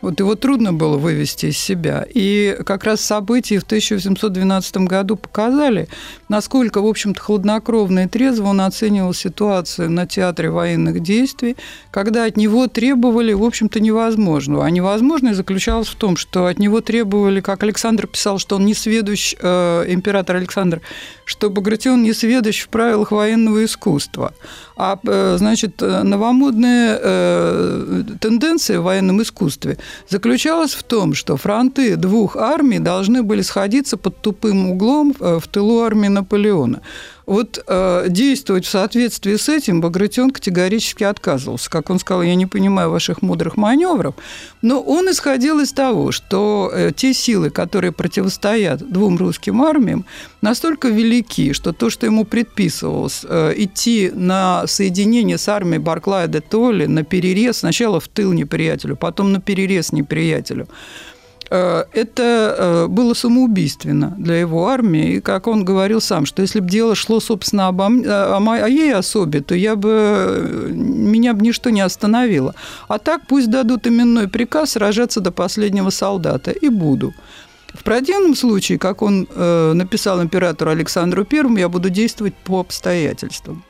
вот его трудно было вывести из себя. И как раз события в 1812 году показали, насколько, в общем-то, хладнокровно и трезво он оценивал ситуацию на театре военных действий, когда от него требовали, в общем-то, невозможного. А невозможное заключалось в том, что от него требовали, как Александр писал, что он не сведущ, э, император Александр, что Багратион не сведущ в правилах военного искусства. А, э, значит, новомодная э, тенденция в военном искусстве заключалась в том, что фронты двух армий должны были сходиться под тупым углом э, в тылу армии Наполеона. Вот э, действовать в соответствии с этим Багратион категорически отказывался. Как он сказал, я не понимаю ваших мудрых маневров. Но он исходил из того, что э, те силы, которые противостоят двум русским армиям, настолько велики, что то, что ему предписывалось э, идти на соединение с армией Барклая де Толли, на перерез, сначала в тыл неприятелю, потом на перерез неприятелю, это э, было самоубийственно для его армии. И как он говорил сам, что если бы дело шло, собственно, обо мне, о моей особе, то я бы, э, меня бы ничто не остановило. А так пусть дадут именной приказ сражаться до последнего солдата. И буду. В противном случае, как он э, написал императору Александру Первому, я буду действовать по обстоятельствам.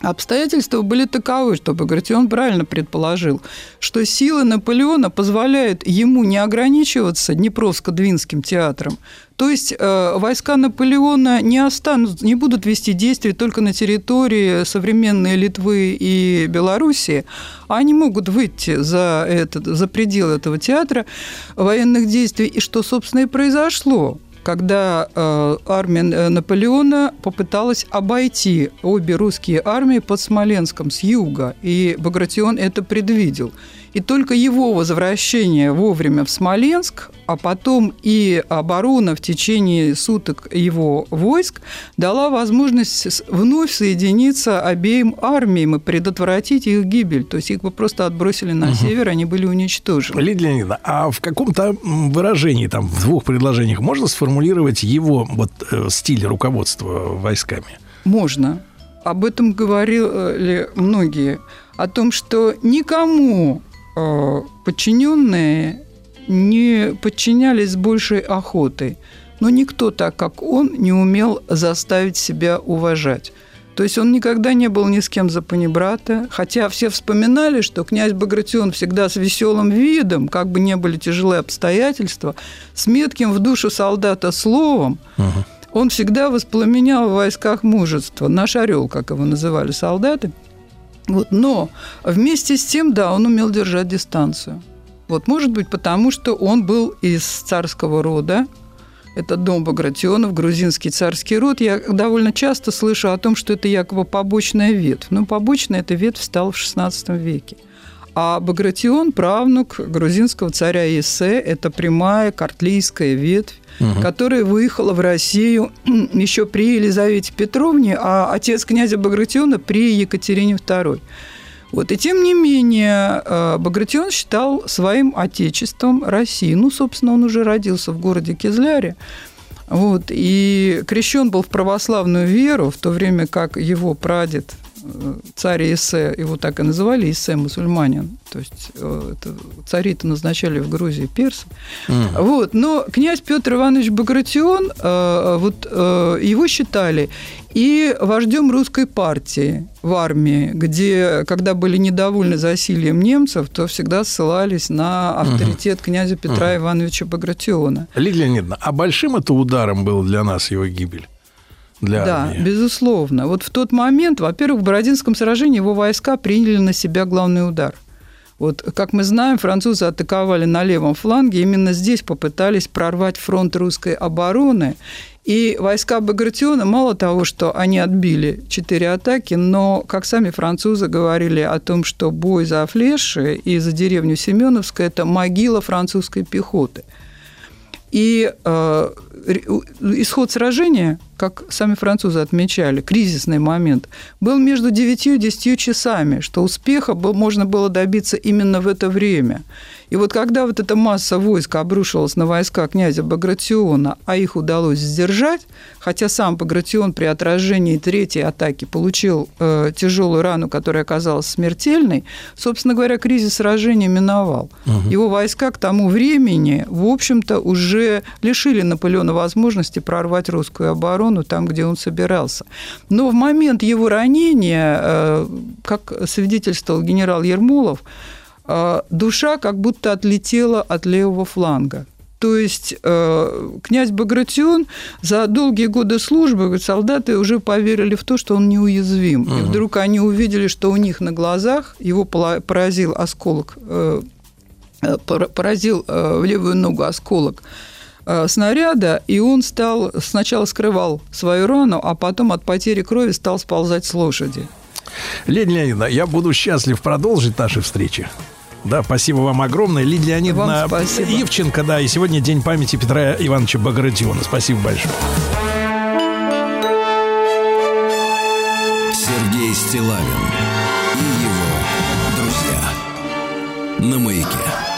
Обстоятельства были таковы, что Багратион правильно предположил, что силы Наполеона позволяют ему не ограничиваться Днепровско-Двинским театром, то есть э, войска Наполеона не останут, не будут вести действия только на территории современной Литвы и Белоруссии, а они могут выйти за, этот, за пределы этого театра военных действий, и что, собственно, и произошло когда э, армия э, Наполеона попыталась обойти обе русские армии под Смоленском с юга, и Багратион это предвидел. И только его возвращение вовремя в Смоленск, а потом и оборона в течение суток его войск дала возможность вновь соединиться обеим армиям и предотвратить их гибель. То есть их бы просто отбросили на Мгм. север, они были уничтожены. Лидия Леонидовна, а в каком-то выражении, там, в двух предложениях можно сформулировать его вот, э, стиль руководства войсками? Можно. Об этом говорили многие. О том, что никому подчиненные не подчинялись большей охотой. Но никто так, как он, не умел заставить себя уважать. То есть он никогда не был ни с кем за панибрата, хотя все вспоминали, что князь Багратион всегда с веселым видом, как бы не были тяжелые обстоятельства, с метким в душу солдата словом, он всегда воспламенял в войсках мужество. Наш орел, как его называли солдаты. Вот, но вместе с тем, да, он умел держать дистанцию. Вот, может быть, потому что он был из царского рода, это дом Багратионов, грузинский царский род. Я довольно часто слышу о том, что это якобы побочная ветвь. Но побочная эта ветвь стала в XVI веке. А Багратион – правнук грузинского царя Есе. Это прямая картлийская ветвь, Мгм. которая выехала в Россию еще при Елизавете Петровне, а отец князя Багратиона при Екатерине II. Вот. И тем не менее, э, Багратион считал своим отечеством Россию. Ну, собственно, он уже родился в городе Кизляре. Вот, и крещен был в православную веру, в то время как его прадед, царь Исе, его так и называли, Исе мусульманин, то есть э, это цари-то назначали в Грузии персы. Вот, но князь Петр Иванович Багратион, э, вот э, его считали и вождем русской партии в армии, где, когда были недовольны засильем немцев, то всегда ссылались на авторитет князя Петра Мгм. Ивановича Багратиона. Лидия Леонидовна, а большим это ударом был для нас его гибель? Для да, армии? безусловно. Вот в тот момент, во-первых, в Бородинском сражении его войска приняли на себя главный удар. Вот, как мы знаем, французы атаковали на левом фланге, именно здесь попытались прорвать фронт русской обороны. И войска Багратиона, мало того, что они отбили четыре атаки, но, как сами французы говорили о том, что бой за Флеши и за деревню Семеновская – это могила французской пехоты. И э, исход сражения, как сами французы отмечали, кризисный момент, был между 9 и 10 часами, что успеха можно было добиться именно в это время. И вот когда вот эта масса войск обрушилась на войска князя Багратиона, а их удалось сдержать, хотя сам Багратион при отражении третьей атаки получил э, тяжелую рану, которая оказалась смертельной, собственно говоря, кризис сражения миновал. Его войска к тому времени, в общем-то, уже лишили Наполеона возможности прорвать русскую оборону там, где он собирался. Но в момент его ранения, э, как свидетельствовал генерал Ермолов, душа как будто отлетела от левого фланга. То есть э, князь Багратион за долгие годы службы, говорит, солдаты уже поверили в то, что он неуязвим. И Мгм. вдруг они увидели, что у них на глазах его поразил осколок, э, э, пора- поразил э, в левую ногу осколок снаряда, и он стал сначала скрывал свою рану, а потом от потери крови стал сползать с лошади. Лидия Леонидовна, я буду счастлив продолжить наши встречи. Да, спасибо вам огромное. Лидия Леонидовна. Ивченко, да, и сегодня день памяти Петра Ивановича Багратиона. Спасибо большое. Сергей Стилавин и его друзья на маяке.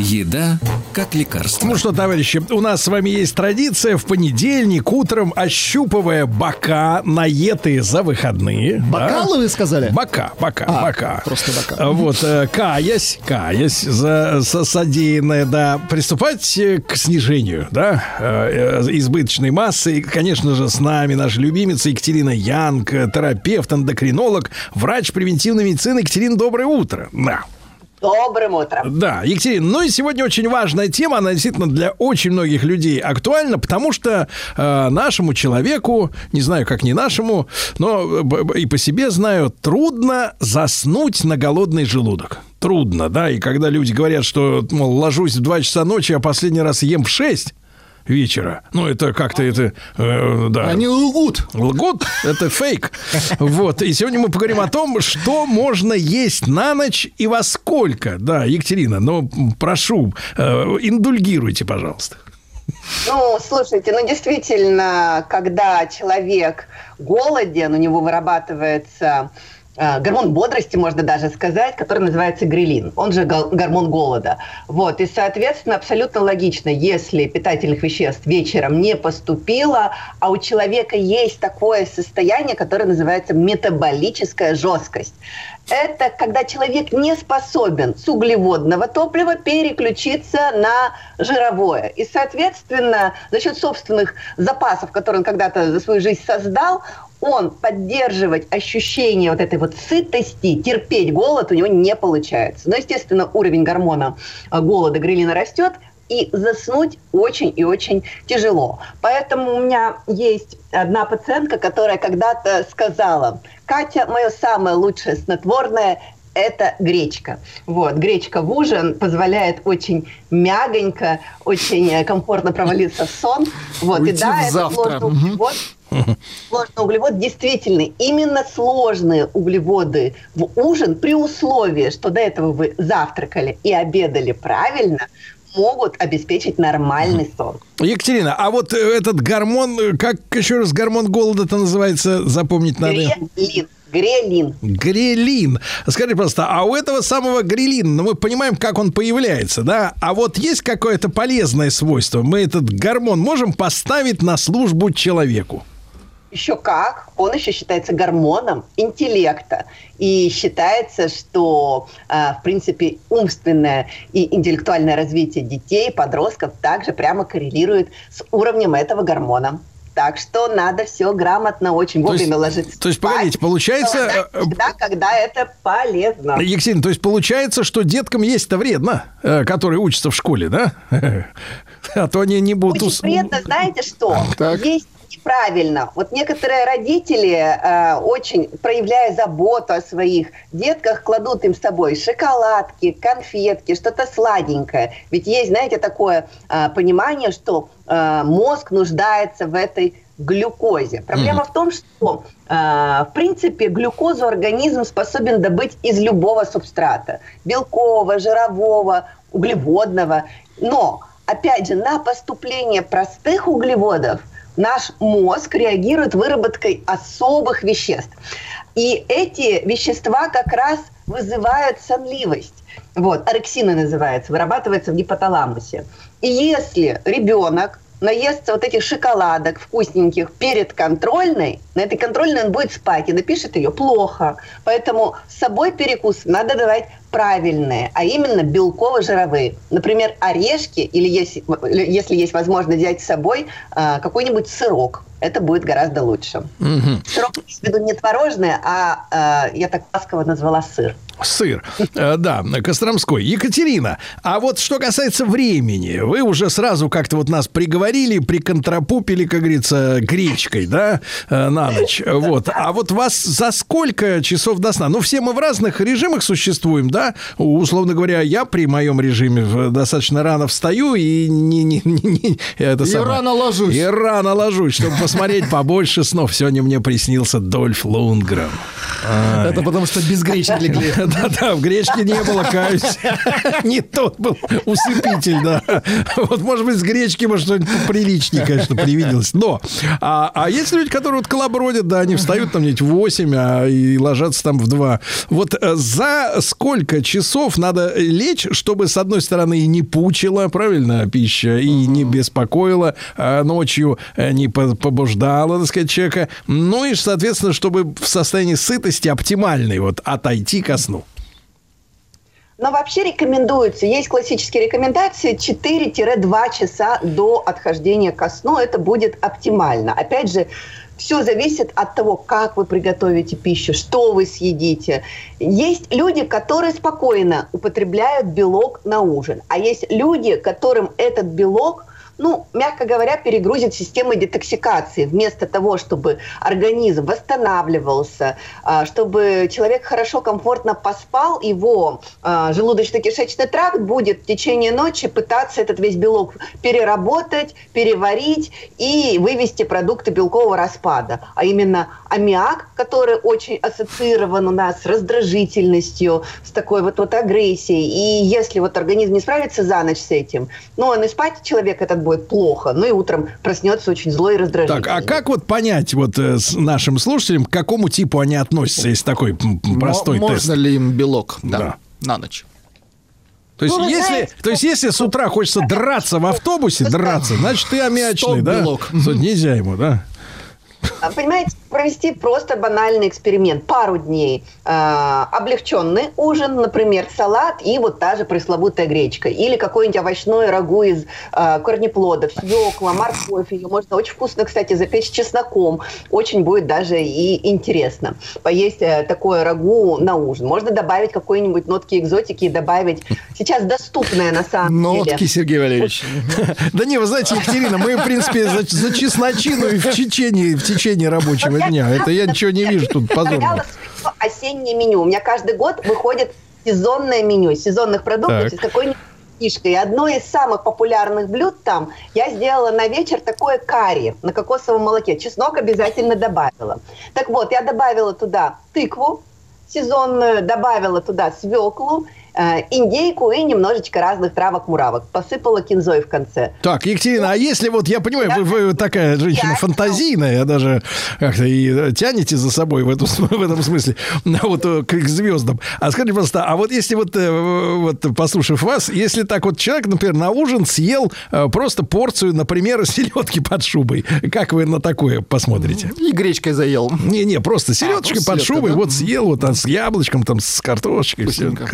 Еда как лекарство. Ну что, товарищи, у нас с вами есть традиция в понедельник утром, ощупывая бока, наетые за выходные. Бокалы вы сказали? Бока, бока, А, бока. просто бока. А, Вот, э, каясь, каясь за, за содеянное, да, приступать э, к снижению, да, э, э, избыточной массы. И, конечно же, с нами наша любимица Екатерина Янг, э, терапевт, эндокринолог, врач превентивной медицины. Екатерина, доброе утро. Да. Добрым утром. Да, Екатерина, ну и сегодня очень важная тема, она действительно для очень многих людей актуальна, потому что э, нашему человеку, не знаю, как не нашему, но э, и по себе знаю, трудно заснуть на голодный желудок. Трудно, да, и когда люди говорят, что, мол, ложусь в 2 часа ночи, а последний раз ем в 6 вечера. Ну, это как-то это... э, да. Они лгут. Лгут, это фейк. Вот. И сегодня мы поговорим о том, что можно есть на ночь и во сколько. Да, Екатерина, ну, прошу, э, индульгируйте, пожалуйста. Ну, слушайте, ну действительно, когда человек голоден, у него вырабатывается гормон бодрости, можно даже сказать, который называется грилин. Он же гормон голода. Вот. И, соответственно, абсолютно логично, если питательных веществ вечером не поступило, а у человека есть такое состояние, которое называется метаболическая жесткость. Это когда человек не способен с углеводного топлива переключиться на жировое. И, соответственно, за счет собственных запасов, которые он когда-то за свою жизнь создал, он поддерживать ощущение вот этой вот сытости, терпеть голод у него не получается. Но, естественно, уровень гормона э, голода грилина растет, и заснуть очень и очень тяжело. Поэтому у меня есть одна пациентка, которая когда-то сказала, Катя, мое самое лучшее снотворное – это гречка. Вот, гречка в ужин позволяет очень мягонько, очень э, комфортно провалиться в сон. Вот, Уйти и да, это завтра. сложный Мгм. углевод. Сложный углевод действительно именно сложные углеводы в ужин при условии, что до этого вы завтракали и обедали правильно, могут обеспечить нормальный сон. Екатерина, а вот э, этот гормон, э, как еще раз гормон голода-то называется, запомнить надо? Грелин. Грелин. Грелин. Скажи просто, а у этого самого грелина, ну, мы понимаем, как он появляется, да? А вот есть какое-то полезное свойство? Мы этот гормон можем поставить на службу человеку? Еще как. Он еще считается гормоном интеллекта. И считается, что, э, в принципе, умственное и интеллектуальное развитие детей, подростков также прямо коррелирует с уровнем этого гормона. Так что надо все грамотно, очень То есть- вовремя ложиться. то есть, спать. погодите, получается, Но Всегда, когда это полезно. Екатерина, то есть получается, что деткам есть-то вредно, э, которые учатся в школе, да? А то они не будут... Очень вредно, знаете что? Так. Есть неправильно. Вот некоторые родители, э, очень проявляя заботу о своих детках, кладут им с собой шоколадки, конфетки, что-то сладенькое. Ведь есть, знаете, такое э, понимание, что э, мозг нуждается в этой глюкозе. Проблема в том, что, э, в принципе, глюкозу организм способен добыть из любого субстрата. Белкового, жирового, углеводного. Но, опять же, на поступление простых углеводов наш мозг реагирует выработкой особых веществ. И эти вещества как раз вызывают сонливость. Вот, орексина называется, вырабатывается в гипоталамусе. И если ребенок наестся вот этих шоколадок вкусненьких перед контрольной, на этой контрольной он будет спать и напишет ее плохо. Поэтому с собой перекус надо давать правильные, а именно белково-жировые. Например, орешки или если, если есть возможность взять с собой а, какой-нибудь сырок. Это будет гораздо лучше. Сырок, имею в виду не творожный, а, а, я так ласково назвала сыр. Сыр. Э, Да, Костромской. Екатерина, а вот что касается времени, вы уже сразу как-то вот нас приговорили, приконтрапупили, как говорится, гречкой, да, э, на ночь. Вот. А вот вас за сколько часов до сна? Ну, все мы в разных режимах существуем, да? Условно говоря, я при моем режиме достаточно рано встаю и не... не, не- не- это И самое. рано ложусь. И рано ложусь, чтобы посмотреть побольше снов. Сегодня мне приснился Дольф Лундгрен. Ай. Это потому что без гречки легли. Да-да, в гречке не было, каюсь. Не тот был усыпитель, да. Вот, может быть, с гречки, может, что-нибудь приличнее, конечно, привиделось. Но, а, а есть люди, которые вот колобродят, да, они встают там где-нибудь в 8, а и ложатся там в 2. Вот э, за сколько часов надо лечь, чтобы, с одной стороны, и не пучила, правильно, пища, и не беспокоила а ночью, э, не по- побуждала, так сказать, человека. Ну и, соответственно, чтобы в состоянии сытости оптимальной вот отойти ко сну. Но вообще рекомендуется, есть классические рекомендации 4-2 часа до отхождения ко сну. Это будет оптимально. Опять же, все зависит от того, как вы приготовите пищу, что вы съедите. Есть люди, которые спокойно употребляют белок на ужин, а есть люди, которым этот белок ну, мягко говоря, перегрузит систему детоксикации. Вместо того, чтобы организм восстанавливался, а, чтобы человек хорошо, комфортно поспал, его а, желудочно-кишечный тракт будет в течение ночи пытаться этот весь белок переработать, переварить и вывести продукты белкового распада. А именно аммиак, который очень ассоциирован у нас с раздражительностью, с такой вот, вот агрессией. И если вот организм не справится за ночь с этим, ну, он и спать человек этот будет плохо, ну и утром проснется очень злой и раздражительный. Так, а как вот понять вот э, с нашим слушателям, к какому типу они относятся, если такой м, м, простой Мо- тест? Можно ли им белок да, Да. на ночь? То есть, Ну, если, знаете, то есть, если с утра хочется драться в автобусе, драться, значит, ты аммиачный, да? белок. Нельзя ему, да? А, Понимаете, провести просто банальный эксперимент. Пару дней а, облегченный ужин, например, салат и вот та же пресловутая гречка. Или какой-нибудь овощной рагу из а, корнеплодов, свекла, морковь. Ее можно очень вкусно, кстати, запечь с чесноком. Очень будет даже и интересно поесть э, такое рагу на ужин. Можно добавить какой-нибудь нотки экзотики и добавить сейчас доступное на самом деле. Нотки, Сергей Валерьевич. Да не, вы знаете, Екатерина, мы, в принципе, за, чесночину и в течение, в течение рабочего дня. Это я ничего не вижу тут позорно. осеннее меню. У меня каждый год выходит сезонное меню сезонных продуктов с какой-нибудь фишкой. И одно из самых популярных блюд там я сделала на вечер такое карри на кокосовом молоке. Чеснок обязательно добавила. Так вот, я добавила туда тыкву сезонную, добавила туда свеклу, индейку и немножечко разных травок-муравок. Посыпала кинзой в конце. Так, Екатерина, а если вот, я понимаю, вы, вы такая женщина Я- фантазийная, даже как-то и э, тянете за собой в, эту, с- в этом смысле, ну, вот э, к, к звездам. А скажите, просто, а вот если вот, э, вот послушав вас, если так вот человек, например, на ужин съел э, просто порцию, например, селедки под шубой, как вы на такое посмотрите? И гречкой заел. Не-не, просто селедочкой просто под селедка, шубой, да? вот съел, вот там с яблочком, там с картошечкой, все Вкусненько.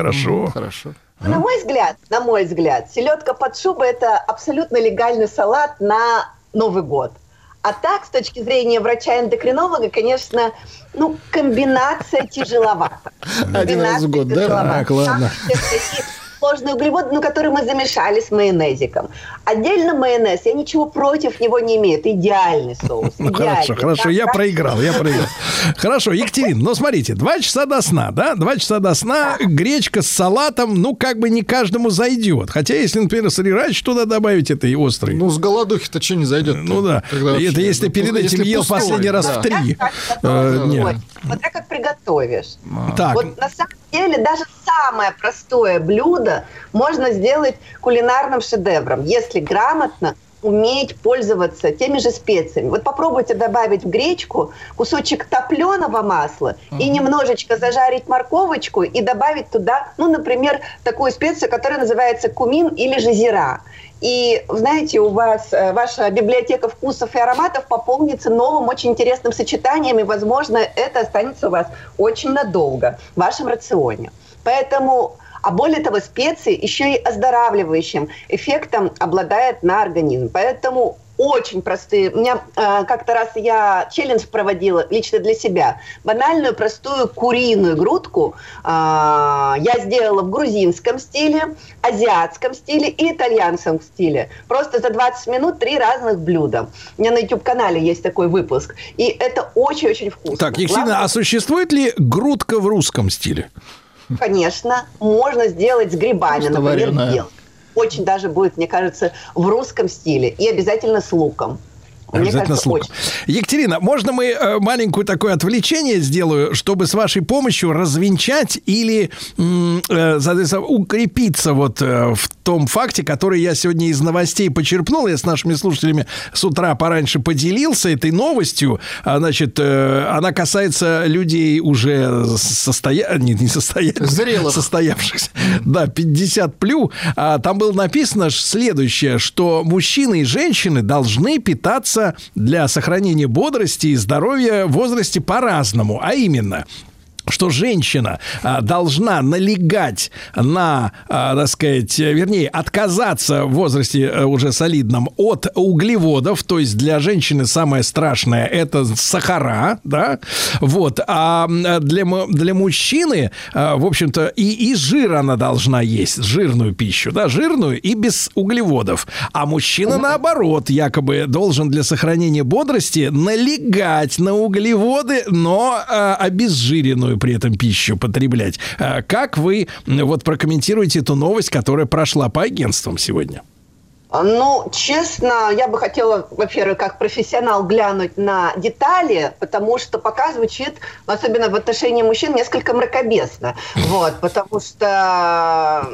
Хорошо. Хорошо. Ну, На мой взгляд, на мой взгляд, селедка под шубой это абсолютно легальный салат на Новый год. А так, с точки зрения врача-эндокринолога, конечно, ну, комбинация тяжеловата. Один раз в год, да? Так, ладно. Сложные углеводы, но которые мы замешали с майонезиком. Отдельно майонез, я ничего против него не имею. Это идеальный соус. Ну, идеальный. хорошо, хорошо, я так- проиграл, я проиграл. Хорошо, Екатерин, ну смотрите, два часа до сна, да? Два часа до сна, гречка с салатом, ну, как бы не каждому зайдет. Хотя, если, например, срирач туда добавить этой острой. Ну, с голодухи-то что не зайдет? Ну да. Это если перед этим ел последний раз в три. Э, нет. Смотря как приготовишь. Так. Вот на самом деле даже самое простое блюдо можно сделать кулинарным шедевром, если грамотно уметь пользоваться теми же специями. Вот попробуйте добавить в гречку кусочек топленого масла и немножечко зажарить морковочку и добавить туда, ну, например, такую специю, которая называется кумин или же зира. И, знаете, у вас э, ваша библиотека вкусов и ароматов пополнится новым, очень интересным сочетанием, и, возможно, это останется у вас очень надолго в вашем рационе. Поэтому, а более того, специи еще и оздоравливающим эффектом обладает на организм. Поэтому очень простые. У меня э, как-то раз я челлендж проводила лично для себя. Банальную, простую куриную грудку э, я сделала в грузинском стиле, азиатском стиле и итальянском стиле. Просто за 20 минут три разных блюда. У меня на YouTube-канале есть такой выпуск. И это очень-очень вкусно. Так, Екатерина, Главное- а существует ли грудка в русском стиле? Конечно, можно сделать с грибами, Просто например, вареная. Очень даже будет, мне кажется, в русском стиле. И обязательно с луком. Мне Обязательно кажется, с луком. Екатерина, можно мы э, маленькую такое отвлечение сделаю, чтобы с вашей помощью развенчать или э, соответственно, укрепиться вот э, в том факте, который я сегодня из новостей почерпнул. Я с нашими слушателями с утра пораньше поделился этой новостью. А, Значит, э, она касается людей уже состоя... не, не состоятельных, Зрелых. состоявшихся. Да, 50 плю. А, там было написано следующее, что мужчины и женщины должны питаться для сохранения бодрости и здоровья в возрасте по-разному. А именно, что женщина а, должна налегать на, а, так сказать, э, вернее, отказаться в возрасте э, уже солидном от углеводов, то есть для женщины самое страшное это сахара, да, вот, а м, для, для мужчины, а, в общем-то, и, и жир она должна есть, жирную пищу, да, жирную и без углеводов, а мужчина, наоборот, якобы должен для сохранения бодрости налегать на углеводы, но а, обезжиренную при этом пищу потреблять. А, Как вы вот прокомментируете эту новость, которая прошла по агентствам сегодня? Ну, честно, я бы хотела, во-первых, как профессионал глянуть на детали, потому что пока звучит, особенно в отношении мужчин, несколько мракобесно. Вот, потому что,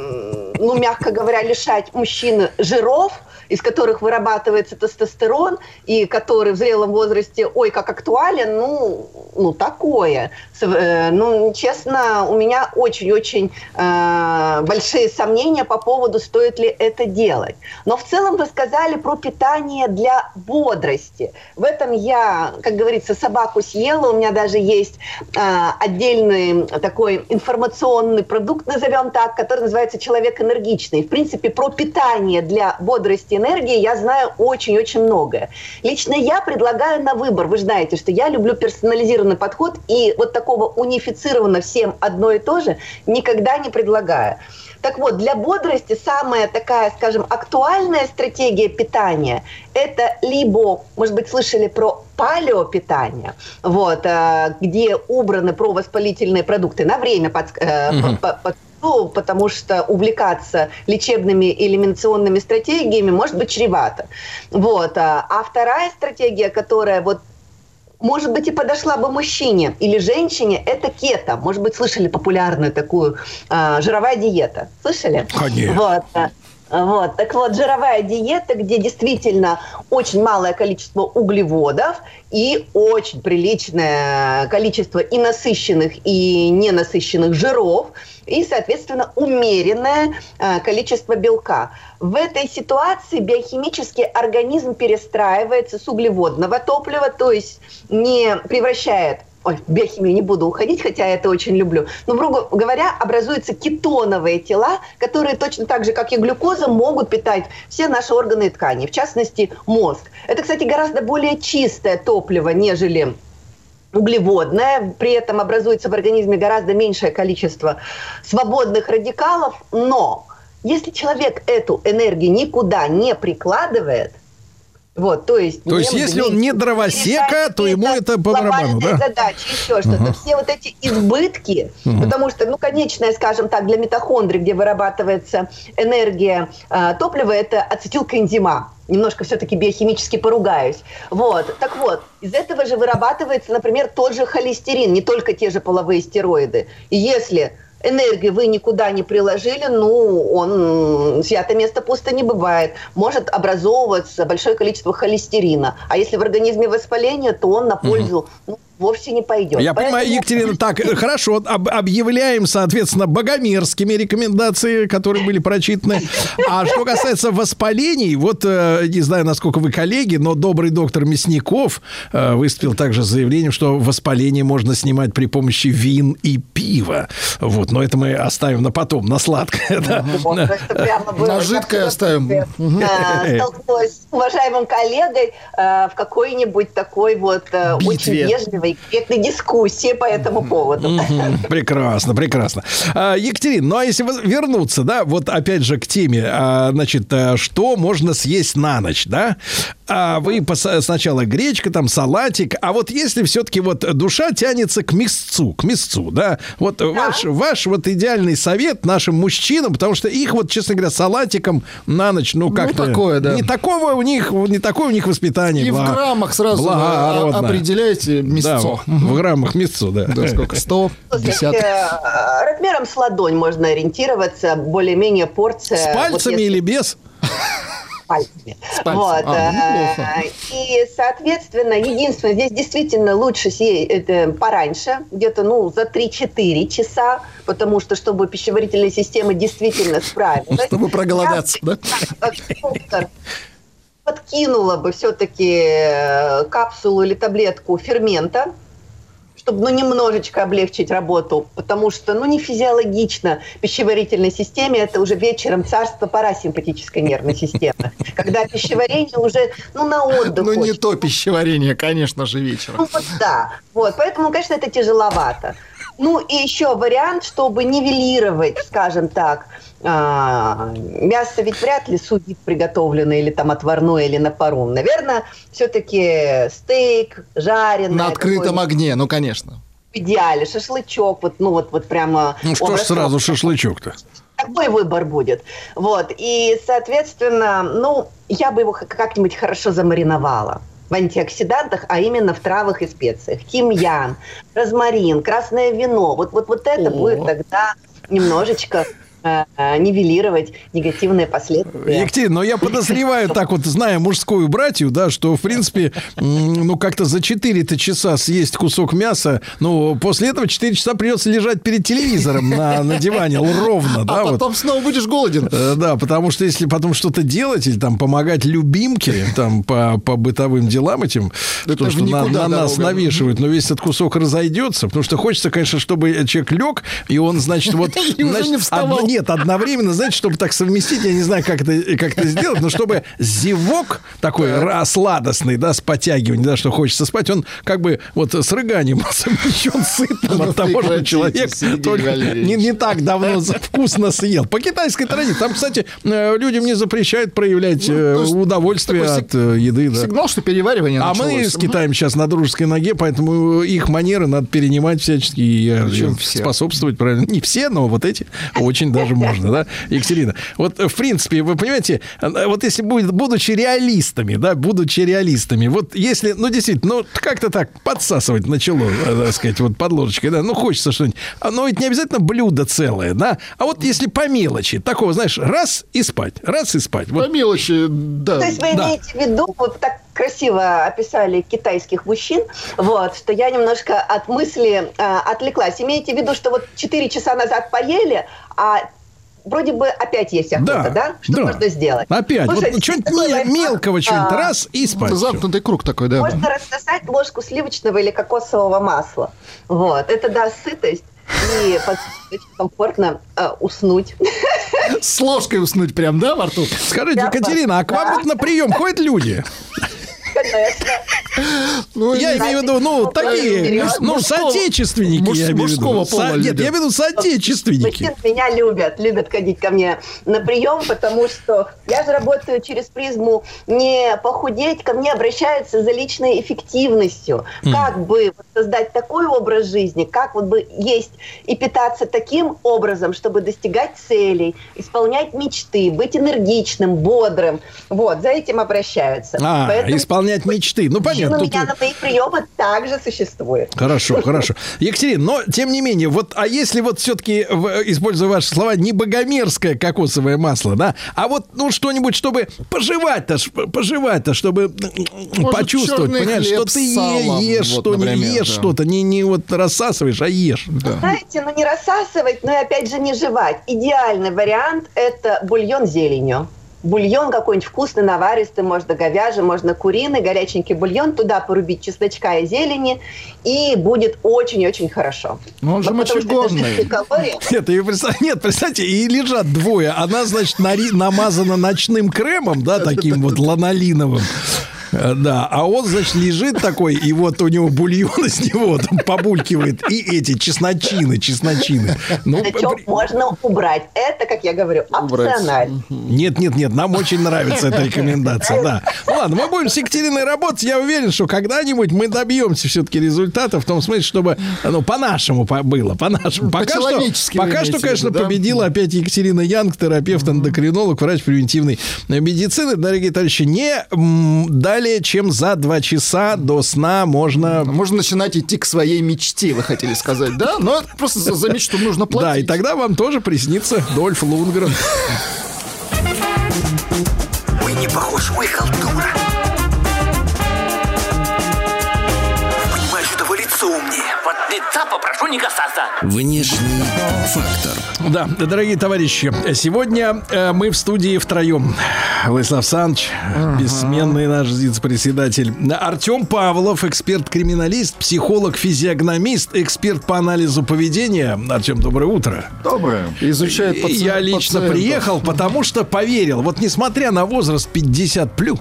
ну, мягко говоря, лишать мужчин жиров, из которых вырабатывается тестостерон, и который в зрелом возрасте, ой, как актуален, ну, ну такое. Э, Ну, честно, у меня очень-очень э, большие сомнения по поводу, стоит ли это делать. Но в целом вы сказали про питание для бодрости. В этом я, как говорится, собаку съела. У меня даже есть э, отдельный такой информационный продукт, назовем так, который называется «Человек энергичный». В принципе, про питание для бодрости энергии я знаю очень-очень многое. Лично я предлагаю на выбор. Вы же знаете, что я люблю персонализированный подход, и вот такого унифицированно всем одно и то же никогда не предлагаю. Так вот, для бодрости самая такая, скажем, актуальная стратегия питания – это либо, может быть, слышали про палеопитание, вот, э, где убраны провоспалительные продукты на время под, э, Мгм. по- по- ну, потому что увлекаться лечебными элиминационными стратегиями может быть чревато. Вот. А а вторая стратегия, которая вот может быть, и подошла бы мужчине или женщине, это кето. Может быть, слышали популярную такую а, жировая диета. Слышали? Конечно. Вот. а, Вот, так вот, жировая диета, где действительно очень малое количество углеводов и очень приличное количество и насыщенных, и ненасыщенных жиров, и, соответственно, умеренное э, количество белка. В этой ситуации биохимически организм перестраивается с углеводного топлива, то есть не превращает Ой, в биохимию не буду уходить, хотя я это очень люблю. Но, грубо говоря, образуются кетоновые тела, которые точно так же, как и глюкоза, могут питать все наши органы и ткани, в частности, мозг. Это, кстати, гораздо более чистое топливо, нежели углеводное, при этом образуется в организме гораздо меньшее количество свободных радикалов, но Если человек эту энергию никуда не прикладывает, вот, то есть... То есть, если он не дровосека, то ему это по барабану, да? задачи, еще что-то. Ага. Все вот эти избытки, Мгм. потому что, ну, конечная, скажем так, для митохондрий, где вырабатывается энергия э, топлива, это ацетилкоэнзима. Немножко все-таки биохимически поругаюсь. Вот. Так вот, из этого же вырабатывается, например, тот же холестерин, не только те же половые стероиды. И если энергию вы никуда не приложили, ну, он м, свято место пусто не бывает. Может образовываться большое количество холестерина. А если в организме воспаление, то он на пользу ну, вовсе не пойдет. Я понимаю, Поэтому- Екатерина, так, э, хорошо, об- объявляем, соответственно, богомерзкими рекомендации, которые были прочитаны. А что касается воспалений, вот, э, не знаю, насколько вы коллеги, но добрый доктор Мясников э, выступил также с заявлением, что воспаление можно снимать при помощи вин и пива. Вот, но это мы оставим на потом, на сладкое. да. Вот. На жидкое оставим. Столкнулась с уважаемым коллегой в какой-нибудь такой вот очень вежливой, корректной дискуссии по этому поводу. Прекрасно, прекрасно. А, Екатерина, ну а если вернуться, да, вот опять же к теме, а, значит, а, что можно съесть на ночь, да? А вы пос- сначала гречка, там салатик, а вот если все-таки вот душа тянется к мясцу, к мясцу, да, вот ваш, ваш вот идеальный совет нашим мужчинам, потому что их вот, честно говоря, салатиком на ночь, ну как-то... такое, да. Не такого у них, не такое у них воспитание. И в граммах сразу определяете мясцо. Да, в граммах мясцо, да. Да, сколько? 100, Слушайте, 50. э, размером с ладонь можно ориентироваться, более-менее порция. С вот пальцами если- или без? Пальцами. пальцами. Вот. А, э, неплохо. И, соответственно, единственное, здесь действительно лучше съесть это пораньше, где-то, ну, за 3-4 часа, потому что, чтобы пищеварительная система действительно справилась. Чтобы проголодаться, да? подкинула бы все-таки капсулу или таблетку фермента, чтобы ну, немножечко облегчить работу, потому что ну, не физиологично пищеварительной системе, это уже вечером царство парасимпатической нервной системы, когда пищеварение уже ну, на отдых Ну, не то пищеварение, конечно же, вечером. Ну вот да, вот, поэтому, конечно, это тяжеловато. Ну и еще вариант, чтобы нивелировать, скажем так, а, мясо ведь вряд ли судит приготовленное или там отварное или на пару. Наверное, все-таки стейк, жареный. На открытом огне, ну, конечно. В идеале шашлычок, вот, ну вот, вот прямо. Ну что ж сразу шашлычок-то? такой выбор будет. Вот. И, соответственно, ну, я бы его как-нибудь хорошо замариновала в антиоксидантах, а именно в травах и специях. Тимьян, розмарин, красное вино. Вот, вот, вот это О. будет тогда немножечко нивелировать негативные последствия. Екатерина, но я подозреваю, так вот, зная мужскую братью, да, что, в принципе, ну, как-то за 4 часа съесть кусок мяса, ну, после этого 4 часа придется лежать перед телевизором на, на диване ровно, да, А вот. потом снова будешь голоден. Э, Да, потому что если потом что-то делать или там помогать любимке там по, по бытовым делам этим, Это то, что на, на нас дорога. навешивают, но весь этот кусок разойдется, потому что хочется, конечно, чтобы человек лег, и он, значит, вот... И уже значит, не вставал. Нет, одновременно, знаете, чтобы так совместить, я не знаю, как это, как это сделать, но чтобы зевок такой ра- сладостный, да, с подтягиванием, да, что хочется спать, он как бы вот с рыганием совмещен сытным Ну, от того, что человек только не, не так давно вкусно съел. По китайской традиции. Там, кстати, э, людям не запрещают проявлять Ну, э, удовольствие от э, еды. да. Сигнал, что переваривание А мы с Китаем сейчас на дружеской ноге, поэтому их манеры надо перенимать всячески и способствовать правильно. Не все, но вот эти очень даже можно, да, Екатерина. Вот, в принципе, вы понимаете, э, вот если будет, будучи реалистами, да, будучи реалистами, вот если, ну, действительно, ну, как-то так подсасывать начало, э, так сказать, вот под ложечкой, да, ну, хочется что-нибудь. А, Но ведь не обязательно блюдо целое, да, а вот если по мелочи, такого, знаешь, раз и спать, раз и спать. По Вот, мелочи, да. То есть вы Да. имеете в виду, вот так красиво описали китайских мужчин, вот, что я немножко от мысли э, отвлеклась. Имеете в виду, что вот 4 часа назад поели, а вроде бы опять есть охота, Да, да? Что да. можно сделать? опять, вот Слушайте, что-нибудь такой ме- лайфхак, мелкого, что-нибудь, а, раз и спать. Всё. Замкнутый круг такой, да. Можно рассосать ложку сливочного или кокосового масла. Вот. Это даст сытость и комфортно э, уснуть. С ложкой уснуть прям, да, во рту? Скажите, Екатерина, а к вам вот на прием ходят люди? Конечно. Ну, Я имею в виду, ну, такие, ну, Мужского- соотечественники, я имею в виду. мужского пола Со- Нет, я имею в виду соотечественники. Меня любят, любят ходить ко мне на прием, потому что я же работаю через призму не похудеть, ко мне обращаются за личной эффективностью. Как бы создать такой образ жизни, как вот бы есть и питаться таким образом, чтобы достигать целей, исполнять мечты, быть энергичным, бодрым. Вот, за этим обращаются. А, Поэтому исполнять мечты. Ну, понятно. у тут- меня на моих приемах также существует. Хорошо, хорошо. Екатерина, но тем не менее, вот, а если вот все-таки, используя ваши слова, не богомерзкое кокосовое масло, да, а вот, ну, что-нибудь, чтобы пожевать-то, ж- пожевать-то, чтобы Может, почувствовать, понимаешь, что ты е- ешь, вот, что не например, ешь да. что-то, не, не вот рассасываешь, а ешь. Знаете, ну не рассасывать, но и опять же не жевать. Идеальный вариант – это бульон с зеленью. Бульон какой-нибудь вкусный, наваристый, можно говяжий, можно куриный, горяченький бульон, туда порубить чесночка и зелени, и будет очень-очень хорошо. Ну, он же потому это мочегонный. Нет, и представь- нет, представьте, и лежат двое. Она, значит, нари- намазана ночным кремом, да, таким вот ланолиновым. Э, Да, а он, значит, лежит такой, и вот у него бульон из него там побулькивает, и эти чесночины, чесночины. Ну, Сачок можно убрать. Это, как я говорю, опционально. нет, нет, нет, нам очень нравится эта рекомендация, да. Ну ладно, мы будем с Екатериной работать. Я уверен, что когда-нибудь мы добьемся все-таки результата в том смысле, чтобы, ну, по-нашему по- было, по-нашему. Пока что, По-человечески вы пока что, конечно, да? победила опять Екатерина Янг, терапевт, эндокринолог, врач превентивной медицины. Дорогие товарищи, не м, далее, чем за два часа до сна можно... Можно начинать идти к своей мечте, вы хотели сказать, да? Но это просто за, за мечту нужно платить. Да, и тогда вам тоже приснится Дольф Лунгрен. Ой, не похож, ой, халтура. Попрошу не касаться. Внешний фактор. Да, дорогие товарищи, сегодня э, мы в студии втроем. Владислав Санч, бессменный наш вице-председатель. Артем Павлов, эксперт-криминалист, психолог-физиогномист, эксперт по анализу поведения. Артем, доброе утро. Доброе. Изучает И паци- Я лично пациентов. приехал, потому что поверил. Вот несмотря на возраст 50 плюс,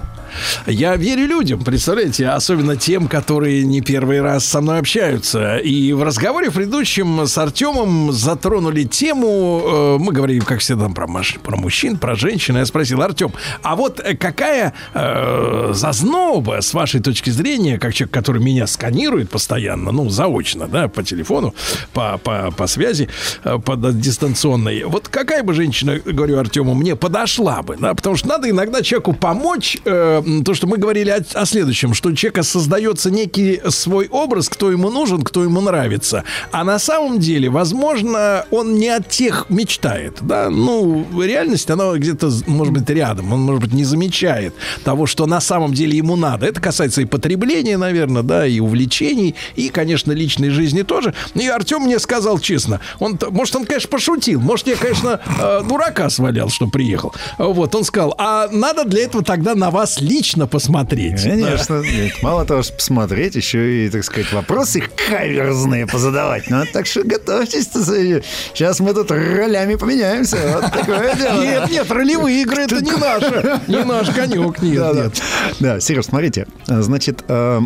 я верю людям, представляете, особенно тем, которые не первый раз со мной общаются. И в разговоре в предыдущем с Артемом затронули тему, э, мы говорили, как всегда, про, маш- про мужчин, про женщин. Я спросил, Артем, а вот э, какая э, зазноба, с вашей точки зрения, как человек, который меня сканирует постоянно, ну, заочно, да, по телефону, по, по, по связи, э, по д- дистанционной, вот какая бы женщина, говорю Артему, мне подошла бы, да, потому что надо иногда человеку помочь, э, то, что мы говорили о, о следующем, что у человека создается некий свой образ, кто ему нужен, кто ему нравится, а на самом деле, возможно, он не от тех мечтает, да, ну, реальность, она где-то, может быть, рядом, он, может быть, не замечает того, что на самом деле ему надо. Это касается и потребления, наверное, да, и увлечений, и, конечно, личной жизни тоже. И Артем мне сказал честно, он, может, он, конечно, пошутил, может, я, конечно, э, дурака свалял, что приехал. Вот, он сказал, а надо для этого тогда на вас лично посмотреть. Конечно. Ведь Мало того, что посмотреть, еще и, так сказать, вопросы каверзные позадавать. Ну, так что готовьтесь. Сейчас мы тут ролями поменяемся. Вот такое дело. Нет, нет, ролевые игры это не наше. Не наш конек, нет, Да, да. нет. Да, Сереж, смотрите. Значит, э,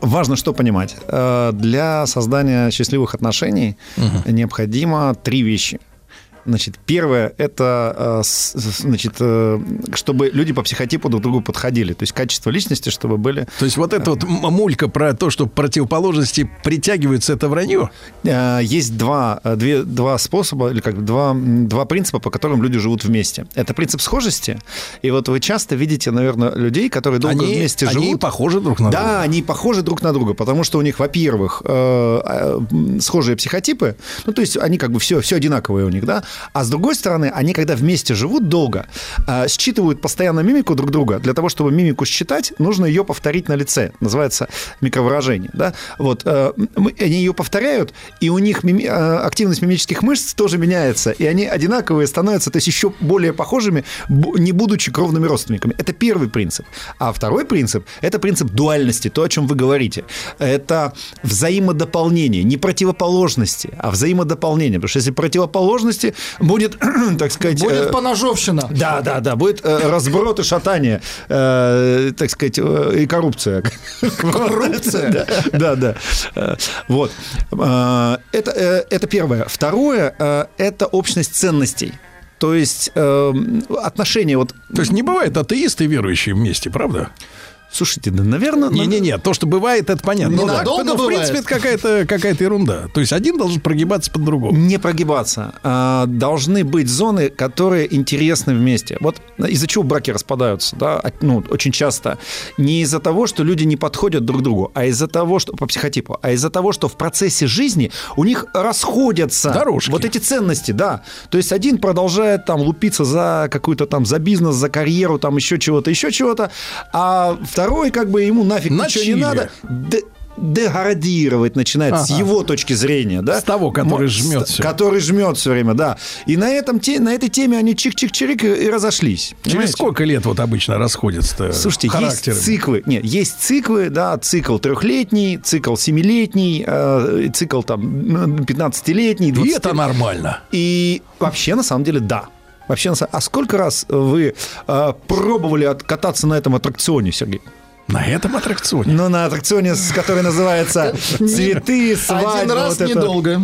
важно что понимать. Э, Для создания счастливых отношений необходимо три вещи. Значит, первое это, э, значит, э, чтобы люди по психотипу друг другу подходили. То есть качество личности, чтобы были... То есть вот эта вот м- мулька про то, что противоположности притягиваются, это вранье? Э, Есть два, э, две, два способа, или как два, два принципа, по которым люди живут вместе. Это принцип схожести. И вот вы часто видите, наверное, людей, которые долго Они- вместе они живут. похожи друг на да, друга. они похожи друг на друга, потому что у них, во-первых, э, э, схожие психотипы, ну, то есть они как бы все, все одинаковые у них, да, а с другой стороны, они, когда вместе живут долго, э, считывают постоянно мимику друг друга. Для того, чтобы мимику считать, нужно ее повторить на лице. Называется микровыражение, да. Вот, э, они ее повторяют, и у них мими- э, активность мимических мышц тоже меняется, и они одинаковые становятся, то есть еще более похожими, не будучи кровными родственниками. Это первый принцип. А второй принцип – это принцип дуальности, то, о чем вы говорите. Это взаимодополнение, не противоположности, а взаимодополнение. Потому что если противоположности, будет, так сказать... Будет э, поножовщина. Да, да, да, будет э, разброд и шатание, э, так сказать, и коррупция. Коррупция? Да, Да, да. Вот. Это, это первое. Второе это общность ценностей. То есть э, отношения вот... То есть не бывает атеисты и верующие вместе, правда? Слушайте, да, наверное... Не-не-не, то, что бывает, это понятно. Ну, Ненадолго ну, в бывает. принципе, это какая-то какая ерунда. То есть один должен прогибаться под другого. Не прогибаться. А, Должны быть зоны, которые интересны вместе. Вот из-за чего браки распадаются, да, ну, очень часто. Не из-за того, что люди не подходят друг другу, а из-за того, что по психотипу, а из-за того, что в процессе жизни у них расходятся Дорожки. вот эти ценности, да. То есть один продолжает там лупиться за какую-то там, за бизнес, за карьеру, там еще чего-то, еще чего-то, а второй как бы ему нафиг На ничего чиле. не надо. Д- деградировать начинает с Ага. его точки зрения, да? С того, который жмет с- всё. Который жмет все время, да. И на, этом, те- на этой теме они чик-чик-чирик и, и разошлись. Через Понимаете? сколько лет вот обычно расходятся Слушайте, характеры? есть циклы. Нет, есть циклы, да, цикл трехлетний, цикл семилетний, э, цикл там 15-летний, И 20 это нормально. И вообще, на самом деле, да. Вообще, а сколько раз вы э, пробовали от- кататься на этом аттракционе, Сергей? На этом аттракционе. Ну, на аттракционе, который называется «Цветы, свадьба». Один раз вот это. недолго.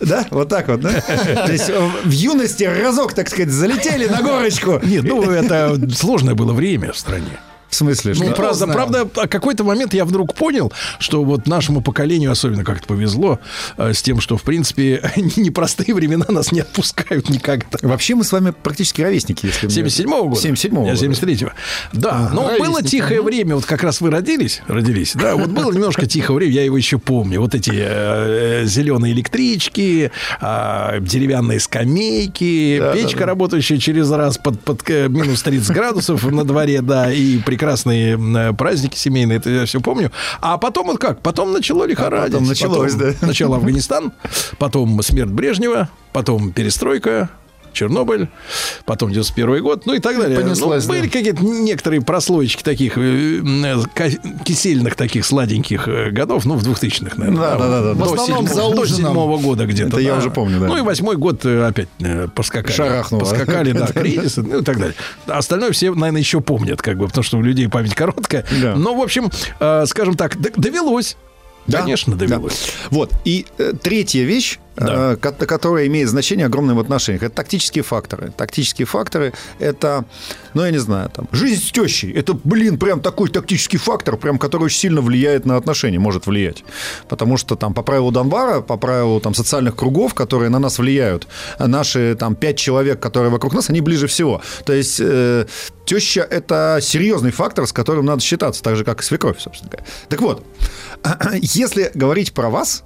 Да? Вот так вот, да? То есть э, в юности разок, так сказать, залетели на горочку. Нет, ну это сложное было время в стране. В смысле, Ну, что? правда, правда, а какой-то момент я вдруг понял, что вот нашему поколению особенно как-то повезло э, с тем, что, в принципе, непростые времена нас не отпускают никогда. Вообще мы с вами практически ровесники, если мне- 77-го года? 77-го Я года. 73-го. Да, но ровесники, было тихое время, вот как раз вы родились, родились, да, вот было немножко тихое время, я его еще помню. Вот эти э, зеленые электрички, а, деревянные скамейки, печка, работающая через раз под, под э, минус 30 градусов на дворе, да, и прекрасные праздники семейные, это я все помню. А потом вот как? Потом начало лихорадить. потом началось, Потом да. Сначала Афганистан, потом смерть Брежнева, потом перестройка, Чернобыль, потом 91 год, ну и так далее. Понеслась, ну, были да. какие-то некоторые прослоечки таких э, э, кисельных таких сладеньких э, годов, ну, в 2000-х, наверное. Да, да, да, да. До основном седьмого- за до седьмого года где-то. Это я да. уже помню, да. Ну и восьмой год опять поскакали. Шарахнуло. Поскакали, да, кризис, ну и так далее. Остальное все, наверное, еще помнят, как бы, потому что у людей память короткая. Да. Но, в общем, скажем так, довелось. Да, Конечно, да. довелось. Вот. И э, третья вещь, Да. э, ко- которая имеет значение огромное в отношениях, это тактические факторы. Тактические факторы – это, ну, я не знаю, там, жизнь с тещей. Это, блин, прям такой тактический фактор, прям, который очень сильно влияет на отношения, может влиять. Потому что там по правилу Донбара, по правилу там социальных кругов, которые на нас влияют, наши там пять человек, которые вокруг нас, они ближе всего. То есть э, теща – это серьезный фактор, с которым надо считаться, так же, как и свекровь, собственно говоря. Так вот, если говорить про вас,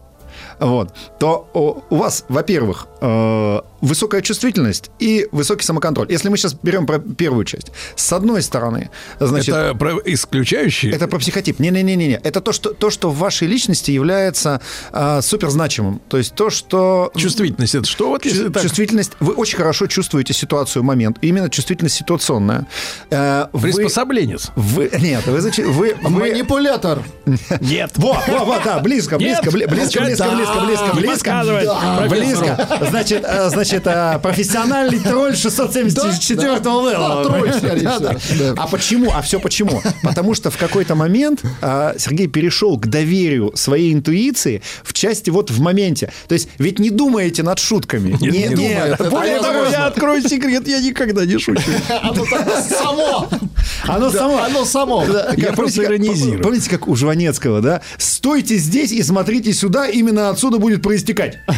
вот, то о, у вас, во-первых, э, высокая чувствительность и высокий самоконтроль. Если мы сейчас берем про первую часть, с одной стороны, значит, это про исключающие? это про психотип. Не-не-не-не. Это то, что, то, что в вашей личности является э, суперзначимым. То есть то, что... Чувствительность это что? Вот если Чу- так- Чувствительность. Вы очень хорошо чувствуете ситуацию, момент. Именно чувствительность ситуационная. Э, вы- Приспособленец. Вы, нет, вы, вы, вы, Манипулятор. Нет. во, во, во, да, близко, близко, бли- близко, близко, Да. Близко, близко, Не близко. Да, профессору. Близко. Значит, э, значит, э, профессиональный тролль 674 Да, левела. тролль, скорее всего. А почему? А все почему? Потому что в какой-то момент э, Сергей перешел к доверию своей интуиции в части вот в моменте. То есть ведь не думаете над шутками. Нет, не того, невозможно. я открою секрет, я никогда не шучу. Оно само. Оно само. Оно само. Я просто помните, как- иронизирую. Помните, как у Жванецкого, да? Стойте здесь и смотрите сюда, именно отсюда будет проистекать.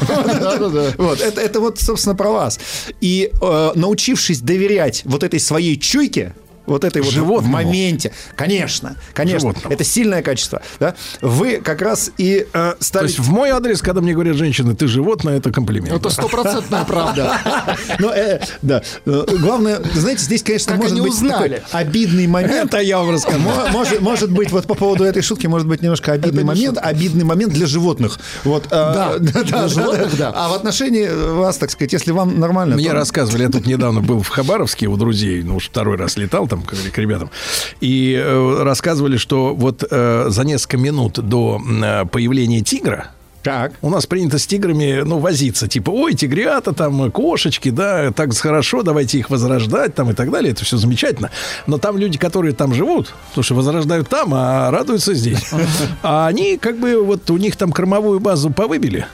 Вот, это, это вот, собственно, про вас. И э, научившись доверять вот этой своей чуйке, вот этой вот в Животному. моменте, конечно, конечно, Животному. это сильное качество, да? Вы как раз и э, То стали... есть в мой адрес, когда мне говорят женщины, ты животное, это комплимент. Это стопроцентная правда. Ну, э, да. Э, Главное, знаете, здесь, конечно, может быть узнали? обидный момент. Это я вам рассказал. Мо- Может, быть, вот по поводу этой шутки, может быть, немножко обидный момент, обидный момент для животных. Вот, да, для животных, да. А в отношении вас, так сказать, если вам нормально... Мне то- рассказывали, я тут недавно был в Хабаровске у друзей, ну уж второй раз летал там к, к ребятам, и э, рассказывали, что вот э, за несколько минут до э, появления тигра Так. У нас принято с тиграми, ну, возиться. Типа, ой, тигрята, там, кошечки, да, так хорошо, давайте их возрождать, там, и так далее. Это все замечательно. Но там люди, которые там живут, слушай, возрождают там, а радуются здесь. А они, как бы, вот у них там кормовую базу повыбили.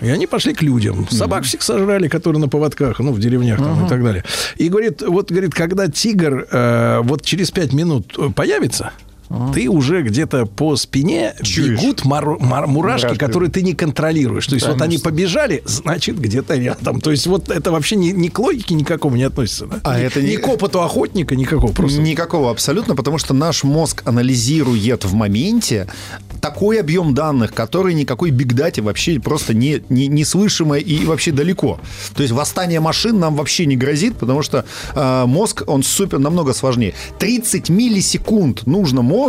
И они пошли к людям. Собак всех сожрали, которые на поводках, ну, в деревнях там и так далее. И говорит, вот, говорит, когда тигр э, вот через пять минут э, появится, ты уже где-то по спине Чуешь. бегут мор- мор- мурашки, Мурашки. которые ты не контролируешь. То есть вот они побежали, значит, где-то рядом. То есть вот это вообще ни, ни к логике никакому не относится. да? А ни, это не- ни к опыту охотника, никакого просто. Никакого абсолютно, потому что наш мозг анализирует в моменте такой объем данных, который никакой бигдате вообще просто не, не, неслышимо и вообще далеко. То есть восстание машин нам вообще не грозит, потому что э, мозг, он супер, намного сложнее. 30 миллисекунд нужно мозгу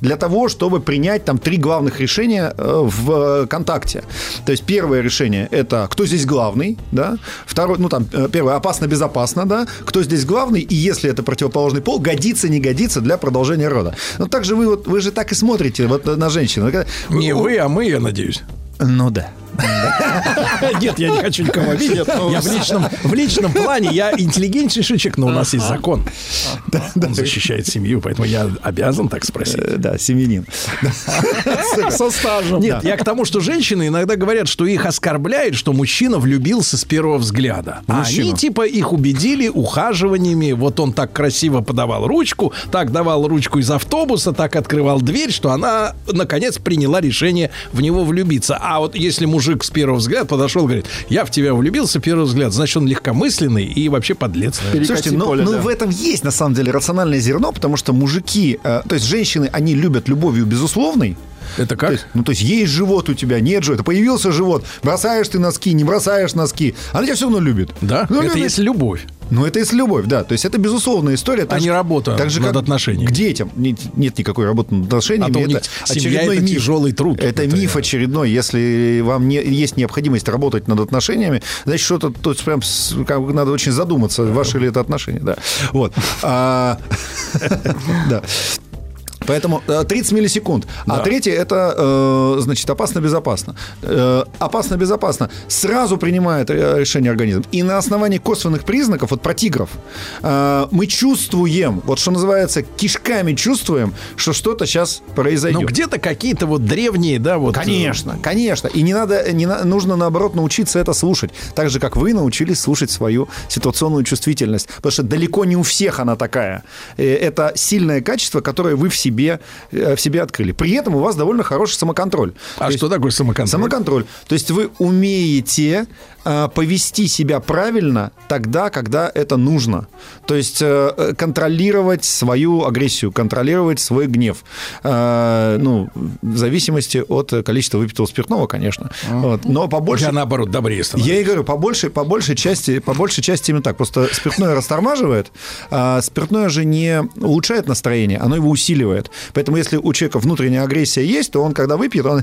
для того, чтобы принять там три главных решения э, в э, контакте. То есть первое решение – это кто здесь главный, да? Второе, ну там, э, первое – опасно-безопасно, да? Кто здесь главный, и если это противоположный пол, годится, не годится для продолжения рода. Ну, так же вы, вот, вы же так и смотрите вот на женщин. Вы когда- Не вы, а мы, я надеюсь. Ну да. Нет, я не хочу никого обидеть. Я в личном, в личном плане, я интеллигентнейший человек, но у нас есть закон. Он защищает семью, поэтому я обязан так спросить. Э, Да, семьянин. Со стажем. Нет, я к тому, что женщины иногда говорят, что их оскорбляет, что мужчина влюбился с первого взгляда. А они типа их убедили ухаживаниями. Вот он так красиво подавал ручку, так давал ручку из автобуса, так открывал дверь, что она наконец приняла решение в него влюбиться. А вот если мужик с первого взгляда подошел и говорит, я в тебя влюбился с первого взгляда, значит он легкомысленный и вообще подлец. Слушайте, ну, ну, в этом есть на самом деле рациональное зерно, потому что мужики, э, то есть женщины, они любят любовью безусловной. Это как? То есть, ну, то есть есть живот у тебя, нет живота. Появился живот, бросаешь ты носки, не бросаешь носки. Она тебя все равно любит. Да? Ну, это любит. есть любовь. Ну, это есть любовь, да. То есть это безусловная история. А не работа так же, над как отношениями. К детям. Нет, нет никакой работы над отношениями. А то это очередной это миф. тяжелый труд. Это, Это миф очередной. Если вам не, есть необходимость работать над отношениями, значит, что-то тут прям с- как надо очень задуматься, ваши ли это отношения. Да. Вот. А, Да. Поэтому э, 30 миллисекунд. А Да. третье это, э, значит, опасно-безопасно. Э, опасно-безопасно. Сразу принимает э, решение организм. И на основании косвенных признаков, вот про тигров, э, мы чувствуем, вот что называется, кишками чувствуем, что что-то сейчас произойдет. Ну, где-то какие-то вот древние, да, вот... э, Конечно, конечно. И не надо, не на- нужно наоборот научиться это слушать. Так же, как вы научились слушать свою ситуационную чувствительность. Потому что далеко не у всех она такая. Э, Это сильное качество, которое вы в себе, э, в себе открыли. При этом у вас довольно хороший самоконтроль. А То что такое самоконтроль? Самоконтроль. То есть вы умеете повести себя правильно тогда, когда это нужно. То есть э, э, контролировать свою агрессию, контролировать свой гнев. Э, ну, в зависимости от э, количества выпитого спиртного, конечно. Вот. Но побольше... Я наоборот добрее становлюсь. Я и говорю, по большей, по большей части, по большей части именно так. Просто спиртное растормаживает, а спиртное же не улучшает настроение, оно его усиливает. Поэтому если у человека внутренняя агрессия есть, то он, когда выпьет, он!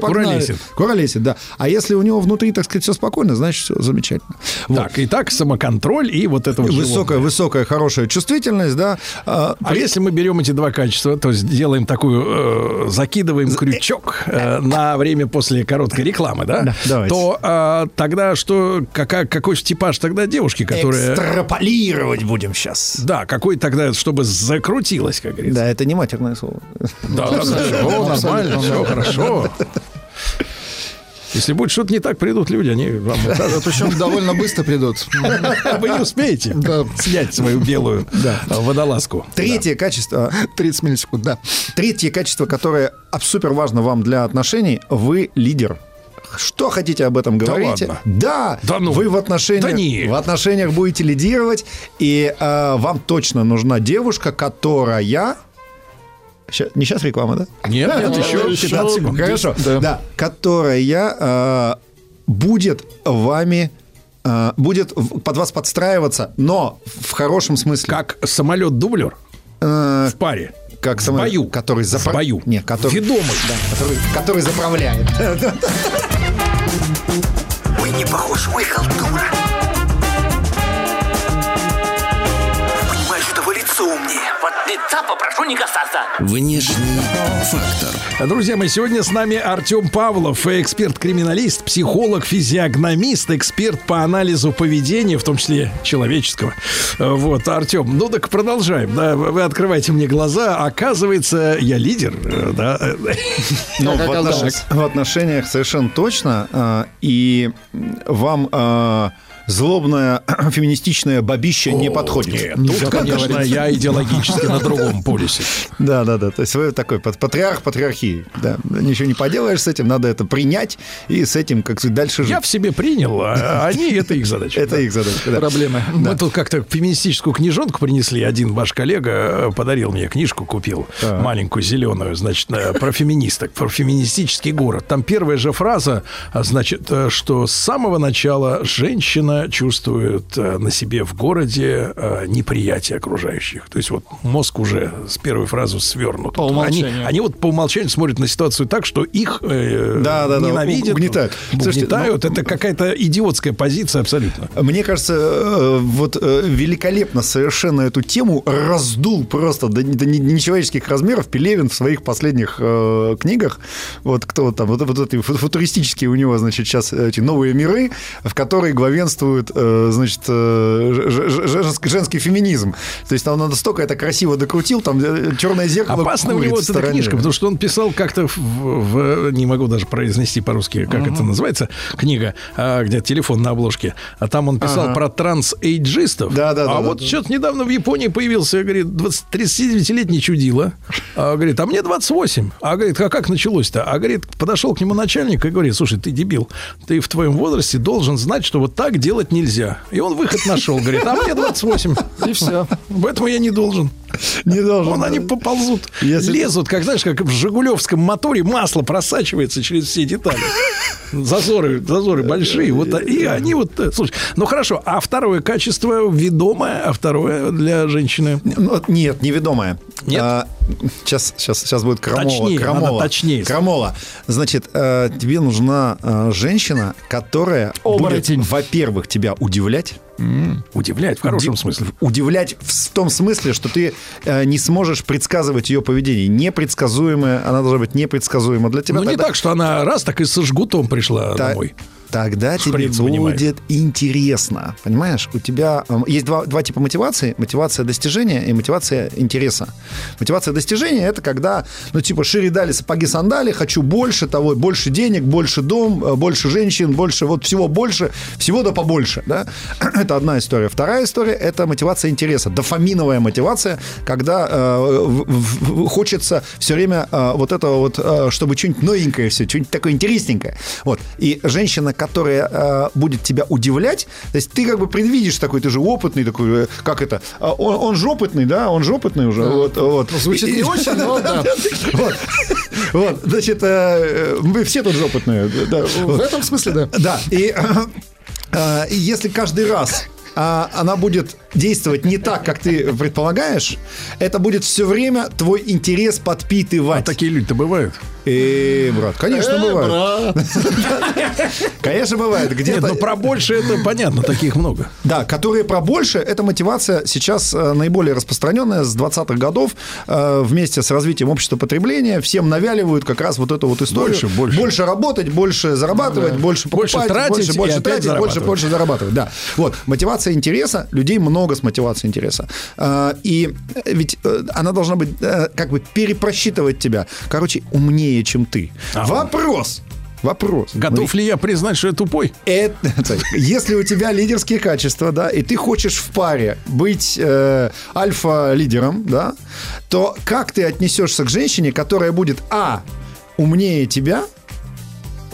Куролесит. Куролесит, да. А если у него внутри, так сказать, все спокойно, значит, все замечательно. Вот. Так, итак, самоконтроль и вот это вот Высокая, высокая, хорошая чувствительность, да. А, А если мы берем эти два качества, то сделаем такую, э, закидываем крючок э, на время после короткой рекламы, да? Да, давайте. То э, тогда что, какая, какой типаж тогда девушки, которая... Экстраполировать будем сейчас. Да, какой тогда, чтобы закрутилось, как говорится. Да, это не матерное слово. Да, да, да, нормально, все хорошо. Если будет что-то не так, придут люди, они вам укажут. Причем довольно быстро придут. Вы не успеете снять свою белую э, водолазку. Третье качество, 30 миллисекунд, да. Третье качество, которое супер важно вам для отношений, вы лидер. Что хотите об этом говорите? ладно? Да, Да ну. вы в отношениях, Да не. в отношениях будете лидировать, и э, вам точно нужна девушка, которая Ща- не сейчас реклама, да? Нет, нет, еще 15 секунд. Хорошо. Да. Да. Которая э, будет вами э, будет в- под вас подстраиваться, но в хорошем смысле. Как самолет-дублер Э, в паре. как В самолет, бою. который В запра- бою. Не, который, Ведомый. да, который, который заправляет. Вы не похож, вы халтура. Попрошу не касаться. Внешний фактор. Друзья мои, сегодня с нами Артем Павлов, эксперт-криминалист, психолог, физиогномист, эксперт по анализу поведения, в том числе человеческого. Э, Вот, Артем, ну так продолжаем. Да, вы открываете мне глаза. Оказывается, я лидер. э, Да. Ну, в, отнош- в отношениях совершенно точно. а, И вам злобное феминистичное бабище не подходит. Нет, тут, конечно, я идеологически на другом полюсе. Да, да, да. То есть вы такой пат- патриарх патриархии. Да. Ничего не поделаешь с этим, надо это принять и с этим как дальше жить. Я в себе принял, а они это их задача. Это их задача. да. Проблемы. Мы тут как-то феминистическую книжонку принесли. Один ваш коллега э, подарил мне книжку, купил маленькую зеленую, значит, э, про феминисток, про феминистический город. Там первая же фраза, а, значит, э, что с самого начала женщина чувствует э, на себе в городе э, неприятие окружающих. То есть вот мозг уже с первой фразы свернут. По они, умолчанию. они вот по умолчанию смотрят на ситуацию так, что их э, Да, да, да, ненавидят, угнетают. Слушайте, угнетают. ну, Это какая-то идиотская позиция абсолютно. Мне кажется, э, вот великолепно совершенно эту тему раздул просто до, до не- нечеловеческих размеров Пелевин в своих последних э, книгах. Вот кто там, вот, вот эти фу- футуристические у него, значит, сейчас эти новые миры, в которые главенствует, э, значит, э, женский феминизм. То есть он настолько это красиво докрутил, там э, черное зеркало Опасная у него вот эта книжка, потому что он писал как-то в, в- не могу даже произнести по-русски, как это называется, книга, а, где телефон на обложке. А там он писал Ага. про трансэйджистов. Да, да, а да, вот да, что-то недавно в Японии появился, говорит, 20 39-летний чудило. А, говорит, а мне 28. А говорит, а как началось-то? А говорит, подошел к нему начальник и говорит, слушай, ты дебил, ты в твоем возрасте должен знать, что вот так делать нельзя. И он выход нашел, говорит, а мне 28. И все. Поэтому я не должен. Не должен. Вон они поползут, Если- лезут, как знаешь, как в Жигулевском моторе масло просачивается через все детали. Зазоры, зазоры большие. Вот, и они вот... э, Слушай, ну хорошо, а второе качество ведомое, а второе для женщины... Ну, Нет, неведомая. Нет? А, сейчас, сейчас, сейчас будет крамола. Точнее, крамола, точнее. Крамола. Значит, э, тебе нужна э, женщина, которая Оборотень. будет, во-первых, тебя удивлять. Удивляет в хорошем Уди- смысле. Удивлять в том смысле, что ты э, не сможешь предсказывать ее поведение. Непредсказуемая, она должна быть непредсказуема для тебя. Ну, не Тогда- так, что она раз так и со жгутом пришла Та- домой. Тогда тебе Шприц вынимает. будет интересно. Понимаешь? У тебя эм, есть два, два типа мотивации. Мотивация достижения и мотивация интереса. Мотивация достижения – это когда, ну, типа, шире дали сапоги сандали, хочу больше того, больше денег, больше дом, э, больше женщин, больше, вот всего больше, всего да побольше, да? Это одна история. Вторая история – это мотивация интереса. Дофаминовая мотивация, когда э, в- в- хочется все время э, вот этого вот, э, чтобы что-нибудь новенькое все, что-нибудь такое интересненькое. Вот. И женщина, которая э, будет тебя удивлять, то есть ты как бы предвидишь такой, ты же опытный такой, э, как это, а он, он же опытный, да, он же опытный уже. Вот, вот. Звучит И- не очень, но да. Вот. Значит, э, мы все тут же опытные. да. В этом смысле, да. Да, и э, если каждый раз а, она будет действовать не так, как ты предполагаешь, это будет все время твой интерес подпитывать. А такие люди-то бывают. Э, брат, конечно, бывает. Конечно, бывает. Нет, Где-то... ну про больше это понятно, таких много. Да, которые про больше, эта мотивация сейчас э, наиболее распространенная с 20-х годов э, вместе с развитием общества потребления всем навяливают как раз вот эту вот историю. Больше, больше. работать, больше зарабатывать, больше покупать, Больше тратить больше, тратить, больше, зарабатывать. больше зарабатывать. Да. Вот, мотивация интереса, людей много с мотивацией интереса. Э, И ведь она должна быть как бы перепросчитывать тебя. Короче, умнее, чем ты. Вопрос. Вопрос. Готов ли я признать, что я тупой? Это, если у тебя лидерские качества, да, и ты хочешь в паре быть э, альфа-лидером, да, то как ты отнесешься к женщине, которая будет, а, умнее тебя,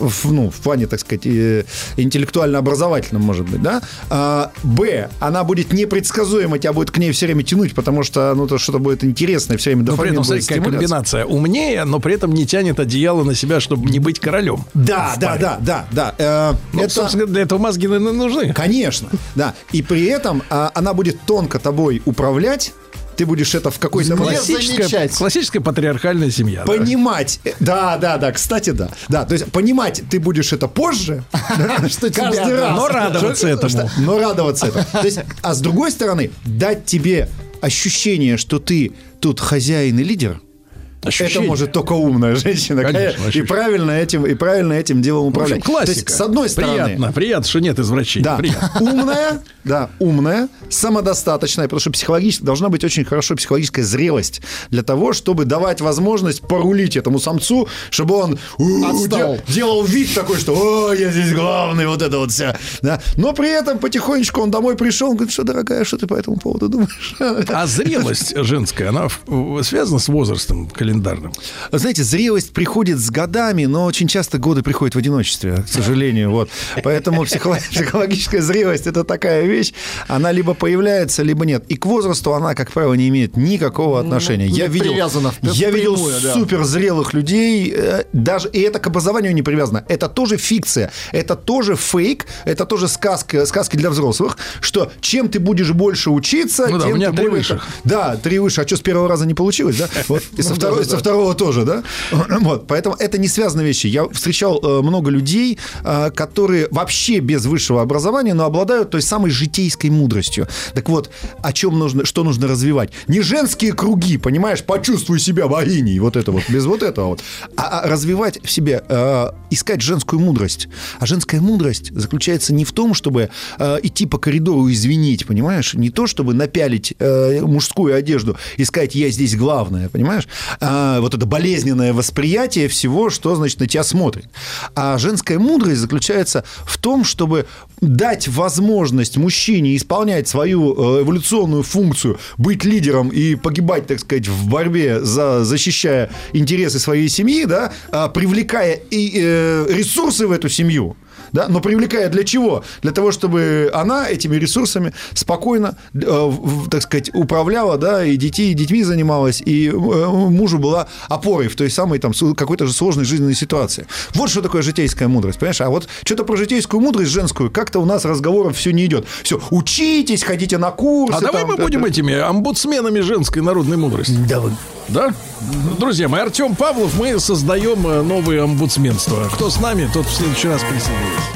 в, ну, в плане, так сказать, э, интеллектуально-образовательном, может быть, да. А, Б, она будет непредсказуема, тебя будет к ней все время тянуть, потому что, ну, то что-то будет интересное, все время Но при дофамин этом, будет смотри, комбинация. Умнее, но при этом не тянет одеяло на себя, чтобы не быть королем. Да, да, да, да, да. Э, Ну, собственно, для этого мозги нужны. Конечно, да. И при этом а, она будет тонко тобой управлять. Ты будешь это в какой-то Классическая, классическая патриархальная семья. понимать. Да, да, да, кстати, да. Да, то есть понимать ты будешь это позже, Что каждый раз. Но радоваться этому. Но радоваться этому. То есть, а с другой стороны, дать тебе ощущение, что ты тут хозяин и лидер, Ощущение. это может только умная женщина. Конечно, конечно, и правильно этим, и правильно этим делом В общем, управлять. классика. То есть, с одной стороны, Приятно, приятно, что нет извращений. да, Приятно. умная, да, умная, самодостаточная, потому что психологически должна быть очень хорошо психологическая зрелость для того, чтобы давать возможность порулить этому самцу, чтобы он у, Отстал. де- делал вид такой, что «О, я здесь главный», вот это вот вся. Да. Но при этом потихонечку он домой пришел, он говорит, что, дорогая, что ты по этому поводу думаешь? А зрелость женская, она связана с возрастом календарным? Знаете, зрелость приходит с годами, но очень часто годы приходят в одиночестве, к сожалению. Вот. Поэтому психоло- психологическая зрелость – это такая вещь, она либо появляется, либо нет. И к возрасту она, как правило, не имеет никакого отношения. не я видел, я видел да. суперзрелых людей, э, даже и это к образованию не привязано. Это тоже фикция, это тоже фейк, это тоже сказка, сказки для взрослых, что чем ты будешь больше учиться, Ну да, тем у меня ты три более- высших. Да, три выше. А что, с первого раза не получилось, да? Вот. И со, Ну, второго, да. второго тоже, да? Вот. Поэтому это не связанные вещи. Я встречал э, много людей, э, которые вообще без высшего образования, но обладают той самой житейской мудростью. Так вот, о чем нужно, что нужно развивать? Не женские круги, понимаешь, почувствуй себя богиней, вот это вот, без вот этого вот, а, а развивать в себе, э, искать женскую мудрость. А женская мудрость заключается не в том, чтобы идти по коридору и извинить, понимаешь? Не то, чтобы напялить мужскую одежду и сказать, я здесь главное, понимаешь? Вот это болезненное восприятие всего, что, значит, на тебя смотрит. А женская мудрость заключается в том, чтобы дать возможность мужчине исполнять свою э, эволюционную функцию, быть лидером и погибать, так сказать, в борьбе, за, защищая интересы своей семьи, да, а, привлекая и, э, ресурсы в эту семью. Да, но привлекая для чего? Для того, чтобы она этими ресурсами спокойно, э, так сказать, управляла, да, и детей, и детьми занималась, и э, мужу была опорой в той самой там какой-то же сложной жизненной ситуации. Вот что такое житейская мудрость, понимаешь? А вот что-то про житейскую мудрость женскую как-то у нас разговоров все не идет. Все, учитесь, ходите на курсы. А давай там, мы это- будем этими омбудсменами женской народной мудрости. Да, Да? Друзья мои, Артем Павлов, мы создаем э, новое омбудсменство. Кто с нами, тот в следующий раз присоединится.